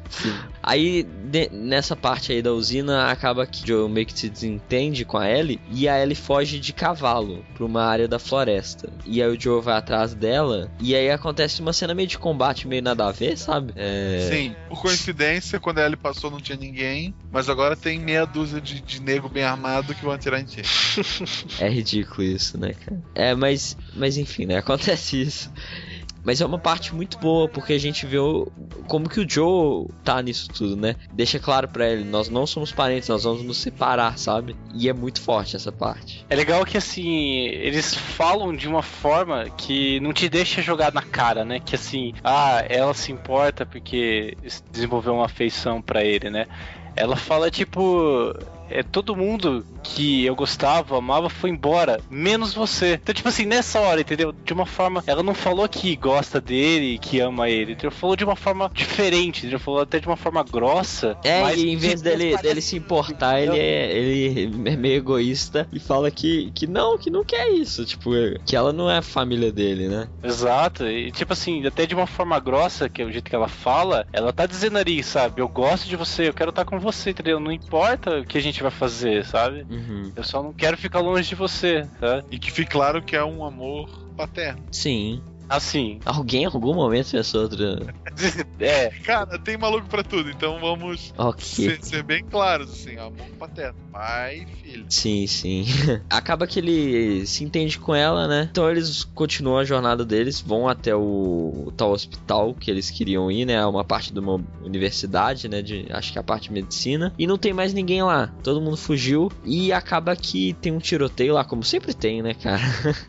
Aí, de- nessa parte aí da usina, acaba que o Joe meio que se desentende com a Ellie e a Ellie foge de cavalo pra uma área da floresta. E aí o Joe vai atrás dela e aí acontece uma cena meio de combate, meio nada a ver, sabe? É... Sim, por coincidência, quando a Ellie passou não tinha ninguém, mas agora tem meia dúzia de, de nego bem armado que vão atirar em ti. É ridículo isso, né, cara? É, mas, mas enfim, né? Acontece isso. Mas é uma parte muito boa, porque a gente vê o, como que o Joe tá nisso tudo, né? Deixa claro pra ele, nós não somos parentes, nós vamos nos separar, sabe? E é muito forte essa parte. É legal que assim, eles falam de uma forma que não te deixa jogar na cara, né? Que assim, ah, ela se importa porque desenvolveu uma afeição pra ele, né? Ela fala tipo, é, todo mundo que eu gostava, amava, foi embora, menos você. Então, tipo assim, nessa hora, entendeu? De uma forma, ela não falou que gosta dele, que ama ele, entendeu? Falou de uma forma diferente, entendeu? Falou até de uma forma grossa. É, mas e em vez dele, dele se importar, ele é, ele é meio egoísta e fala que, que não, que não quer isso. Tipo, que ela não é a família dele, né? Exato, e tipo assim, até de uma forma grossa, que é o jeito que ela fala, ela tá dizendo ali, sabe? Eu gosto de você, eu quero estar com você, entendeu? Não importa o que a gente vai fazer, sabe? Uhum. Eu só não quero ficar longe de você, tá? E que fique claro que é um amor paterno. Sim. Assim. Alguém em algum momento pensou outra. é. Cara, tem maluco pra tudo, então vamos Ok. ser, ser bem claros, assim, amor paterno. Pai e filho. Sim, sim. Acaba que ele se entende com ela, né? Então eles continuam a jornada deles, vão até o tal hospital que eles queriam ir, né? Uma parte de uma universidade, né? De, acho que é a parte de medicina. E não tem mais ninguém lá. Todo mundo fugiu. E acaba que tem um tiroteio lá, como sempre tem, né, cara?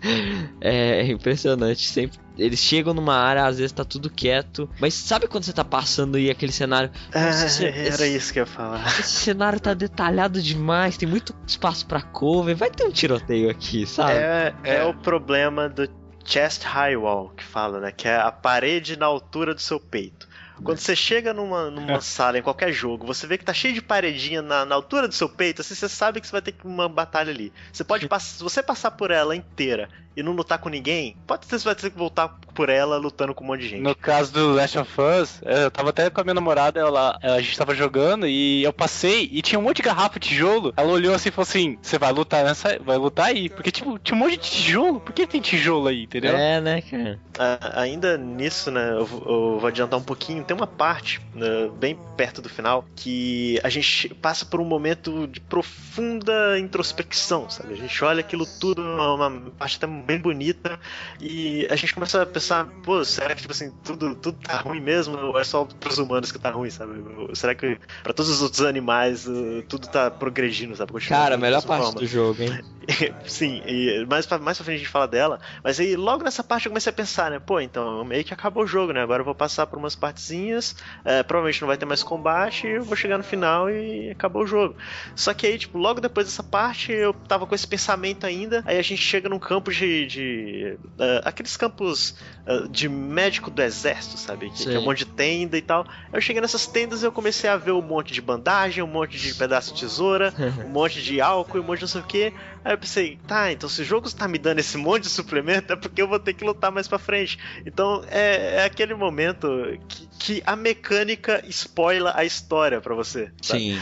é impressionante. Sempre eles chegam numa área, às vezes tá tudo quieto. Mas sabe quando você tá passando e aquele cenário. Ah, esse- era esse- isso que eu ia falar. Esse cenário tá detalhado demais, tem muito espaço pra cover, vai ter um tiroteio aqui, sabe? É, é o problema do chest high wall que fala, né? Que é a parede na altura do seu peito. Quando você chega numa, numa sala, em qualquer jogo, você vê que tá cheio de paredinha na, na altura do seu peito, assim, você sabe que você vai ter que uma batalha ali. Você pode passar. Se você passar por ela inteira e não lutar com ninguém, pode ser que você vai ter que voltar por ela lutando com um monte de gente. No caso do Last of Us, eu tava até com a minha namorada, ela, a gente tava jogando e eu passei e tinha um monte de garrafa de tijolo. Ela olhou assim e falou assim: Você vai lutar nessa. Vai lutar aí. Porque, tipo, tinha um monte de tijolo. Por que tem tijolo aí, entendeu? É, né, cara? Ah, ainda nisso, né, eu, vou- eu vou adiantar um pouquinho. Tem uma parte, né, bem perto do final, que a gente passa por um momento de profunda introspecção, sabe? A gente olha aquilo tudo, uma uma parte até bem bonita, e a gente começa a pensar, pô, será que, tipo assim, tudo, tudo tá ruim mesmo? Ou é só pros humanos que tá ruim, sabe? Ou Será que pra todos os outros animais uh, tudo tá progredindo, sabe? Continua Cara, a melhor parte forma. do jogo, hein? Sim, e mais pra, mais pra frente a gente fala dela, mas aí logo nessa parte eu comecei a pensar, né? Pô, então meio que acabou o jogo, né? Agora eu vou passar por umas partezinhas, é, provavelmente não vai ter mais combate, eu vou chegar no final e acabou o jogo. Só que aí, tipo, logo depois dessa parte eu tava com esse pensamento ainda, aí a gente chega num campo de. De é, aqueles campos é, de médico do exército, sabe? Que, que é um monte de tenda e tal. Eu cheguei nessas tendas e eu comecei a ver um monte de bandagem, um monte de pedaço de tesoura, um monte de álcool, um monte de não sei o que. Aí eu pensei, tá, então se o jogo está me dando esse monte de suplemento, é porque eu vou ter que lutar mais pra frente. Então é, é aquele momento que, que a mecânica spoila a história pra você. sabe? Sim.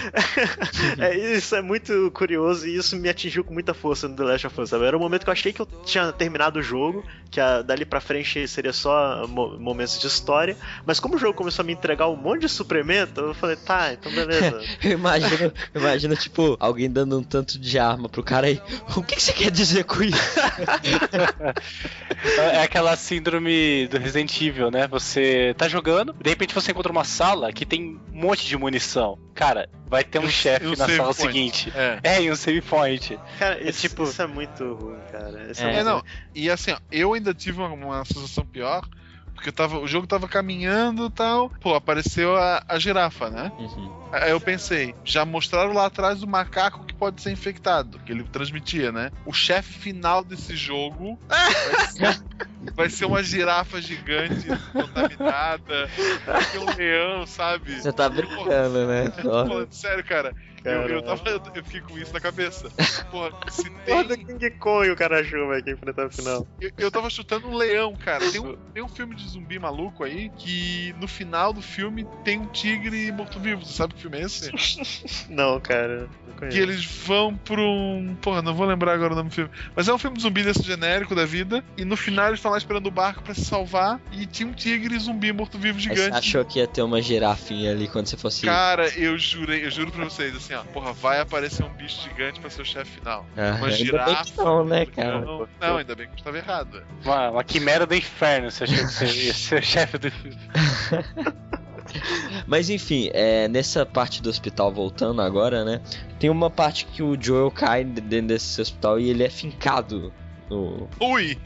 é, isso é muito curioso e isso me atingiu com muita força no The Last of Us. Sabe? Era o momento que eu achei que eu tinha terminado o jogo, que a- dali pra frente seria só mo- momentos de história, mas como o jogo começou a me entregar um monte de suplemento, eu falei, tá, então beleza. Eu imagino, eu imagino, tipo, alguém dando um tanto de arma pro cara aí. O que, que você quer dizer com isso? É aquela síndrome do Resident Evil, né? Você tá jogando, de repente você encontra uma sala que tem um monte de munição. Cara, vai ter um chefe um na sala point. seguinte. É. É, e um save point. Cara, É isso, tipo- isso é muito ruim, cara. Isso É, muito não. ruim. E assim, ó, eu ainda tive uma, uma sensação pior, porque tava, o jogo tava caminhando e tal. Pô, apareceu a, a girafa, né? Aí eu pensei, já mostraram lá atrás o macaco que pode ser infectado, que ele transmitia, né? O chefe final desse jogo vai ser, vai ser uma girafa gigante contaminada, vai ter um leão, sabe? Você tá brincando, né? Tô Só. falando sério, cara. Eu, eu, tava, eu, fiquei com isso na cabeça. Porra, se Porra do tem. King Kong o cara velho, que enfrentar no final. Eu, eu tava chutando um leão, cara. Tem um, tem um filme de zumbi maluco aí que no final do filme tem um tigre morto-vivo. Você sabe que filme é esse? Não, cara. Não Que eles vão pra um. Porra, não vou lembrar agora o nome do filme. Mas é um filme de zumbi desse genérico da vida. E no final eles estão lá esperando o barco pra se salvar. E tinha um tigre zumbi morto-vivo Aí Você gigante. achou que ia ter uma girafinha ali quando você fosse. Cara, eu jurei, eu juro pra vocês, assim, ó, porra, vai aparecer um bicho gigante pra ser o chefe final. Ah, uma ainda bem girafa. que não, né, cara? Não, não, ainda bem que eu estava errado. Uma, uma quimera do inferno, você achou que você ia ser o chefe do. Mas enfim, é, nessa parte do hospital voltando agora, né? Tem uma parte que o Joel cai dentro desse hospital e ele é fincado no, Ui!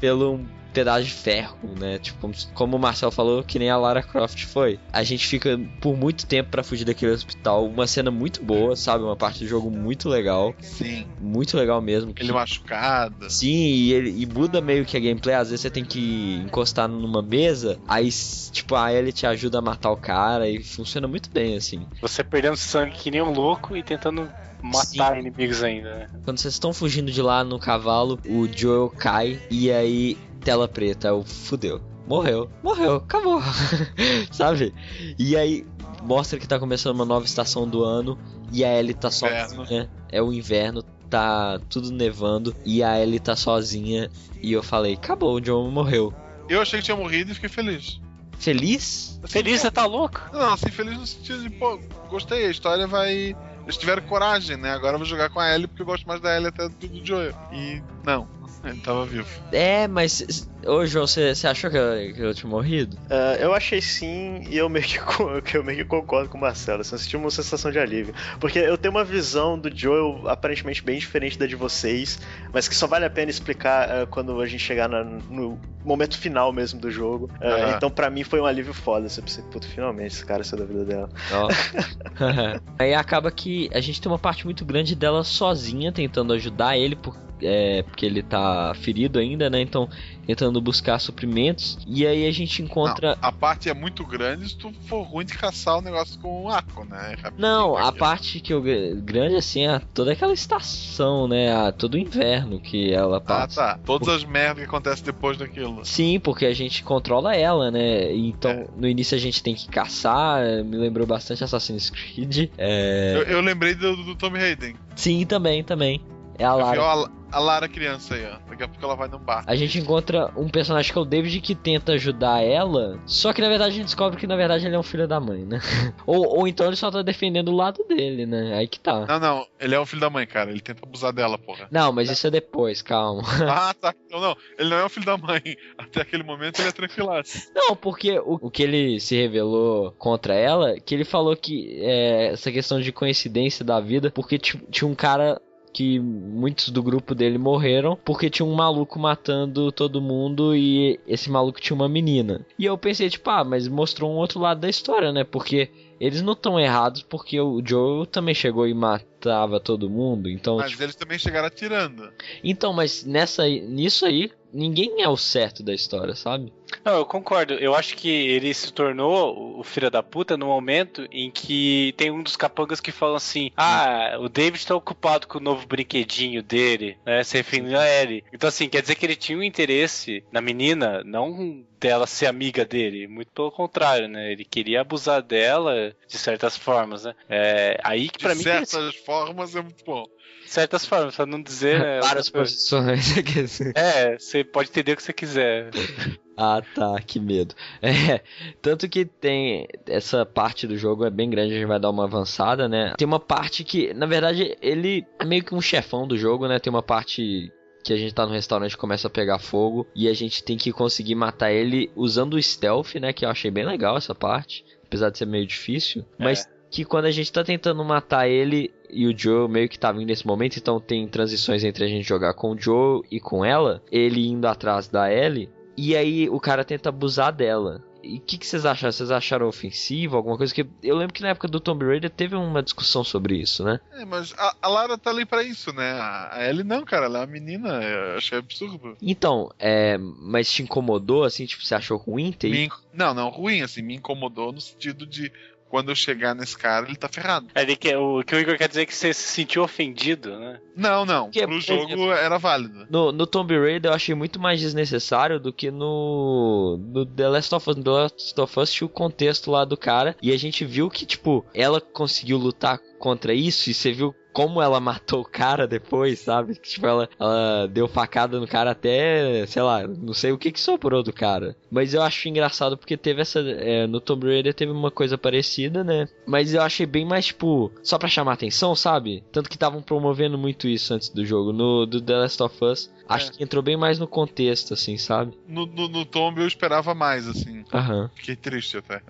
pelo um pedaço de ferro, né? Tipo, como, o Marcel falou, que nem a Lara Croft foi. A gente fica por muito tempo pra fugir daquele hospital. Uma cena muito boa, sabe? Uma parte do jogo muito legal. Sim. Muito legal mesmo. que- Ele machucado. Sim, e, ele, e muda meio que a gameplay. Às vezes você tem que encostar numa mesa, aí, tipo, a Ellie te ajuda a matar o cara e funciona muito bem, assim. Você perdendo sangue que nem um louco e tentando matar inimigos ainda, né? Quando vocês estão fugindo de lá no cavalo, o Joel cai e aí, tela preta, o fudeu. Morreu, morreu, acabou. Sabe? E aí, mostra que tá começando uma nova estação do ano e a Ellie tá sozinha. É o inverno, tá tudo nevando e a Ellie tá sozinha. E eu falei, acabou, o Joel morreu. Eu achei que tinha morrido e fiquei feliz. Feliz? Feliz, você tá louco? Não, assim, feliz no sentido de, pô, gostei, a história vai. Eles tiveram coragem, né? Agora eu vou jogar com a Ellie porque eu gosto mais da Ellie até do, do Joel. E não, ele tava vivo. É, mas. Ô, João, você você achou que eu, que eu tinha morrido? Ah, eu achei sim, e eu meio que, eu meio que concordo com o Marcelo. Assim, eu senti uma sensação de alívio. Porque eu tenho uma visão do Joel aparentemente bem diferente da de vocês, mas que só vale a pena explicar ah, quando a gente chegar na- no momento final mesmo do jogo. Ah, Aham. Então, pra mim, foi um alívio foda. Você pensei, puto, finalmente esse cara saiu da vida dela. Ó. Aí acaba que a gente tem uma parte muito grande dela sozinha tentando ajudar ele, por- é, porque ele tá ferido ainda, né? Então, tentando buscar suprimentos. E aí a gente encontra. A parte é muito grande se tu for ruim de caçar o negócio com um arco, né? Não, a parte que eu grande assim é toda aquela estação, né? A, todo o inverno que ela Ah, passa. tá. Todas as merdas que acontecem depois daquilo. Sim, porque a gente controla ela, né? Então, no início a gente tem que caçar. Me lembrou bastante Assassin's Creed. É... Eu, eu lembrei do, do Tommy Hayden. Sim, também, também. É a Lara. a, a Lara criança aí, ó. Daqui a pouco ela vai num bar. A gente encontra um personagem que é o David que tenta ajudar ela, só que na verdade a gente descobre que na verdade ele é um filho da mãe, né? ou, ou então ele só tá defendendo o lado dele, né? Aí que tá. Não, não, ele é o filho da mãe, cara. Ele tenta abusar dela, porra. Não, mas isso é depois, calma. ah, tá. Não, não. Ele não é o filho da mãe. Até aquele momento ele é tranquilaço. Não, porque o, o que ele se revelou contra ela, que ele falou que é, essa questão de coincidência da vida, porque ti- tinha um cara que muitos do grupo dele morreram porque tinha um maluco matando todo mundo e esse maluco tinha uma menina. E eu pensei, tipo, ah, mas mostrou um outro lado da história, né? Porque eles não estão errados porque o Joe também chegou e matava todo mundo, então Mas tipo, eles também chegaram atirando. então, mas nessa aí- nisso aí ninguém é o certo da história, sabe? Não, eu concordo. Eu acho que ele se tornou o filho da puta no momento em que tem um dos capangas que fala assim: Ah, o David tá ocupado com o novo brinquedinho dele, né? Se referindo a ele. Então, assim, quer dizer que ele tinha um interesse na menina, não dela ser amiga dele. Muito pelo contrário, né? Ele queria abusar dela de certas formas, né? É, aí que pra de mim. certas formas é muito bom. Certas formas, pra não dizer. né, Várias posições. quer dizer. É, você pode entender o que você quiser. Ah, tá, que medo. É, tanto que tem essa parte do jogo é bem grande, a gente vai dar uma avançada, né? Tem uma parte que, na verdade, ele é meio que um chefão do jogo, né? Tem uma parte que a gente tá no restaurante e começa a pegar fogo e a gente tem que conseguir matar ele usando o stealth, né? Que eu achei bem legal essa parte, apesar de ser meio difícil, mas que quando a gente tá tentando matar ele e o Joe meio que tá vindo nesse momento, então tem transições entre a gente jogar com o Joe e com ela, ele indo atrás da Ellie, e aí o cara tenta abusar dela. E o que, que vocês acharam? Vocês acharam ofensivo? Alguma coisa que. Eu lembro que na época do Tomb Raider teve uma discussão sobre isso, né? É, mas a, a Lara tá ali pra isso, né? A, a Ellie não, cara. Ela é uma menina. Eu achei absurdo. Então, é. Mas te incomodou, assim? Tipo, você achou ruim ter Me Não, não, ruim, assim. Me incomodou no sentido de quando eu chegar nesse cara, ele tá ferrado. Ele quer, o que o Igor quer dizer é que você se sentiu ofendido, né? Não, não. Que, Pro por jogo era válido. No, no Tomb Raider eu achei muito mais desnecessário do que no, no The Last of Us. No The Last of Us tinha o contexto lá do cara e a gente viu que, tipo, ela conseguiu lutar contra isso e você viu como ela matou o cara depois, sabe? Que, Tipo, ela, ela deu facada no cara até, sei lá, não sei o que que sobrou do cara. Mas eu acho engraçado porque teve essa. é, no Tomb Raider teve uma coisa parecida, né? Mas eu achei bem mais, tipo, só pra chamar atenção, sabe? Tanto que estavam promovendo muito isso antes do jogo. No do The Last of Us, acho que entrou bem mais no contexto, assim, sabe? No, no, no Tomb eu esperava mais, assim. Aham. Fiquei triste até.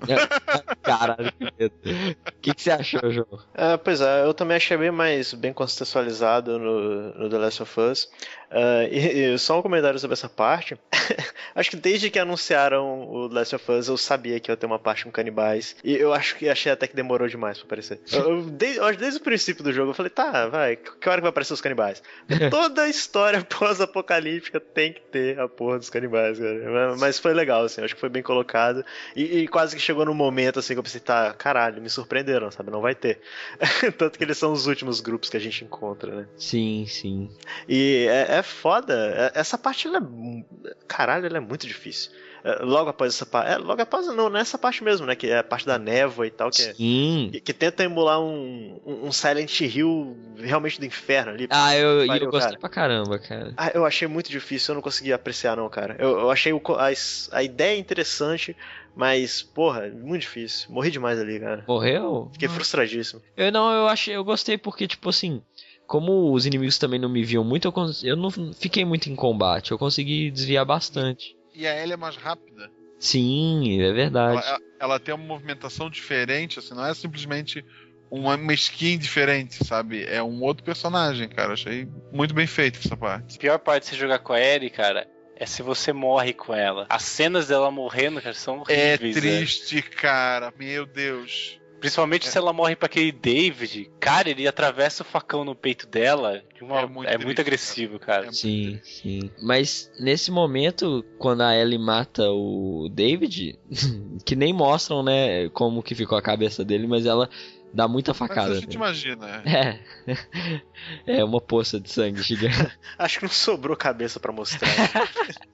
Caralho, que medo. O que, que você achou, João? É, pois é, eu também achei bem mais bem contextualizado no, no The Last of Us. Ah, e, e só um comentário sobre essa parte. acho que desde que anunciaram o Last of Us, eu sabia que ia ter uma parte com canibais. E eu acho que achei até que demorou demais pra aparecer. Eu, eu, desde, eu desde o princípio do jogo, eu falei, tá, vai, que hora que vai aparecer os canibais? Toda história pós-apocalíptica tem que ter a porra dos canibais, cara. Mas, mas foi legal, assim, acho que foi bem colocado. E, e quase que chegou num momento assim que eu pensei, tá, caralho, me surpreenderam, sabe? Não vai ter. Tanto que eles são os últimos grupos que a gente encontra, né? Sim, sim. E é, é foda. É- Essa parte, ela é. Caralho, ela é muito difícil. É, Logo após essa parte. É, logo após, não, nessa parte mesmo, né? Que é a parte da névoa e tal. Que, é- Sim. que, que tenta emular um, um Silent Hill realmente do inferno ali. Ah, eu, Pariu, eu gostei cara. pra caramba, cara. Ah, eu achei muito difícil, eu não consegui apreciar, não, cara. Eu, eu achei o a, a ideia interessante, mas, porra, muito difícil. Morri demais ali, cara. Morreu? Fiquei frustradíssimo. Eu não, eu achei, eu gostei porque, tipo assim, como os inimigos também não me viam muito, eu, eu não fiquei muito em combate. Eu consegui desviar bastante. E a Ellie é mais rápida. Sim, é verdade. Ela, ela tem uma movimentação diferente, assim, não é simplesmente uma, uma skin diferente, sabe? É um outro personagem, cara. Achei muito bem feito essa parte. A pior parte de você jogar com a Ellie, cara, é se você morre com ela. As cenas dela morrendo, cara, são É horríveis. né? triste, cara. Meu Deus. Principalmente se ela morre pra aquele David. Cara, ele atravessa o facão no peito dela. De uma... É muito, agressivo, cara. Sim, sim. Mas nesse momento, quando a Ellie mata o David, que nem mostram, né, como que ficou a cabeça dele, mas ela dá muita Mas facada. a gente né? imagina. É. É uma poça de sangue gigante. Acho que não sobrou cabeça pra mostrar.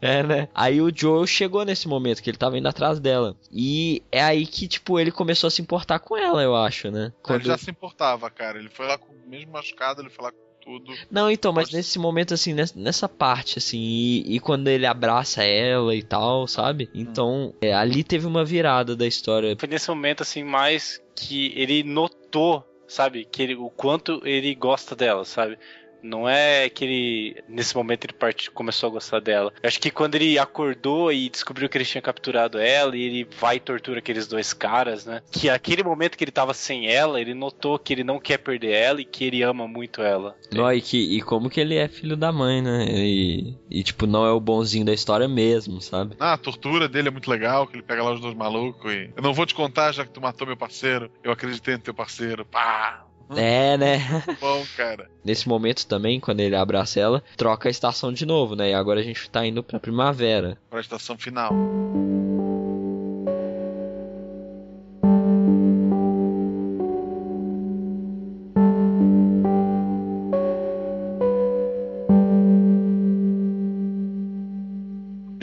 É, né? Aí o Joel chegou nesse momento que ele tava indo atrás dela. E é aí que, tipo, ele começou a se importar com ela, eu acho, né? Ele já se importava, cara. Ele foi lá com o mesmo machucado, ele foi lá com tudo. Não, então, mas nesse momento, assim, ness- nessa parte, assim, e, e quando ele abraça ela e tal, sabe? Então, é, ali teve uma virada da história. Foi nesse momento, assim, mais que ele notou, sabe? Que ele, o quanto ele gosta dela, sabe? Não é que ele, nesse momento, ele part... começou a gostar dela. Eu acho que quando ele acordou e descobriu que ele tinha capturado ela, e ele vai e tortura aqueles dois caras, né? Que aquele momento que ele tava sem ela, ele notou que ele não quer perder ela e que ele ama muito ela. Não, e, que, e como que ele é filho da mãe, né? E, e, tipo, não é o bonzinho da história mesmo, sabe? Ah, a tortura dele é muito legal, que ele pega lá os dois malucos e. Eu não vou te contar, já que tu matou meu parceiro. Eu acreditei no teu parceiro. Pá! É, né? Bom, cara. Nesse momento também, quando ele abraça ela, troca a estação de novo, né? E agora a gente tá indo pra primavera. Pra estação final.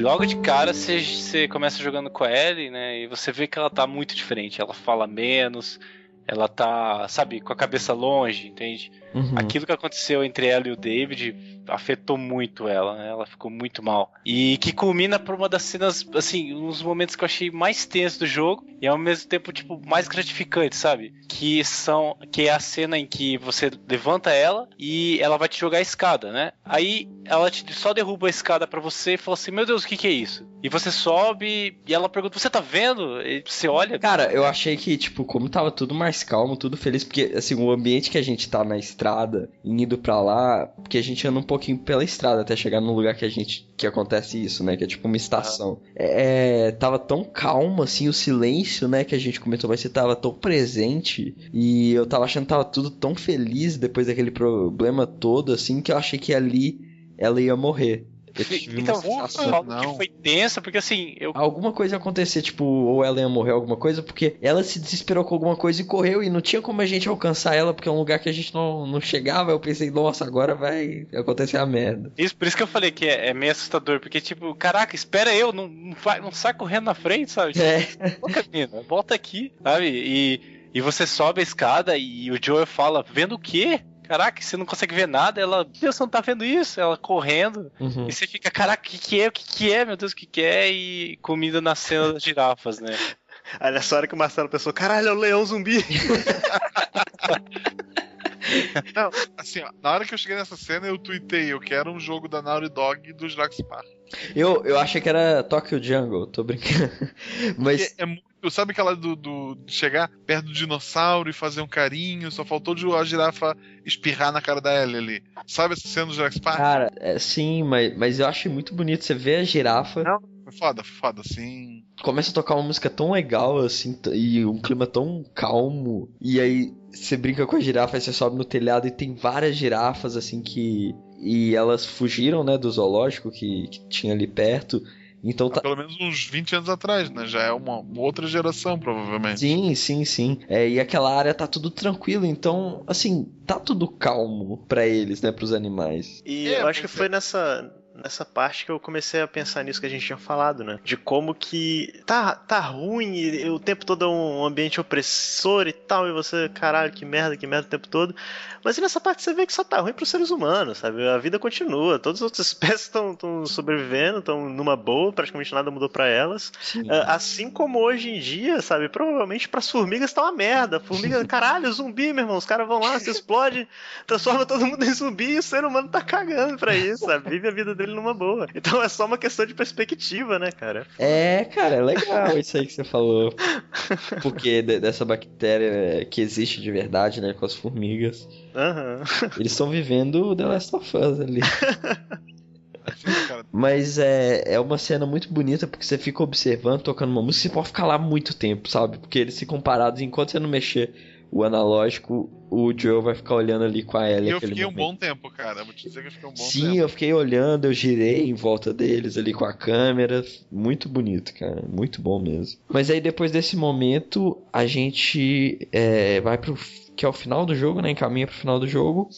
Logo de cara você, você começa jogando com a Ellie, né? E você vê que ela tá muito diferente. Ela fala menos, ela tá, sabe, com a cabeça longe, entende? Uhum. Aquilo que aconteceu entre ela e o David afetou muito ela, né? Ela ficou muito mal. E que culmina por uma das cenas, assim, um dos momentos que eu achei mais tenso do jogo e ao mesmo tempo, tipo, mais gratificante, sabe? Que são, que é a cena em que você levanta ela e ela vai te jogar a escada, né? Aí ela te, só derruba a escada pra você e fala assim: Meu Deus, o que, que é isso? E você sobe e ela pergunta: Você tá vendo? E você olha. Cara, eu achei que, tipo, como tava tudo mais calmo, tudo feliz, porque, assim, o ambiente que a gente tá na estrada, indo pra lá, porque a gente anda um pouquinho pela estrada até chegar no lugar que a gente, que acontece isso, né, que é tipo uma estação. É, tava tão calmo, assim, o silêncio, né, que a gente comentou, mas você tava tão presente, e eu tava achando que tava tudo tão feliz depois daquele problema todo, assim, que eu achei que ali ela ia morrer. Então, sensação- falo que foi tensa, porque assim, eu Alguma coisa ia acontecer, tipo, ou ela ia morrer, alguma coisa, porque ela se desesperou com alguma coisa e correu, e não tinha como a gente alcançar ela, porque é um lugar que a gente não, não chegava. Eu pensei, nossa, agora vai acontecer a merda. Isso, por isso que eu falei que é, é meio assustador, porque, tipo, caraca, espera eu, não, não, vai, não sai correndo na frente, sabe? É. Ô, menina, volta aqui, sabe? E, e você sobe a escada e o Joel fala, vendo o quê? Caraca, você não consegue ver nada, ela, Deus, você não tá vendo isso? Ela correndo, Uhum. e você fica, caraca, o que, que é? O que, que é? Meu Deus, o que, que é? E comida na cena das girafas, né? Aí nessa hora que o Marcelo pensou, caralho, é o leão zumbi. Não, assim, ó, na hora que eu cheguei nessa cena, eu tuitei, eu quero um jogo da Naughty Dog do Jurassic Park. Eu, eu achei que era Tokyo Jungle, tô brincando. Mas. Porque é muito. Sabe aquela do, do de chegar perto do dinossauro e fazer um carinho? Só faltou de a girafa espirrar na cara da Ellie ali. Sabe essa cena do Jurassic Park? Cara, é, sim, mas, mas eu achei muito bonito. Você vê a girafa. Foi foda, foi foda, assim. Começa a tocar uma música tão legal, assim, e um clima tão calmo. E aí você brinca com a girafa, aí você sobe no telhado e tem várias girafas, assim, que. E elas fugiram, né, do zoológico que, que tinha ali perto. Então tá. Pelo menos uns 20 anos atrás, né? Já é uma outra geração, provavelmente. Sim, sim, sim. É, e aquela área tá tudo tranquilo, então, assim, tá tudo calmo pra eles, né, pros animais. E É, eu acho que foi nessa, nessa parte que eu comecei a pensar nisso que a gente tinha falado, né? De como que tá, tá ruim e o tempo todo é um ambiente opressor e tal, e você, caralho, que merda, que merda o tempo todo. Mas nessa parte você vê que só tá ruim pros seres humanos, sabe? A vida continua, todas as outras espécies estão sobrevivendo, estão numa boa, praticamente nada mudou pra elas. Ah, Assim como hoje em dia, sabe? Provavelmente pras formigas tá uma merda. Formiga, caralho, zumbi, meu irmão. Os caras vão lá, se explode, transforma todo mundo em zumbi e o ser humano tá cagando pra isso, sabe? Vive a vida dele numa boa. Então é só uma questão de perspectiva, né, cara? É, cara, é legal isso aí que você falou. Porque de- dessa bactéria que existe de verdade, né, com as formigas. Aham. Eles estão vivendo o The Last of Us ali. Mas é, é uma cena muito bonita porque você fica observando, tocando uma música, você pode ficar lá muito tempo, sabe? Porque eles ficam parados enquanto você não mexer o analógico, o Joe vai ficar olhando ali com a Ellie. Eu fiquei um momento. bom tempo, cara. Vou te dizer que eu fiquei um bom Sim, tempo. eu fiquei olhando, eu girei em volta deles ali com a câmera. Muito bonito, cara. Muito bom mesmo. Mas aí depois desse momento, a gente é, vai pro. que é o final do jogo, né? Encaminha pro final do jogo.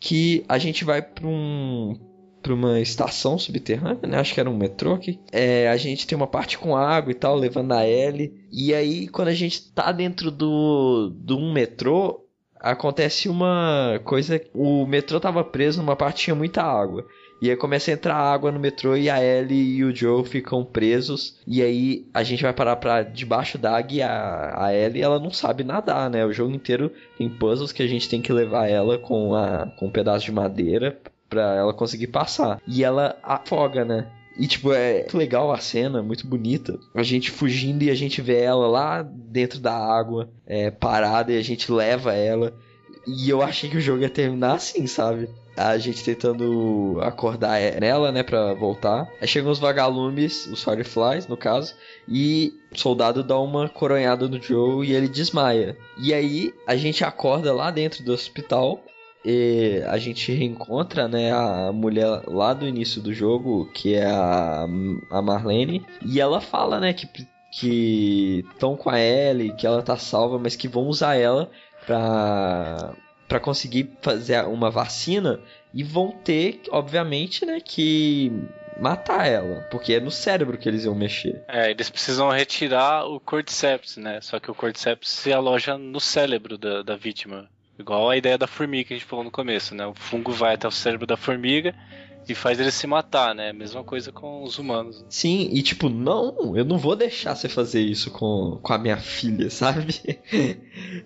Que a gente vai pra um. Pra uma estação subterrânea, né? Acho que era um metrô aqui. É, a gente tem uma parte com água e tal, levando a Ellie. E aí, quando a gente tá dentro do, do um metrô, acontece uma coisa. O metrô tava preso numa parte que tinha muita água. E aí começa a entrar água no metrô e a Ellie e o Joe ficam presos. E aí a gente vai parar pra debaixo da água e a, a Ellie ela não sabe nadar, né? O jogo inteiro tem puzzles que a gente tem que levar ela com, a, com um pedaço de madeira pra ela conseguir passar. E ela afoga, né? E, tipo, é muito legal a cena, muito bonita. A gente fugindo e a gente vê ela lá dentro da água, é, parada, e a gente leva ela. E eu achei que o jogo ia terminar assim, sabe? A gente tentando acordar nela, né, pra voltar. Aí chegam os vagalumes, os Fireflies, no caso, e o soldado dá uma coronhada no Joe e ele desmaia. E aí a gente acorda lá dentro do hospital e a gente reencontra, né, a mulher lá do início do jogo, que é a, a Marlene, e ela fala, né, que que estão com a Ellie, que ela tá salva, mas que vão usar ela pra para conseguir fazer uma vacina e vão ter, obviamente, né, que matar ela, porque é no cérebro que eles iam mexer. É, eles precisam retirar o Cordyceps, né? Só que o Cordyceps se aloja no cérebro da, da vítima. Igual a ideia da formiga que a gente falou no começo, né? O fungo vai até o cérebro da formiga e faz ele se matar, né? Mesma coisa com os humanos. Sim, e tipo, não, eu não vou deixar você fazer isso com, com a minha filha, sabe?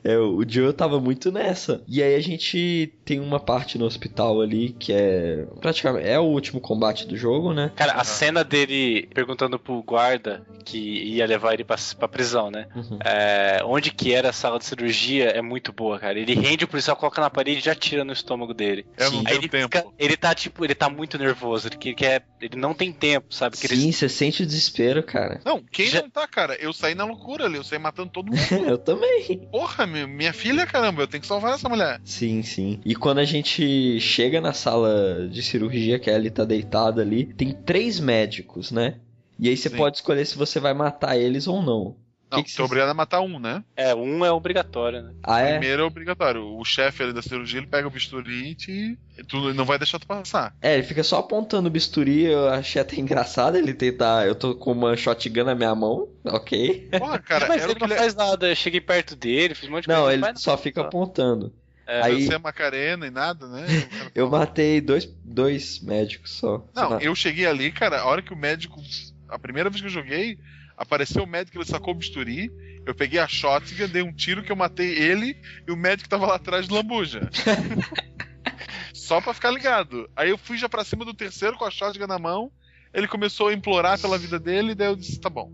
é, o Joe tava muito nessa. E aí a gente tem uma parte no hospital ali que é praticamente é o último combate do jogo, né? Cara, a cena dele perguntando pro guarda que ia levar ele pra, pra prisão, né? Uhum. É, onde que era a sala de cirurgia é muito boa, cara. Ele rende o policial, coloca na parede e já tira no estômago dele. Eu não Aí ele, tempo. fica- ele tá tipo, ele tá muito nervoso, ele quer, ele não tem tempo, sabe? Que ele- Sim, você sente o desespero, cara. Não, quem não tá, cara? Eu saí na loucura ali, eu saí matando todo mundo. eu também. Porra, minha filha, caramba, eu tenho que salvar essa mulher. Sim, sim. E quando a gente chega na sala de cirurgia, que a Ellie tá deitada ali, tem três médicos, né? E aí você Sim. pode escolher se você vai matar eles ou não. Não, tô obrigado a matar um, né? É, um é obrigatório, né? Ah, é? Primeiro é obrigatório. O chefe ali da cirurgia, ele pega o bisturi e te... tu não vai deixar tu passar. É, ele fica só apontando o bisturi, eu achei até engraçado ele tentar. Eu tô com uma shotgun na minha mão, ok. Porra, cara, Mas ele que não ele... faz nada, eu cheguei perto dele, fiz um monte de Não, coisa. ele faz só nada. fica apontando. É, Aí Você é Macarena e nada, né? eu matei dois, dois médicos só. Não, eu cheguei ali, cara, a hora que o médico. A primeira vez que eu joguei, Apareceu o médico, ele sacou o bisturi. Eu peguei a shotgun, dei um tiro que eu matei ele e o médico tava lá atrás de lambuja. Só pra ficar ligado. Aí eu fui já pra cima do terceiro com a shotgun na mão. Ele começou a implorar pela vida dele, daí eu disse: tá bom,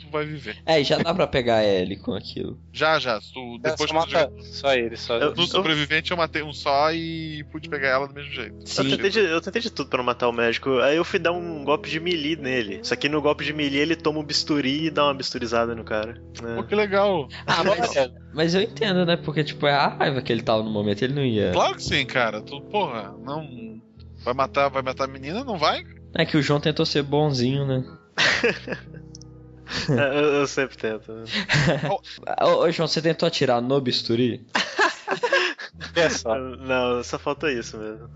tu, vai viver. É, e já dá pra pegar Ellie com aquilo. Já, já. Tu, depois só mata só ele, só eu, No sobrevivente eu matei um só e pude pegar ela do mesmo jeito. Eu tentei, de, eu tentei de tudo pra não matar o médico. Aí eu fui dar um golpe de melee nele. Só que no golpe de melee ele toma um bisturi e dá uma bisturizada no cara. É. Pô, que legal. Ah, mas, mas eu entendo, né? Porque, tipo, é a raiva que ele tava no momento, ele não ia. Claro que sim, cara. Tu, porra, não. Vai matar, vai matar a menina? Não vai? É que o João tentou ser bonzinho, né? É, eu, eu sempre tento. Ô, ô, João, você tentou atirar no bisturi? É só. Não, só falta isso mesmo.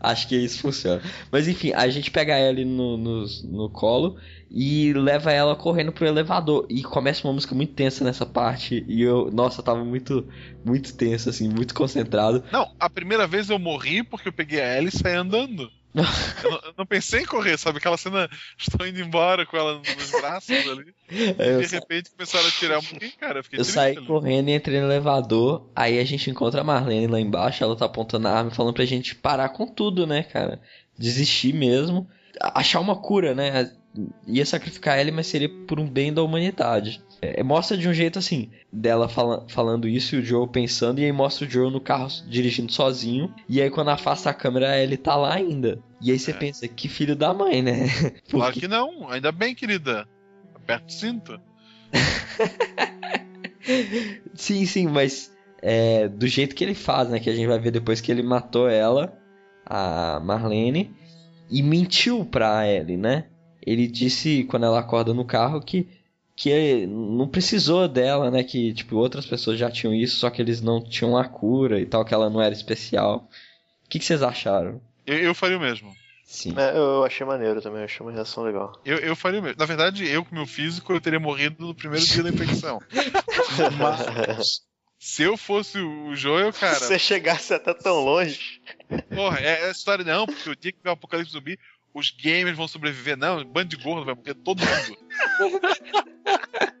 Acho que isso funciona. Mas enfim, a gente pega ela no, no, no colo e leva ela correndo pro elevador. E começa uma música muito tensa nessa parte. E eu, nossa, eu tava muito, muito tenso, assim, muito concentrado. Não, a primeira vez eu morri porque eu peguei a Ellie e saí andando. Eu, não, eu não pensei em correr, sabe? Aquela cena, estou indo embora com ela nos braços ali. Eu e de sa- repente começaram a tirar um pouquinho, cara. Eu Eu saí ali. correndo e entrei no elevador. Aí a gente encontra a Marlene lá embaixo. Ela tá apontando a arma falando pra gente parar com tudo, né, cara? Desistir mesmo. Achar uma cura, né? Ia sacrificar ela, mas seria por um bem da humanidade. É, mostra de um jeito assim, dela fala- falando isso e o Joe pensando, e aí mostra o Joe no carro dirigindo sozinho. E aí quando afasta a câmera, ele tá lá ainda. E aí você pensa, que filho da mãe, né? Claro que não, ainda bem, querida. Aperta o cinto. Sim, sim, mas é, do jeito que ele faz, né? Que a gente vai ver depois que ele matou ela, a Marlene, e mentiu pra Ellie, né? Ele disse quando ela acorda no carro que, que ele não precisou dela, né? Que tipo, outras pessoas já tinham isso, só que eles não tinham a cura e tal, que ela não era especial. O que, que vocês acharam? Eu, eu faria o mesmo. Sim. É, eu achei maneiro também, achei uma reação legal. Eu, eu faria o mesmo. Na verdade, eu com meu físico, eu teria morrido no primeiro dia da infecção. Mas, se eu fosse o Joel, cara. Se você chegasse até tão longe. Porra, é, é história não, porque o dia que vier o apocalipse zumbi, os gamers vão sobreviver. Não, bando de gordo vai morrer todo mundo.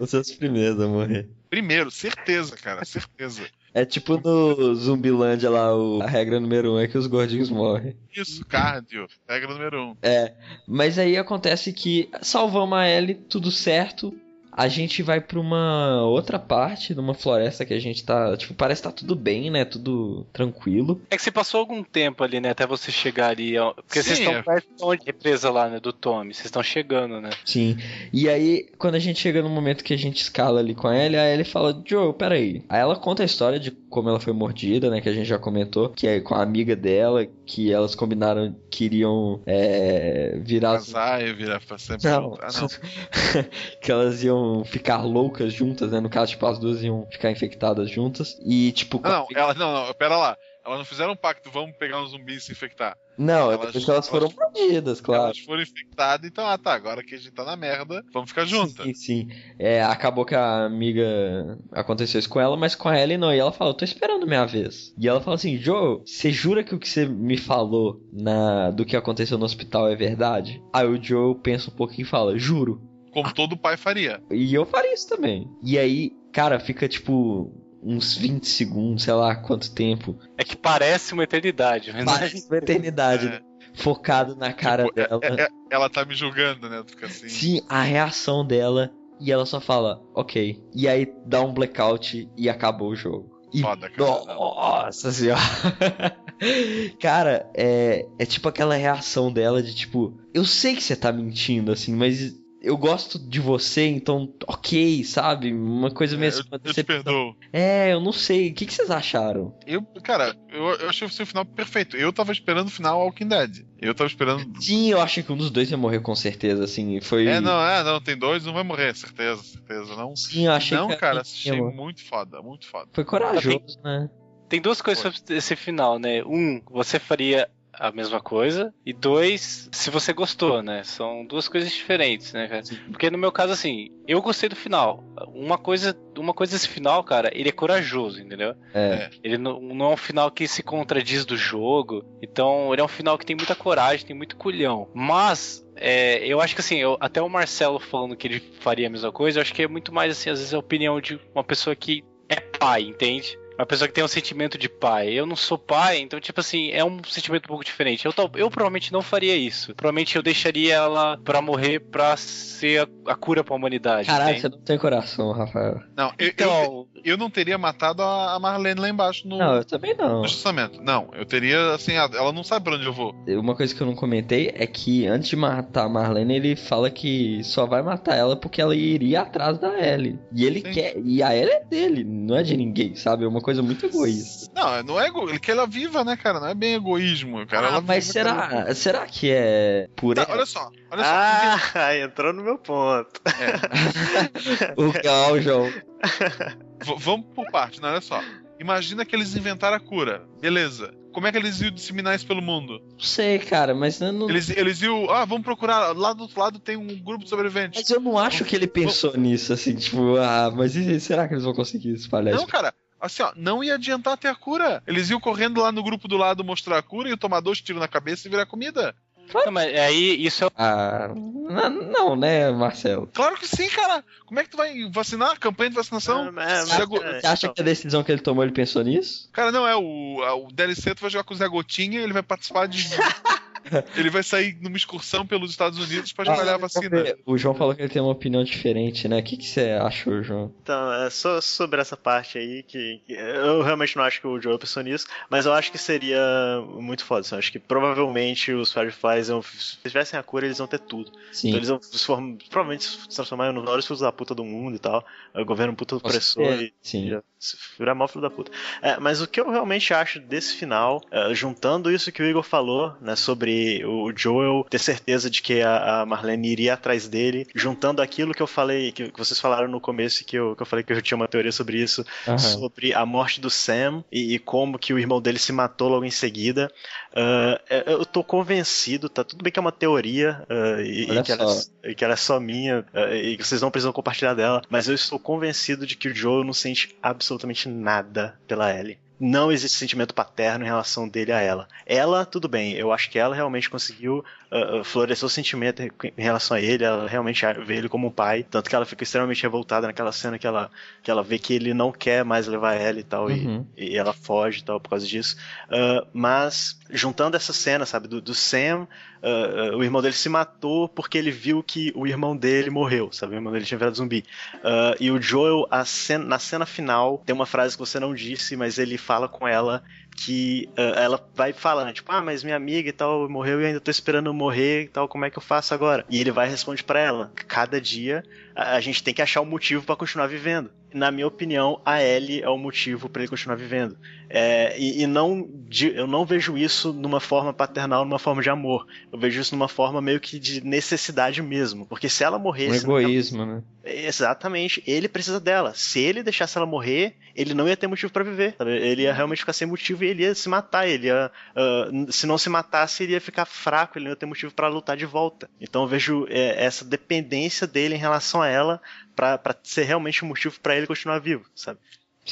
Os seus primeiros a morrer. Primeiro, certeza, cara, certeza. É tipo no Zumbilândia lá, o- a regra número um é que os gordinhos morrem. Isso, cardio, regra número um. É, mas aí acontece que salvamos a Ellie, tudo certo. A gente vai pra uma outra parte, numa floresta que a gente tá. Tipo, parece que tá tudo bem, né? Tudo tranquilo. É que você passou algum tempo ali, né? Até você chegar ali. Porque vocês Sim, estão é. perto de onde? Represa lá, né? Do Tommy. Vocês estão chegando, né? Sim. E aí, quando a gente chega no momento que a gente escala ali com a Ellie, a Ellie fala: Joe, peraí. Aí ela conta a história de como ela foi mordida, né? Que a gente já comentou. Que é com a amiga dela, que elas combinaram que iriam é, virar. Casar e virar pra sempre. Não. Ah, não. que elas iam ficar loucas juntas, né? No caso, tipo, as duas iam ficar infectadas juntas. E, tipo. Ah, não, ela, não, não, pera lá. Elas não fizeram um pacto, vamos pegar um zumbi e se infectar. Não, é Elas- depois que elas foram mordidas, claro. Elas foram infectadas, então, ah tá, agora que a gente tá na merda, vamos ficar juntas. Sim, sim. É, acabou que a amiga aconteceu isso com ela, mas com a Ellie não. E ela falou, tô esperando minha vez. E ela fala assim, Joe, você jura que o que você me falou na do que aconteceu no hospital é verdade? Aí o Joe pensa um pouquinho e fala, juro. Como todo pai faria. E eu faria isso também. E aí, cara, fica tipo uns 20 segundos, sei lá quanto tempo. É que parece uma eternidade, mas Parece uma eternidade, né? Focado na cara dela. É, é, ela tá me julgando, né? Fica assim. Sim, a reação dela. E ela só fala, ok. E aí dá um blackout e acabou o jogo. E, Foda, cara. Nossa senhora. cara, é, é tipo aquela reação dela de tipo, eu sei que você tá mentindo, assim, mas eu gosto de você, então ok, sabe? Uma coisa mesmo. eu, eu te perdoo. É, eu não sei. O que, que vocês acharam? Eu, cara, eu, eu achei o seu final perfeito. Eu tava esperando o final Walking Dead. Eu tava esperando. Sim, eu achei que um dos dois ia morrer com certeza, assim. Foi. É, não, é, não, tem dois, um vai morrer, certeza, certeza. Não, Sim, eu achei não que cara, achei muito foda, muito foda. Foi corajoso, né? Tem duas coisas sobre esse final, né? Um, você faria a mesma coisa. E dois, se você gostou, né? São duas coisas diferentes, né, cara? Porque no meu caso, assim, eu gostei do final. Uma coisa, uma coisa desse final, cara, ele é corajoso, entendeu? É. Ele não, não é um final que se contradiz do jogo. Então, ele é um final que tem muita coragem, tem muito culhão. Mas. é, eu acho que assim, eu- até o Marcelo falando que ele faria a mesma coisa, eu acho que é muito mais assim, às vezes a opinião de uma pessoa que é pai, entende? Uma pessoa que tem um sentimento de pai. Eu não sou pai, então, tipo assim, é um sentimento um pouco diferente. Eu, eu provavelmente não faria isso. Provavelmente eu deixaria ela pra morrer pra ser a, a cura pra humanidade. Caralho, você não tem coração, Rafael. Não, eu, Então- eu, eu não teria matado a Marlene lá embaixo no, Não, eu também não. no justamento. Não, eu teria, assim, ela não sabe pra onde eu vou. Uma coisa que eu não comentei é que antes de matar a Marlene, ele fala que só vai matar ela porque ela iria atrás da Ellie. E ele quer. E a Ellie é dele, não é de ninguém, sabe? É uma coisa muito egoísta. Não, não é ego, ele quer ela viva, né, cara? Não é bem egoísmo, cara. Ah, ela mas será, será que é por Tá, ela? olha só, olha só. Ah, entrou no meu ponto. O Gal, João. V- vamos por parte, né? Olha só. Imagina que eles inventaram a cura. Beleza. Como é que eles iam disseminar isso pelo mundo? Não sei, cara, mas eu não. Eles, eles iam. Ah, vamos procurar. Lá do outro lado tem um grupo de sobreviventes. Mas eu não acho que ele pensou nisso, assim, tipo, ah, mas e- será que eles vão conseguir espalhar Não, isso? cara. Assim, ó, não ia adiantar ter a cura. Eles iam correndo lá no grupo do lado mostrar a cura e tomar dois tiros na cabeça e virar comida. Não, mas aí isso é. Ah, não, não, né, Marcelo? Claro que sim, cara. Como é que tu vai vacinar? Campanha de vacinação? Zé Go- Você acha que a decisão que ele tomou, ele pensou nisso? Cara, não, é o, é o DLC, tu vai jogar com o Zé Gotinha, ele vai participar de. ele vai sair numa excursão pelos Estados Unidos pra espalhar a vacina. O João falou que ele tem uma opinião diferente, né? O que, que você achou, João? Então, é só sobre essa parte aí, que, que eu realmente não acho que o Joe pensou nisso, mas eu acho que seria muito foda. assim, eu acho que provavelmente os Fireflies, iam, se tivessem a cura, eles vão ter tudo. Sim. Então eles vão se form- provavelmente se transformar nos maiores filhos da puta do mundo e tal. O governo puta opressor e sim. já se virar mal filho da puta. É, mas o que eu realmente acho desse final, é, juntando isso que o Igor falou, né, sobre o Joel ter certeza de que a, a Marlene iria atrás dele, juntando aquilo que eu falei, que, que vocês falaram no começo, que eu, que eu falei que eu tinha uma teoria sobre isso, Aham. sobre a morte do Sam e, e como que o irmão dele se matou logo em seguida. É, eu tô convencido, tá? Tudo bem que é uma teoria ah, e, e que ela, só. e que ela é só minha ah, e que vocês não precisam compartilhar dela, mas eu estou convencido de que o Joel não sente absolutamente nada pela Ellie. Não existe sentimento paterno em relação dele a ela. Ela, tudo bem, eu acho que ela realmente conseguiu florescer o sentimento em relação a ele, ela realmente vê ele como um pai, tanto que ela fica extremamente revoltada naquela cena que ela, que ela vê que ele não quer mais levar ela e tal, e- Uhum. e, ela foge e tal por causa disso. Ah, mas, juntando essa cena, sabe, do, do Sam, ah, o irmão dele se matou porque ele viu que o irmão dele morreu, sabe, o irmão dele tinha virado zumbi. E o Joel, cena- na cena final, tem uma frase que você não disse, mas ele fala com ela que ah, ela vai falando, tipo, ah, mas minha amiga e tal morreu e ainda tô esperando morrer e tal, como é que eu faço agora? E ele vai e responde pra ela, cada dia a, a gente tem que achar um motivo pra continuar vivendo. Na minha opinião, a Ellie é o motivo pra ele continuar vivendo. É, e e não, de- eu não vejo isso numa forma paternal, numa forma de amor. Eu vejo isso numa forma meio que de necessidade mesmo. Porque se ela Um morresse. egoísmo, né? Exatamente, ele precisa dela. Se ele deixasse ela morrer, ele não ia ter motivo pra viver. sabe? Ele ia realmente ficar sem motivo e ele ia se matar. Ele ia, n- se não se matasse, ele ia ficar fraco, ele não ia ter motivo pra lutar de volta. Então eu vejo é, essa dependência dele em relação a ela pra pra ser realmente um motivo pra ele continuar vivo, sabe?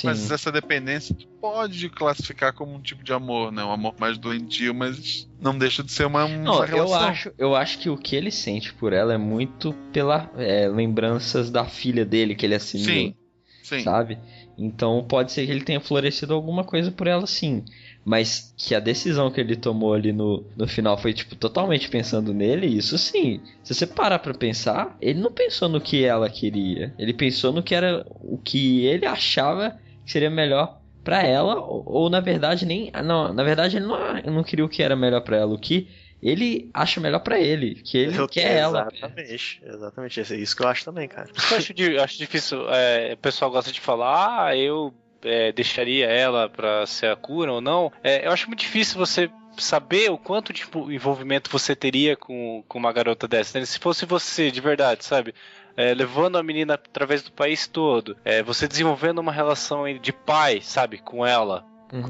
Mas essa dependência tu pode classificar como um tipo de amor, né? Um amor mais doentio, mas não deixa de ser uma, uma Não, eu relação. acho, eu acho que o que ele sente por ela é muito pela é, lembranças da filha dele que ele assinou. Sim, sim. Sabe? Então pode ser que ele tenha florescido alguma coisa por ela sim. Mas que a decisão que ele tomou ali no, no final foi, tipo, totalmente pensando nele, isso sim. Se você parar pra pensar, ele não pensou no que ela queria. Ele pensou no que era o que ele achava que seria melhor pra ela, ou, ou, na verdade nem. Não, na verdade ele não, não queria o que era melhor pra ela, o que ele acha melhor pra ele, que ele Eu- quer ela. Exatamente, exatamente. É isso que eu acho também, cara. Eu acho, acho difícil. é, o pessoal gosta de falar, ah, eu é, deixaria ela pra ser a cura ou não. É, eu acho muito difícil você saber o quanto de tipo, envolvimento você teria com, com uma garota dessa. né? Se fosse você, de verdade, sabe? É, levando a menina através do país todo, é, você desenvolvendo uma relação de pai, sabe, com ela.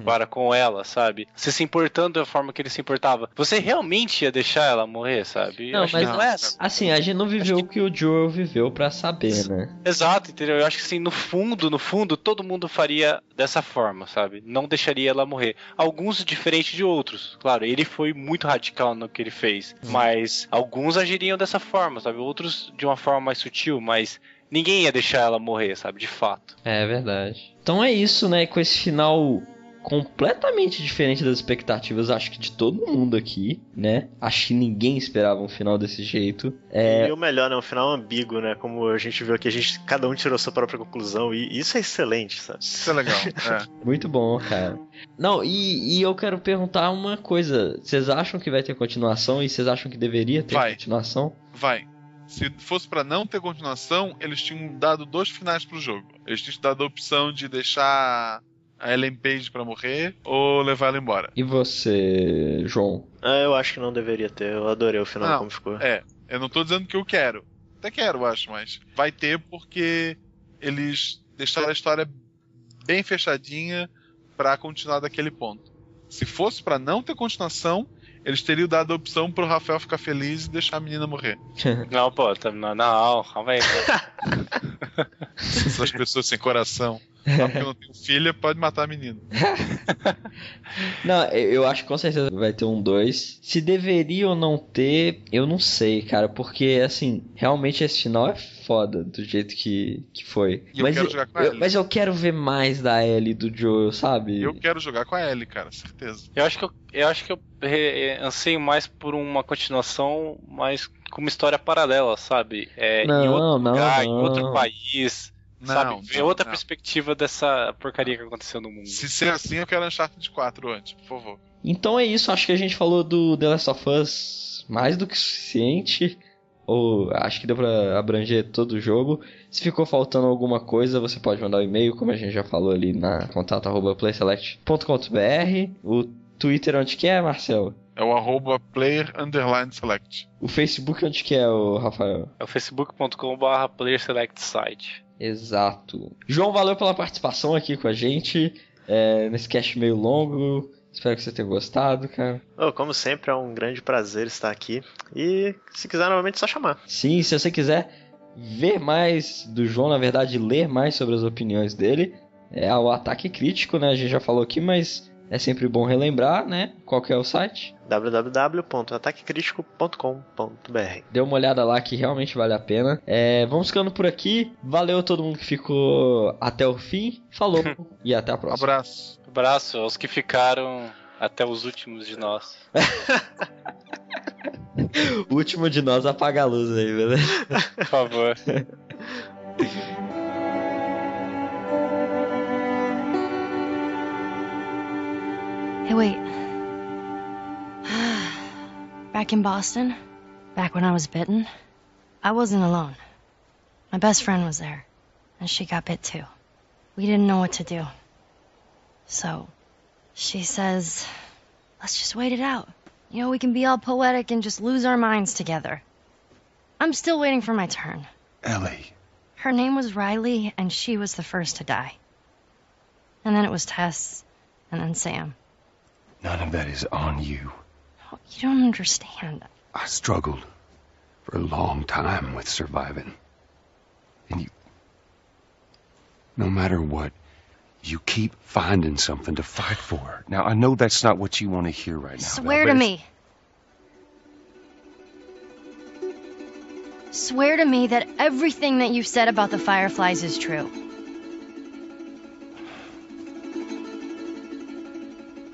Para com ela, sabe? Você se importando da forma que ele se importava. Você realmente ia deixar ela morrer, sabe? Não, acho mas que não é assim, a gente não viveu o que o Joel viveu pra saber, né? Exato, entendeu? Eu acho que assim, no fundo, no fundo, todo mundo faria dessa forma, sabe? Não deixaria ela morrer. Alguns diferente de outros. Claro, ele foi muito radical no que ele fez. Mas alguns agiriam dessa forma, sabe? Outros de uma forma mais sutil, mas ninguém ia deixar ela morrer, sabe? De fato. É verdade. Então é isso, né? Com esse final completamente diferente das expectativas, acho que de todo mundo aqui, né? Acho que ninguém esperava um final desse jeito. É, E o melhor, né? Um final ambíguo, né? Como a gente viu aqui, a gente, cada um tirou sua própria conclusão. E isso é excelente, sabe? Isso é legal. É. Muito bom, cara. Não, e, e eu quero perguntar uma coisa. Vocês acham que vai ter continuação e vocês acham que deveria ter Vai. continuação? Vai. Se fosse pra não ter continuação, eles tinham dado dois finais pro jogo. Eles tinham dado a opção de deixar a Ellen Page pra morrer ou levar ela embora. E você, João? Ah, eu acho que não deveria ter. Eu adorei o final Não, como ficou. É, eu não tô dizendo que eu quero. Até quero, eu acho, mas vai ter porque eles deixaram a história bem fechadinha pra continuar daquele ponto. Se fosse pra não ter continuação, eles teriam dado a opção pro Rafael ficar feliz e deixar a menina morrer. Não, pô, tá- não, não, calma aí. Essas pessoas sem coração. Só porque eu não tenho filha, pode matar a menina. Não, eu acho que com certeza vai ter um 2. Se deveria ou não ter, eu não sei, cara. Porque, assim, realmente esse final é foda do jeito que, que foi. E eu quero jogar com a eu, mas eu quero ver mais da Ellie e do Joel, sabe? Eu quero jogar com a Ellie, cara, certeza. Eu acho que eu, eu acho que eu anseio mais por uma continuação, mas com uma história paralela, sabe? É, em Não, outro não, lugar, em não. outro país. Não, sabe? Ver não, outra não. perspectiva dessa porcaria que aconteceu no mundo. Se ser assim, eu quero Uncharted 4 antes, por favor. Então é isso, acho que a gente falou do The Last of Us mais do que suficiente. Ou acho que deu pra abranger todo o jogo. Se ficou faltando alguma coisa, você pode mandar um e-mail, como a gente já falou ali na contato.playselect.com.br. O Twitter onde que é, Marcelo? É o arroba player underline select. O Facebook onde que é, o Rafael? É o facebook.com.br playerselectsite. Exato. João, valeu pela participação aqui com a gente. é, nesse cast meio longo. Espero que você tenha gostado, cara. Oh, como sempre, é um grande prazer estar aqui. E se quiser novamente, é só chamar. Sim, se você quiser ver mais do João, na verdade, ler mais sobre as opiniões dele, é o Ataque Crítico, né? A gente já falou aqui, mas é sempre bom relembrar, né? Qual que é o site? www.ataquecritico.com.br Dê uma olhada lá que realmente vale a pena. É, vamos ficando por aqui. Valeu a todo mundo que ficou até o fim. Falou e até a próxima. Abraço. Abraço aos que ficaram até os últimos de nós. O último de nós apaga a luz aí, beleza? Por favor. Hey, wait. Back in Boston, back when I was bitten, I wasn't alone. My best friend was there, and she got bit too. We didn't know what to do. So, she says, let's just wait it out. You know, we can be all poetic and just lose our minds together. I'm still waiting for my turn. Ellie. Her name was Riley, and she was the first to die. And then it was Tess, and then Sam. None of that is on you. You don't understand. I struggled for a long time with surviving. And you. No matter what, you keep finding something to fight for. Now, I know that's not what you want to hear right now. Swear to me. Swear to me that everything that you've said about the Fireflies is true.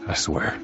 I swear.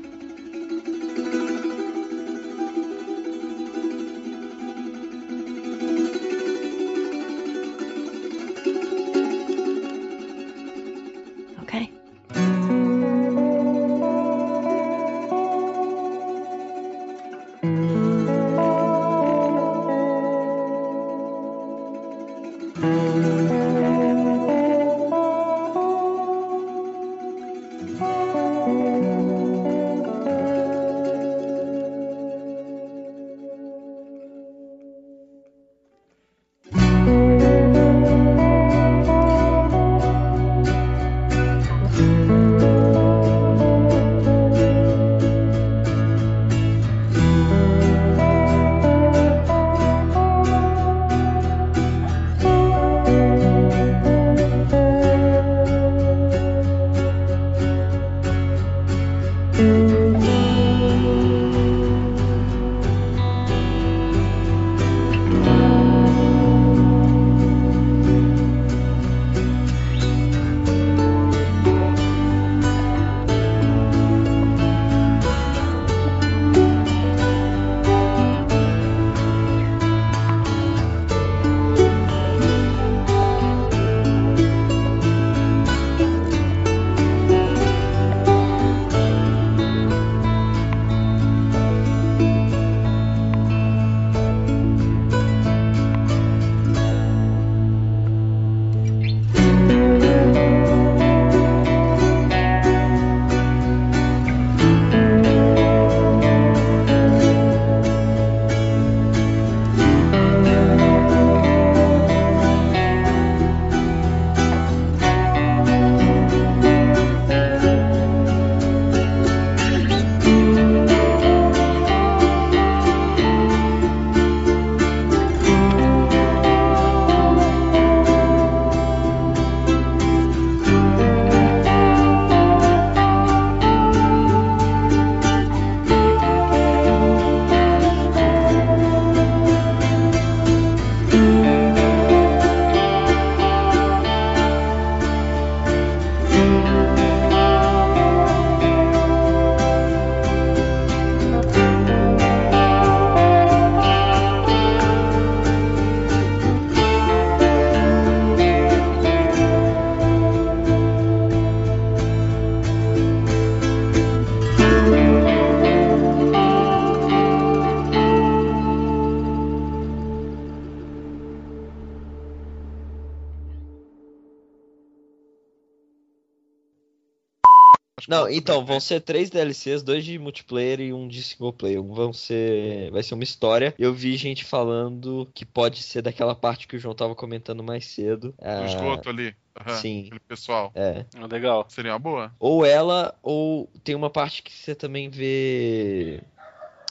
Não, então, vão ser três DLCs, dois de multiplayer e um de single player. Um Vão ser. Vai ser uma história. Eu vi gente falando que pode ser daquela parte que o João tava comentando mais cedo. O Ah, esgoto ali. Aham, sim. Aquele pessoal. É. Legal. Seria uma boa. Ou ela, ou tem uma parte que você também vê.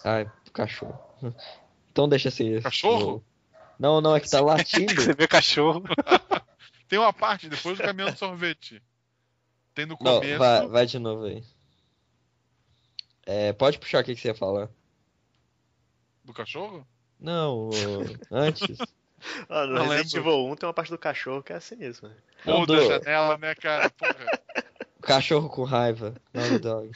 Ai, cachorro. Então deixa assim. Cachorro? Não, não, é que tá latindo. Você vê cachorro. Tem uma parte depois do caminhão de sorvete. Tem no Não, começo. vai, vai de novo aí. É, pode puxar o que, que você ia falar. Do cachorro? Não, o- antes. Ah, no Não Resident lembro. Evil 1 tem uma parte do cachorro que é assim mesmo. né? Não, Ou da janela, né, cara? Porra. Cachorro com raiva. Naughty Dog.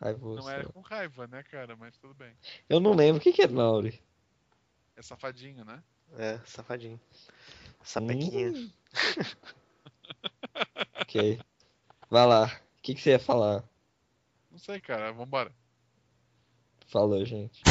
Raivoso. Não era com raiva, né, cara? Mas tudo bem. Eu não lembro. O que, que é Naughty? É safadinho, né? É, safadinho. Sapequinha. Hum. Ok. Vai lá. O que, que você ia falar? Não sei, cara. Vambora. Falou, gente.